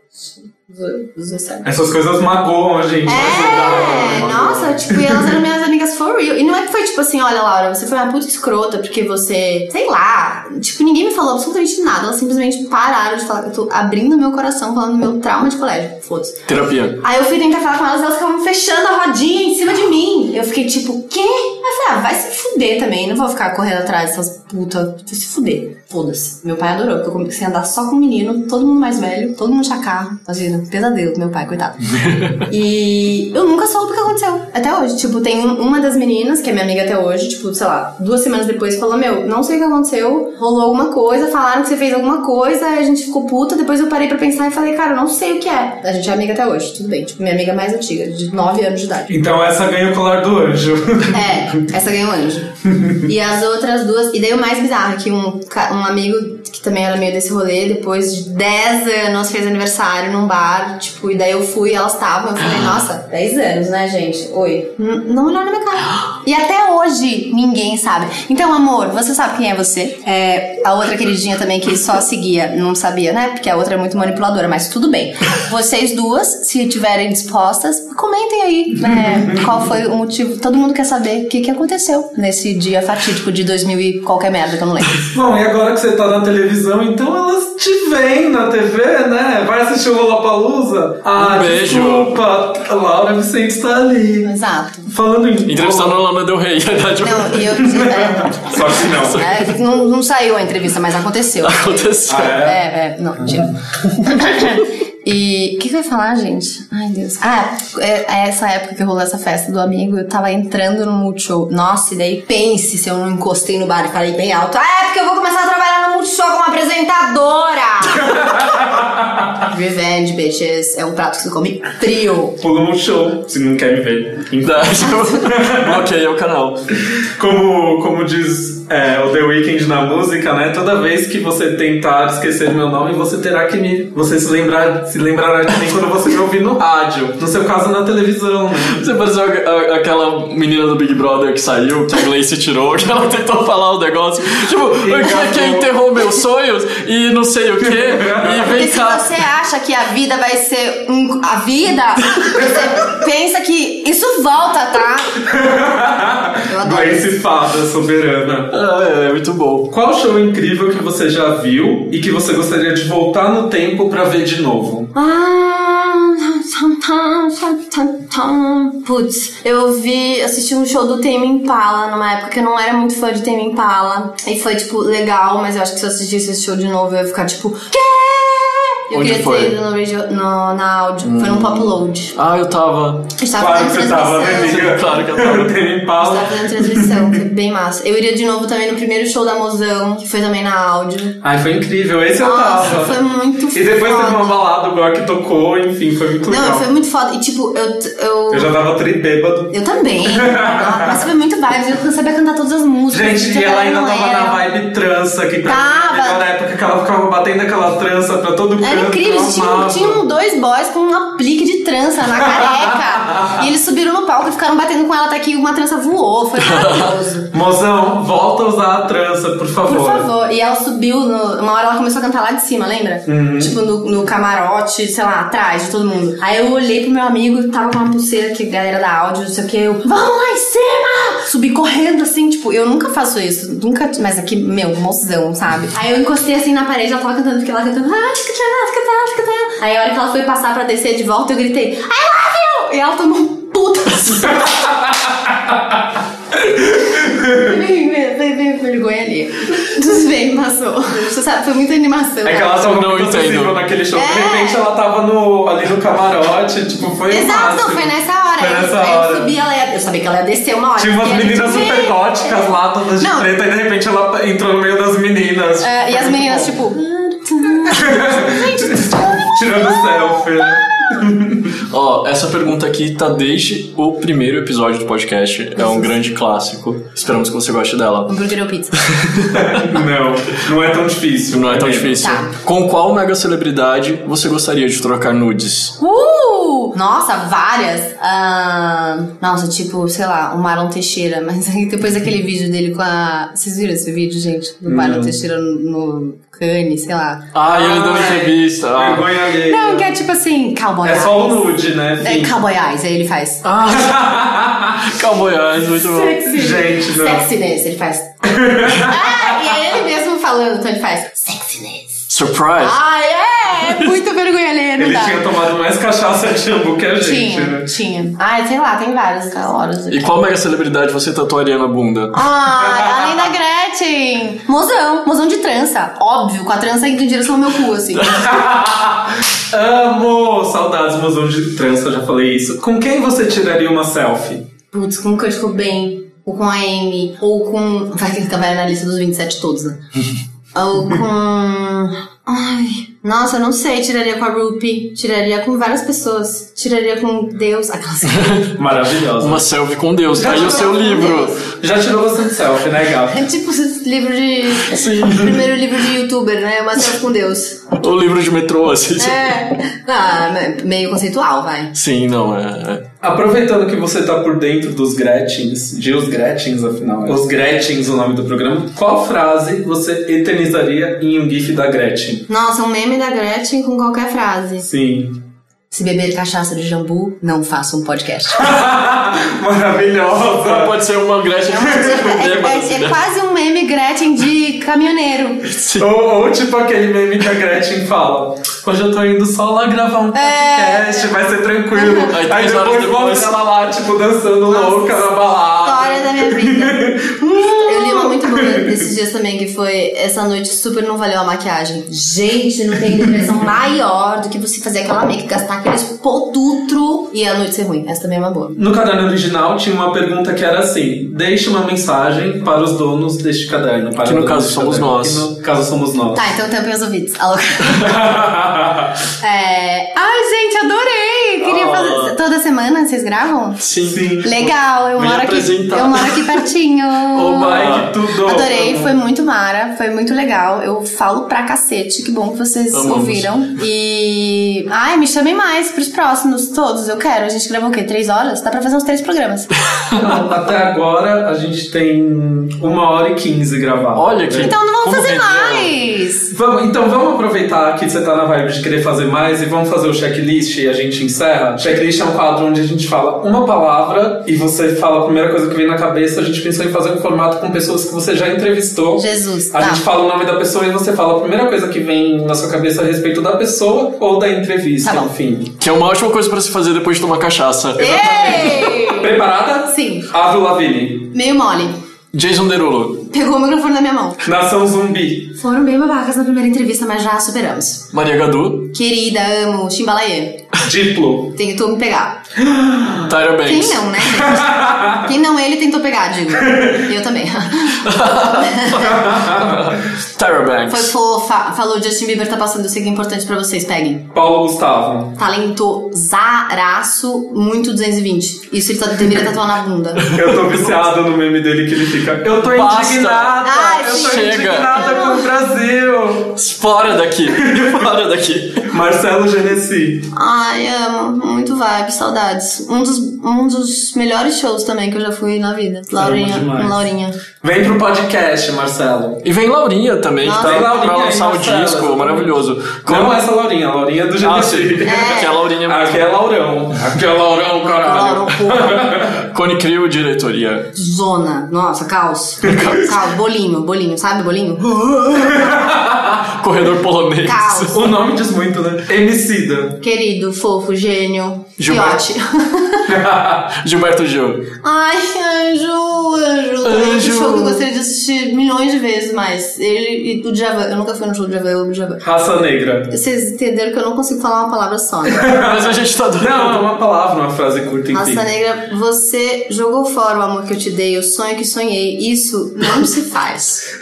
A: 17.
C: Essas coisas magoam a gente.
A: É,
C: mas
A: nossa, tipo, e elas eram minhas amigas for real. E não é que foi tipo assim, olha, Laura, você foi uma puta escrota porque você, sei lá, tipo, ninguém me falou absolutamente nada. Elas simplesmente pararam de falar. Eu tô abrindo meu coração falando do meu trauma de colégio. Foda-se.
B: Terapia.
A: Aí eu fui tentar falar com elas e elas ficavam fechando a rodinha em cima de mim. Eu fiquei tipo, quê? Aí eu falei, ah, vai se fuder também. Não vou ficar correndo atrás dessas putas. Vai se fuder. Foda-se. Meu pai adorou, porque eu comecei a andar só com menino, todo mundo mais velho, todo mundo tinha carro. Imagina, pesadelo, meu pai, coitado. e eu nunca soube o que aconteceu. Até hoje. Tipo, tem um- uma das meninas, que é minha amiga até hoje, tipo, sei lá, duas semanas depois, falou: Meu, não sei o que aconteceu, rolou alguma coisa, falaram que você fez alguma coisa, a gente ficou puta. Depois eu parei pra pensar e falei: Cara, eu não sei o que é. A gente é amiga até hoje, tudo bem. Tipo, minha amiga mais antiga, de 9 anos de idade.
C: Então essa ganha o colar do anjo.
A: É, essa ganhou anjo. e as outras duas. E daí o mais bizarro que um, um amigo que também era meio desse rolê, depois de 10 anos, fez aniversário num bar, tipo, e daí eu fui elas estavam. Eu falei, nossa, 10 anos, né, gente? Oi. N- Não olharam na minha cara. E até hoje ninguém sabe. Então, amor, você sabe quem é você? É, a outra queridinha também que só seguia, não sabia, né? Porque a outra é muito manipuladora, mas tudo bem. Vocês duas, se estiverem dispostas, comentem aí né, qual foi o motivo. Todo mundo quer saber o que, que aconteceu nesse dia fatídico de 2000 e qualquer merda que eu não lembro.
C: Bom, e agora que você tá na televisão, então elas te veem na TV, né? Vai assistir o Lollapalooza? Ah,
B: Um beijo.
C: desculpa, a Laura Vicente está ali.
A: Exato.
C: Falando em...
B: Entrevistando a Lana Del Rey, verdade.
A: Não, e eu. É,
C: Só que não.
A: é, não, não saiu a entrevista, mas aconteceu.
B: Aconteceu.
C: Ah, é?
A: É, é, não, mentira. E o que, que eu ia falar, gente? Ai, Deus. Ah, é, é essa época que rolou essa festa do amigo, eu tava entrando no Multishow. Nossa, e daí pense se eu não encostei no bar e falei bem alto. Ah, é porque eu vou começar a trabalhar no Multishow como apresentadora! Revenge, bitches. É um prato que se come frio.
C: Pula no show, se não quer me ver. Então,
B: Bloqueei o canal.
C: como, como diz é, o The Weeknd na música, né? Toda vez que você tentar esquecer meu nome, você terá que me. Você se lembrar, se lembrará de mim quando você me ouvir no rádio. No seu caso, na televisão, né?
B: Você pareceu a- a- aquela menina do Big Brother que saiu, que a Gleice tirou, que ela tentou falar o negócio. Tipo, que, que enterrou meus sonhos e não sei o quê. E
A: Porque
B: vem
A: se
B: cá.
A: você acha que a vida vai ser um, a vida, você pensa que isso volta, tá? Eu adoro.
C: Gleice Fada, soberana.
B: Ah, é, é muito bom.
C: Qual show incrível que você já viu e que você gostaria de voltar no tempo pra ver de novo?
A: Putz, eu vi, assisti um show do Tame Impala numa época que eu não era muito fã de Tame Impala. E foi, tipo, legal, mas eu acho que se eu assistisse esse show de novo eu ia ficar tipo, quê? Eu
B: Onde
A: queria
B: foi?
A: ter ido no, radio- no- na áudio. Foi num pop load.
B: Ah, eu tava.
A: A gente tava
C: Claro que
A: fazendo
C: você tava, né,
A: transmissão.
C: amiga?
B: Claro que eu tava.
C: Impala.
A: tava fazendo transmissão, foi bem massa. Eu iria de novo também no primeiro show da Mozão, que foi também na áudio.
C: Ai, foi incrível. Esse eu
A: Nossa,
C: tava.
A: foi muito
C: E depois
A: foda.
C: teve uma balada, o Gork tocou, enfim, foi muito legal.
A: Não, foi muito foda. E tipo, eu. Eu,
C: Eu já tava tri bêbado.
A: eu também. Mas foi muito vibes, eu sabia cantar todas as músicas.
C: Gente,
A: que
C: e ela ainda tava
A: era.
C: na vibe trança, que pra mim
A: Tava.
C: era na época que ela ficava batendo aquela trança pra todo canto.
A: Incrível, tinham, tinham dois boys com um aplique de trança na careca. e eles subiram no palco e ficaram batendo com ela até que uma trança voou. Foi maravilhoso.
C: Mozão, volta a usar a trança, por favor.
A: Por favor. E ela subiu, no- uma hora ela começou a cantar lá de cima, lembra?
C: Uhum.
A: Tipo, no, no camarote, sei lá, atrás de todo mundo. Aí eu olhei pro meu amigo, tava com uma pulseira que galera da áudio, não sei o que, eu, vamos lá em cima! Subi correndo, assim, tipo, eu nunca faço isso. Nunca, mas aqui, meu, mozão, sabe? Aí eu encostei assim na parede, ela tava cantando, fiquei lá cantando, ah, fica fica tirando, fica tirando. Aí a hora que ela foi passar pra descer de volta, eu gritei, I love you! E ela tomou um puta vergonha ali. Dos bem, passou. Você sabe, foi muita animação.
C: É que ela tava
B: não
C: acessível naquele show. De
A: É.
C: repente ela tava no, ali no camarote, tipo, foi
A: Exato, não, foi nessa hora.
C: Foi nessa
A: aí
C: hora.
A: eu subi, ela ia, eu sabia que ela ia descer uma hora.
C: Tinha umas meninas super góticas lá, todas de
A: Não.
C: preta, e de repente ela entrou no meio das meninas.
A: É, e as meninas, tipo.
C: Tirando selfie.
B: Ó, essa pergunta aqui tá desde o primeiro episódio do podcast. É um grande clássico. Esperamos que você goste dela.
A: Hambúrguer ou pizza?
C: Não, não é tão difícil.
B: Não é tão difícil.
A: Tá.
B: Com qual mega celebridade você gostaria de trocar nudes?
A: Uh! Nossa, várias. Ah, nossa, tipo, sei lá, o Marlon Teixeira. Mas aí depois daquele vídeo dele com a. Vocês viram esse vídeo, gente? Do Marlon Teixeira no, Cannes, sei lá.
B: Ah, ele dando
C: Ai,
B: entrevista. Ah.
C: Vergonha alheia.
A: Não, que é tipo assim, cowboy
C: É só o nude, né?
A: É cowboy eyes, aí ele faz.
B: Ah, Cowboy Eyes, muito bom.
C: Gente, não.
A: Sexiness, ele faz. ah, e é ele mesmo falando, então ele faz sexiness.
B: Surprise.
A: Ah, é! Muito vergonha não
C: Ele
A: dá.
C: tinha tomado mais cachaça de jambu que a gente,
A: Tinha,
C: né?
A: tinha. Ah, sei lá, tem várias horas.
B: E qual mega celebridade você tatuaria na bunda?
A: Ah, além da Gretchen. Mozão, mozão de trança. Óbvio, com a trança indo em direção ao meu cu, assim.
C: Amo! Saudades, mozão de trança, já falei isso. Com quem você tiraria uma selfie?
A: Putz, com o Kurt Cobain, ou com a Amy, ou com... Vai que vai na lista dos 27 todos, né? ou com... Ai, nossa, eu não sei. Tiraria com a Rupi, tiraria com várias pessoas. Tiraria com Deus. Aquelas...
C: Maravilhosa.
B: Uma selfie com Deus. Tá aí o seu
A: Com
B: livro.
A: Deus.
C: Já tirou bastante selfie, né, Gabi?
A: É tipo esse livro de...
B: Sim.
A: Primeiro livro de youtuber, né? Uma selfie com Deus.
B: O livro de metrô, assim.
A: É. Ah, meio conceitual, vai.
B: Sim, não, é. é.
C: Aproveitando que você tá por dentro dos Gretchens, de os Gretchens, afinal. Os Gretchens, o nome do programa. Qual frase você eternizaria em um gif da Gretchen?
A: Nossa, um meme da Gretchen com qualquer frase.
C: Sim.
A: Se beber cachaça de jambu, não faça um podcast.
C: Maravilhosa!
B: Pode ser uma Gretchen
A: É, é- é quase um meme Gretchen de caminhoneiro.
C: Ou, ou tipo aquele meme que a Gretchen fala: Hoje eu tô indo só lá gravar um podcast, vai ser tranquilo.
B: Aí,
C: Aí,
B: horas
C: depois
B: depois-
C: mostra ela lá, tipo, dançando louca na balada.
A: História da minha vida. Eu li uma muito boa esses dias também, que foi Essa noite super não valeu a maquiagem. Gente, não tem depressão maior do que você fazer aquela make, gastar aqueles produtos e a noite ser ruim. Essa também é uma boa.
C: No caderno original tinha uma pergunta que era assim: deixe uma mensagem para os donos deste caderno. Para
B: Que no
C: donos
B: caso somos
C: caderno,
B: nós.
C: Que no caso somos nós.
A: Tá, então tampem os ouvidos. Alô. É... Ai, gente, adorei! Queria fazer. Toda semana vocês gravam?
B: Sim.
C: Sim.
A: Legal, eu
B: Vem
A: moro aqui. Eu moro aqui pertinho.
C: Oh my, tudo!
A: Adorei, foi muito mara, foi muito legal. Eu falo pra cacete, que bom que vocês
B: Amamos.
A: ouviram. E. Ai, me chamem mais pros próximos, todos, eu quero. A gente gravou o quê? Três horas? Dá pra fazer uns três programas.
C: Não, até agora a gente tem uma hora e quinze gravado.
B: Olha que.
A: Então não vamos fazer mais!
C: Vamos, então vamos aproveitar que você tá na vibe de querer fazer mais e vamos fazer o checklist e a gente encerra. Checklist é um quadro onde a gente fala uma palavra e você fala a primeira coisa que vem na cabeça. A gente pensou em fazer um formato com pessoas que você já entrevistou.
A: Jesus,
C: A
A: tá.
C: gente fala o nome da pessoa e você fala a primeira coisa que vem na sua cabeça a respeito da pessoa ou da entrevista,
A: Tá
C: enfim.
B: Que é uma ótima coisa pra se fazer depois de tomar cachaça.
A: Ei!
C: Preparada?
A: Sim,
C: Avril Lavigne.
A: meio mole.
B: Jason Derulo.
A: Pegou o microfone na minha mão.
C: Nação zumbi.
A: Foram bem babacas na primeira entrevista, mas já superamos.
B: Maria Gadu,
A: Querida, amo, Chimbalaê.
C: Diplo.
A: Tentou me pegar.
B: Tyra
A: Quem
B: Banks.
A: não, né? gente? Quem não, ele tentou pegar, digo. Eu também.
B: Tyra Banks.
A: Foi fofa. Falou, Justin Bieber tá passando, eu sei que é importante pra vocês, peguem.
C: Paulo Gustavo.
A: Talentosaraço, muito 220. Isso ele tá, deveria tatuar na bunda.
C: Eu tô viciado no meme dele que ele fica. Eu tô
B: Basta.
C: Indignada!
A: Ai,
C: eu tô
B: chega.
C: indignada com o Brasil!
B: Fora daqui. Fora daqui.
C: Marcelo Genesi.
A: Ai, amo. Muito vibe, saudades. Um dos, um dos melhores shows também que eu já fui na vida. Laurinha, com Laurinha.
C: Vem pro podcast, Marcelo.
B: E vem Laurinha também, que
A: Nossa.
B: tá
C: Vem Laurinha
B: pra lançar o
C: Marcelo,
B: disco maravilhoso.
C: Não essa Laurinha, a Laurinha do
B: Ah.
C: Genesi.
B: Que é a Laurinha
C: Aqui é Laurão. Aqui é Laurão, caralho.
A: Laurão, porra.
B: Cone Crio, diretoria.
A: Zona. Nossa, caos. caos. Bolinho, bolinho. Sabe bolinho?
B: Corredor polonês.
A: Caos.
C: O nome diz muito, né? Emicida.
A: Querido, fofo, gênio.
B: Gilberto.
A: Fiote.
B: Gilberto Gil.
A: Ai, anjo, anjo.
B: Anjo.
A: Um show que eu gostaria de assistir milhões de vezes mais. Ele e o Djavan. Eu nunca fui no show do Djavan, eu amo o Djavan.
C: Raça Negra.
A: Vocês entenderam que eu não consigo falar uma palavra só, né?
B: Mas a gente tá dando.
C: Não, é uma palavra, uma frase curta, enfim.
A: Raça Negra, você jogou fora o amor que eu te dei, o sonho que sonhei. Isso não se faz.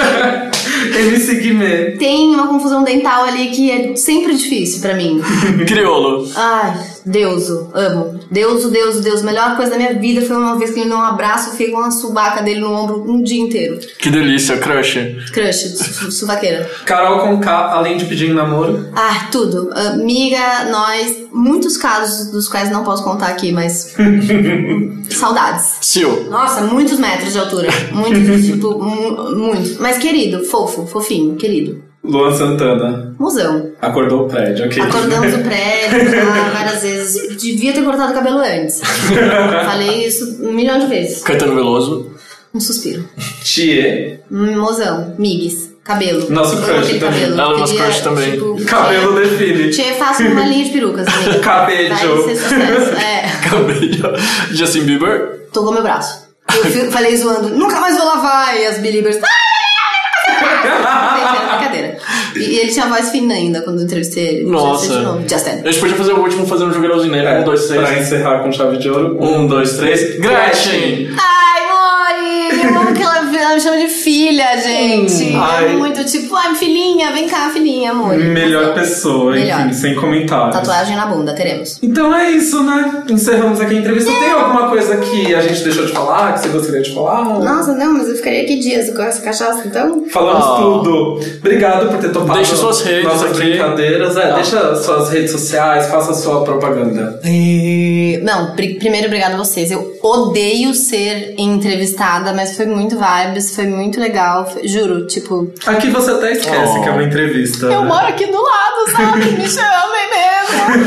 C: MC Guimê.
A: Tem uma confusão dental ali que é sempre difícil pra mim.
B: Criolo.
A: Ai, Deuso, amo. Deuso, Deuso, Deus. Melhor coisa da minha vida foi uma vez que ele me deu um abraço, eu fiquei com uma subaca dele no ombro um dia inteiro.
B: Que delícia, crush.
A: Crush, su- suvaqueira.
C: Carol com K, além de pedir namoro.
A: Ah, tudo. Amiga, nós, muitos casos dos quais não posso contar aqui, mas. Saudades.
B: Sil.
A: Nossa, muitos metros de altura. Muitos, tipo, mu- muitos. Mas querido, fofo, fofinho, querido.
C: Luan Santana.
A: Musão.
C: Acordou o prédio, ok.
A: Acordamos o prédio várias vezes. Devia ter cortado o cabelo antes. Falei isso um milhão de vezes.
B: Caetano Veloso.
A: Um suspiro.
C: Thier.
A: Mozão, migues, cabelo.
C: Nosso crush também.
A: cabelo.
B: Ela é nosso crush também.
A: tipo,
C: Cabelo define.
A: Tchê, faça uma linha de perucas.
C: Cabelo.
A: Vai ser sucesso. É.
B: Cabelo. Justin Bieber.
A: Tocou meu braço. Eu falei zoando, nunca mais vou lavar. E as believers. "Ah!" E, ele tinha voz fina ainda quando eu entrevistei ele.
B: Nossa.
A: De novo. Justin.
B: A gente podia fazer o último fazendo um jogralzinho, né?
C: É,
B: Um, dois,
C: Pra
B: três.
C: encerrar com chave de ouro.
B: Um, dois, três. Gretchen!
A: Ai, me chama de filha, gente.
C: Ai.
A: É muito tipo, ai, filhinha, vem cá, filhinha, amor.
C: Melhor pessoa,
A: Melhor.
C: enfim, sem comentários.
A: Tatuagem na bunda, teremos.
C: Então é isso, né? Encerramos aqui a entrevista. Tem alguma coisa que a gente deixou de falar, que você gostaria de falar?
A: Nossa, não, mas eu ficaria aqui dias com essa cachaça, então.
C: Falamos
B: Ah.
C: tudo. Obrigado por ter topado
B: Deixa suas redes
C: nossas
B: aqui.
C: brincadeiras. É,
B: Ah.
C: deixa suas redes sociais, faça a sua propaganda.
A: Não, pri- primeiro, obrigada a vocês. Eu odeio ser entrevistada, mas foi muito vibes, foi muito legal. Juro, tipo.
C: Aqui você até esquece
B: Oh.
C: que é uma entrevista.
A: Eu
C: né?
A: moro aqui do lado, sabe? Me chamem mesmo.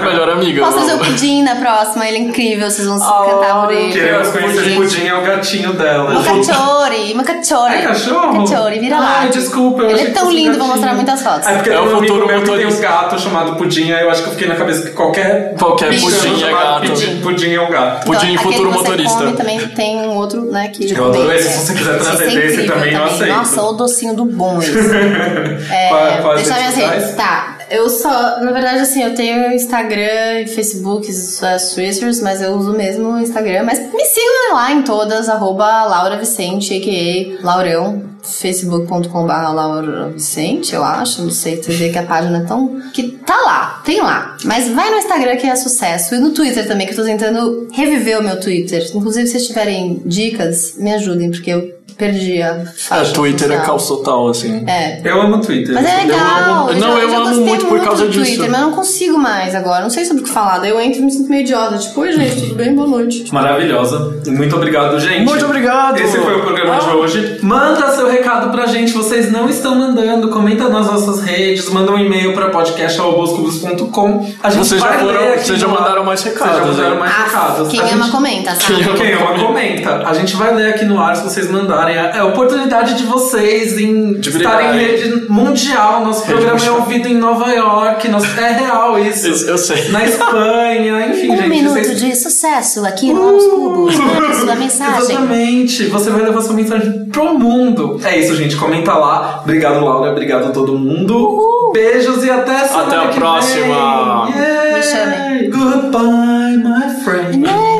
B: Melhor amiga.
A: Posso fazer o pudim na próxima? Ele é incrível, vocês vão se cantar por ele.
C: Queremos conhecer o Pudim, é o gatinho dela.
A: Macachori, macachori.
C: É cachorro?
A: Macachori, vira lá.
C: Ai, desculpa. eu
A: Ele
C: achei
A: é tão lindo, vou mostrar muitas fotos.
C: É porque
B: É o
C: um
B: futuro
C: meu que tem um
B: motorista.
C: gato chamado Pudim, aí eu acho que eu fiquei na cabeça que qualquer
B: Qualquer pudim é gato.
C: Pudim, pudim é um gato.
B: Pudim
A: Então,
B: futuro
A: aquele que você
B: motorista.
A: Come, também tem um outro, né, que
C: Eu adoro
A: também
C: esse,
A: é-
C: se você quiser
A: esse é
C: também, eu aceito.
A: Nossa, o docinho do bom esse. É,
C: Qual- quais
A: deixar minhas
C: redes.
A: Tá. Eu só, na verdade, assim, eu tenho Instagram e Facebook, uh, Swissers, mas eu uso mesmo o Instagram. Mas me sigam lá em todas, arroba Laura Vicente, a.k.a. Laurão, facebook.com.br Laura Vicente, eu acho, não sei, você vê que a página é tão... que tá lá, tem lá. Mas vai no Instagram que é sucesso. E no Twitter também, que eu tô tentando reviver o meu Twitter. Inclusive, se vocês tiverem dicas, me ajudem, porque eu perdi a
B: É, Twitter é
A: social.
B: caos total, assim.
A: É,
C: Eu amo Twitter.
A: mas é
B: Eu
A: legal.
B: amo-
A: já-
B: não, eu
A: já
B: amo muito por causa
A: do
B: disso.
A: Twitter, mas eu não consigo mais agora. Não sei sobre o que falar. Daí eu entro e me sinto meio idiota. Tipo, oi, gente, tudo bem? Boa noite.
C: Maravilhosa. Muito obrigado, gente.
B: Muito obrigado.
C: Esse foi o programa de
B: Ah.
C: hoje. Manda seu recado pra gente. Vocês não estão mandando. Comenta nas nossas redes. Manda um e-mail pra podcast.com. A gente
B: Vocês já
C: vai
B: foram-
C: ler aqui
B: vocês já mandaram mais recados,
C: Vocês já mandaram mais
A: Ah,
C: recados.
A: quem
C: A
A: ama
C: gente-
A: comenta, sabe?
B: Quem ama-
C: Quem ama comenta. A gente vai ler aqui no ar se vocês mandarem. É a oportunidade de vocês em
B: De
C: estarem em rede mundial. Nosso
B: Rede
C: programa
B: mundial.
C: é ouvido em Nova York. Nosso... É real isso.
B: Isso, eu sei.
C: Na Espanha, enfim,
A: Um
C: gente.
A: minuto
C: vocês-
A: de sucesso aqui no Aos Cubos. Mande sua mensagem.
C: Exatamente. Você vai levar sua mensagem pro mundo. É isso, gente. Comenta lá. Obrigado, Laura. Obrigado a todo mundo. Beijos e até semana
B: Até a
C: que
B: próxima.
C: Vem. Yay.
A: Me chamem.
C: Goodbye, my friend.
A: No.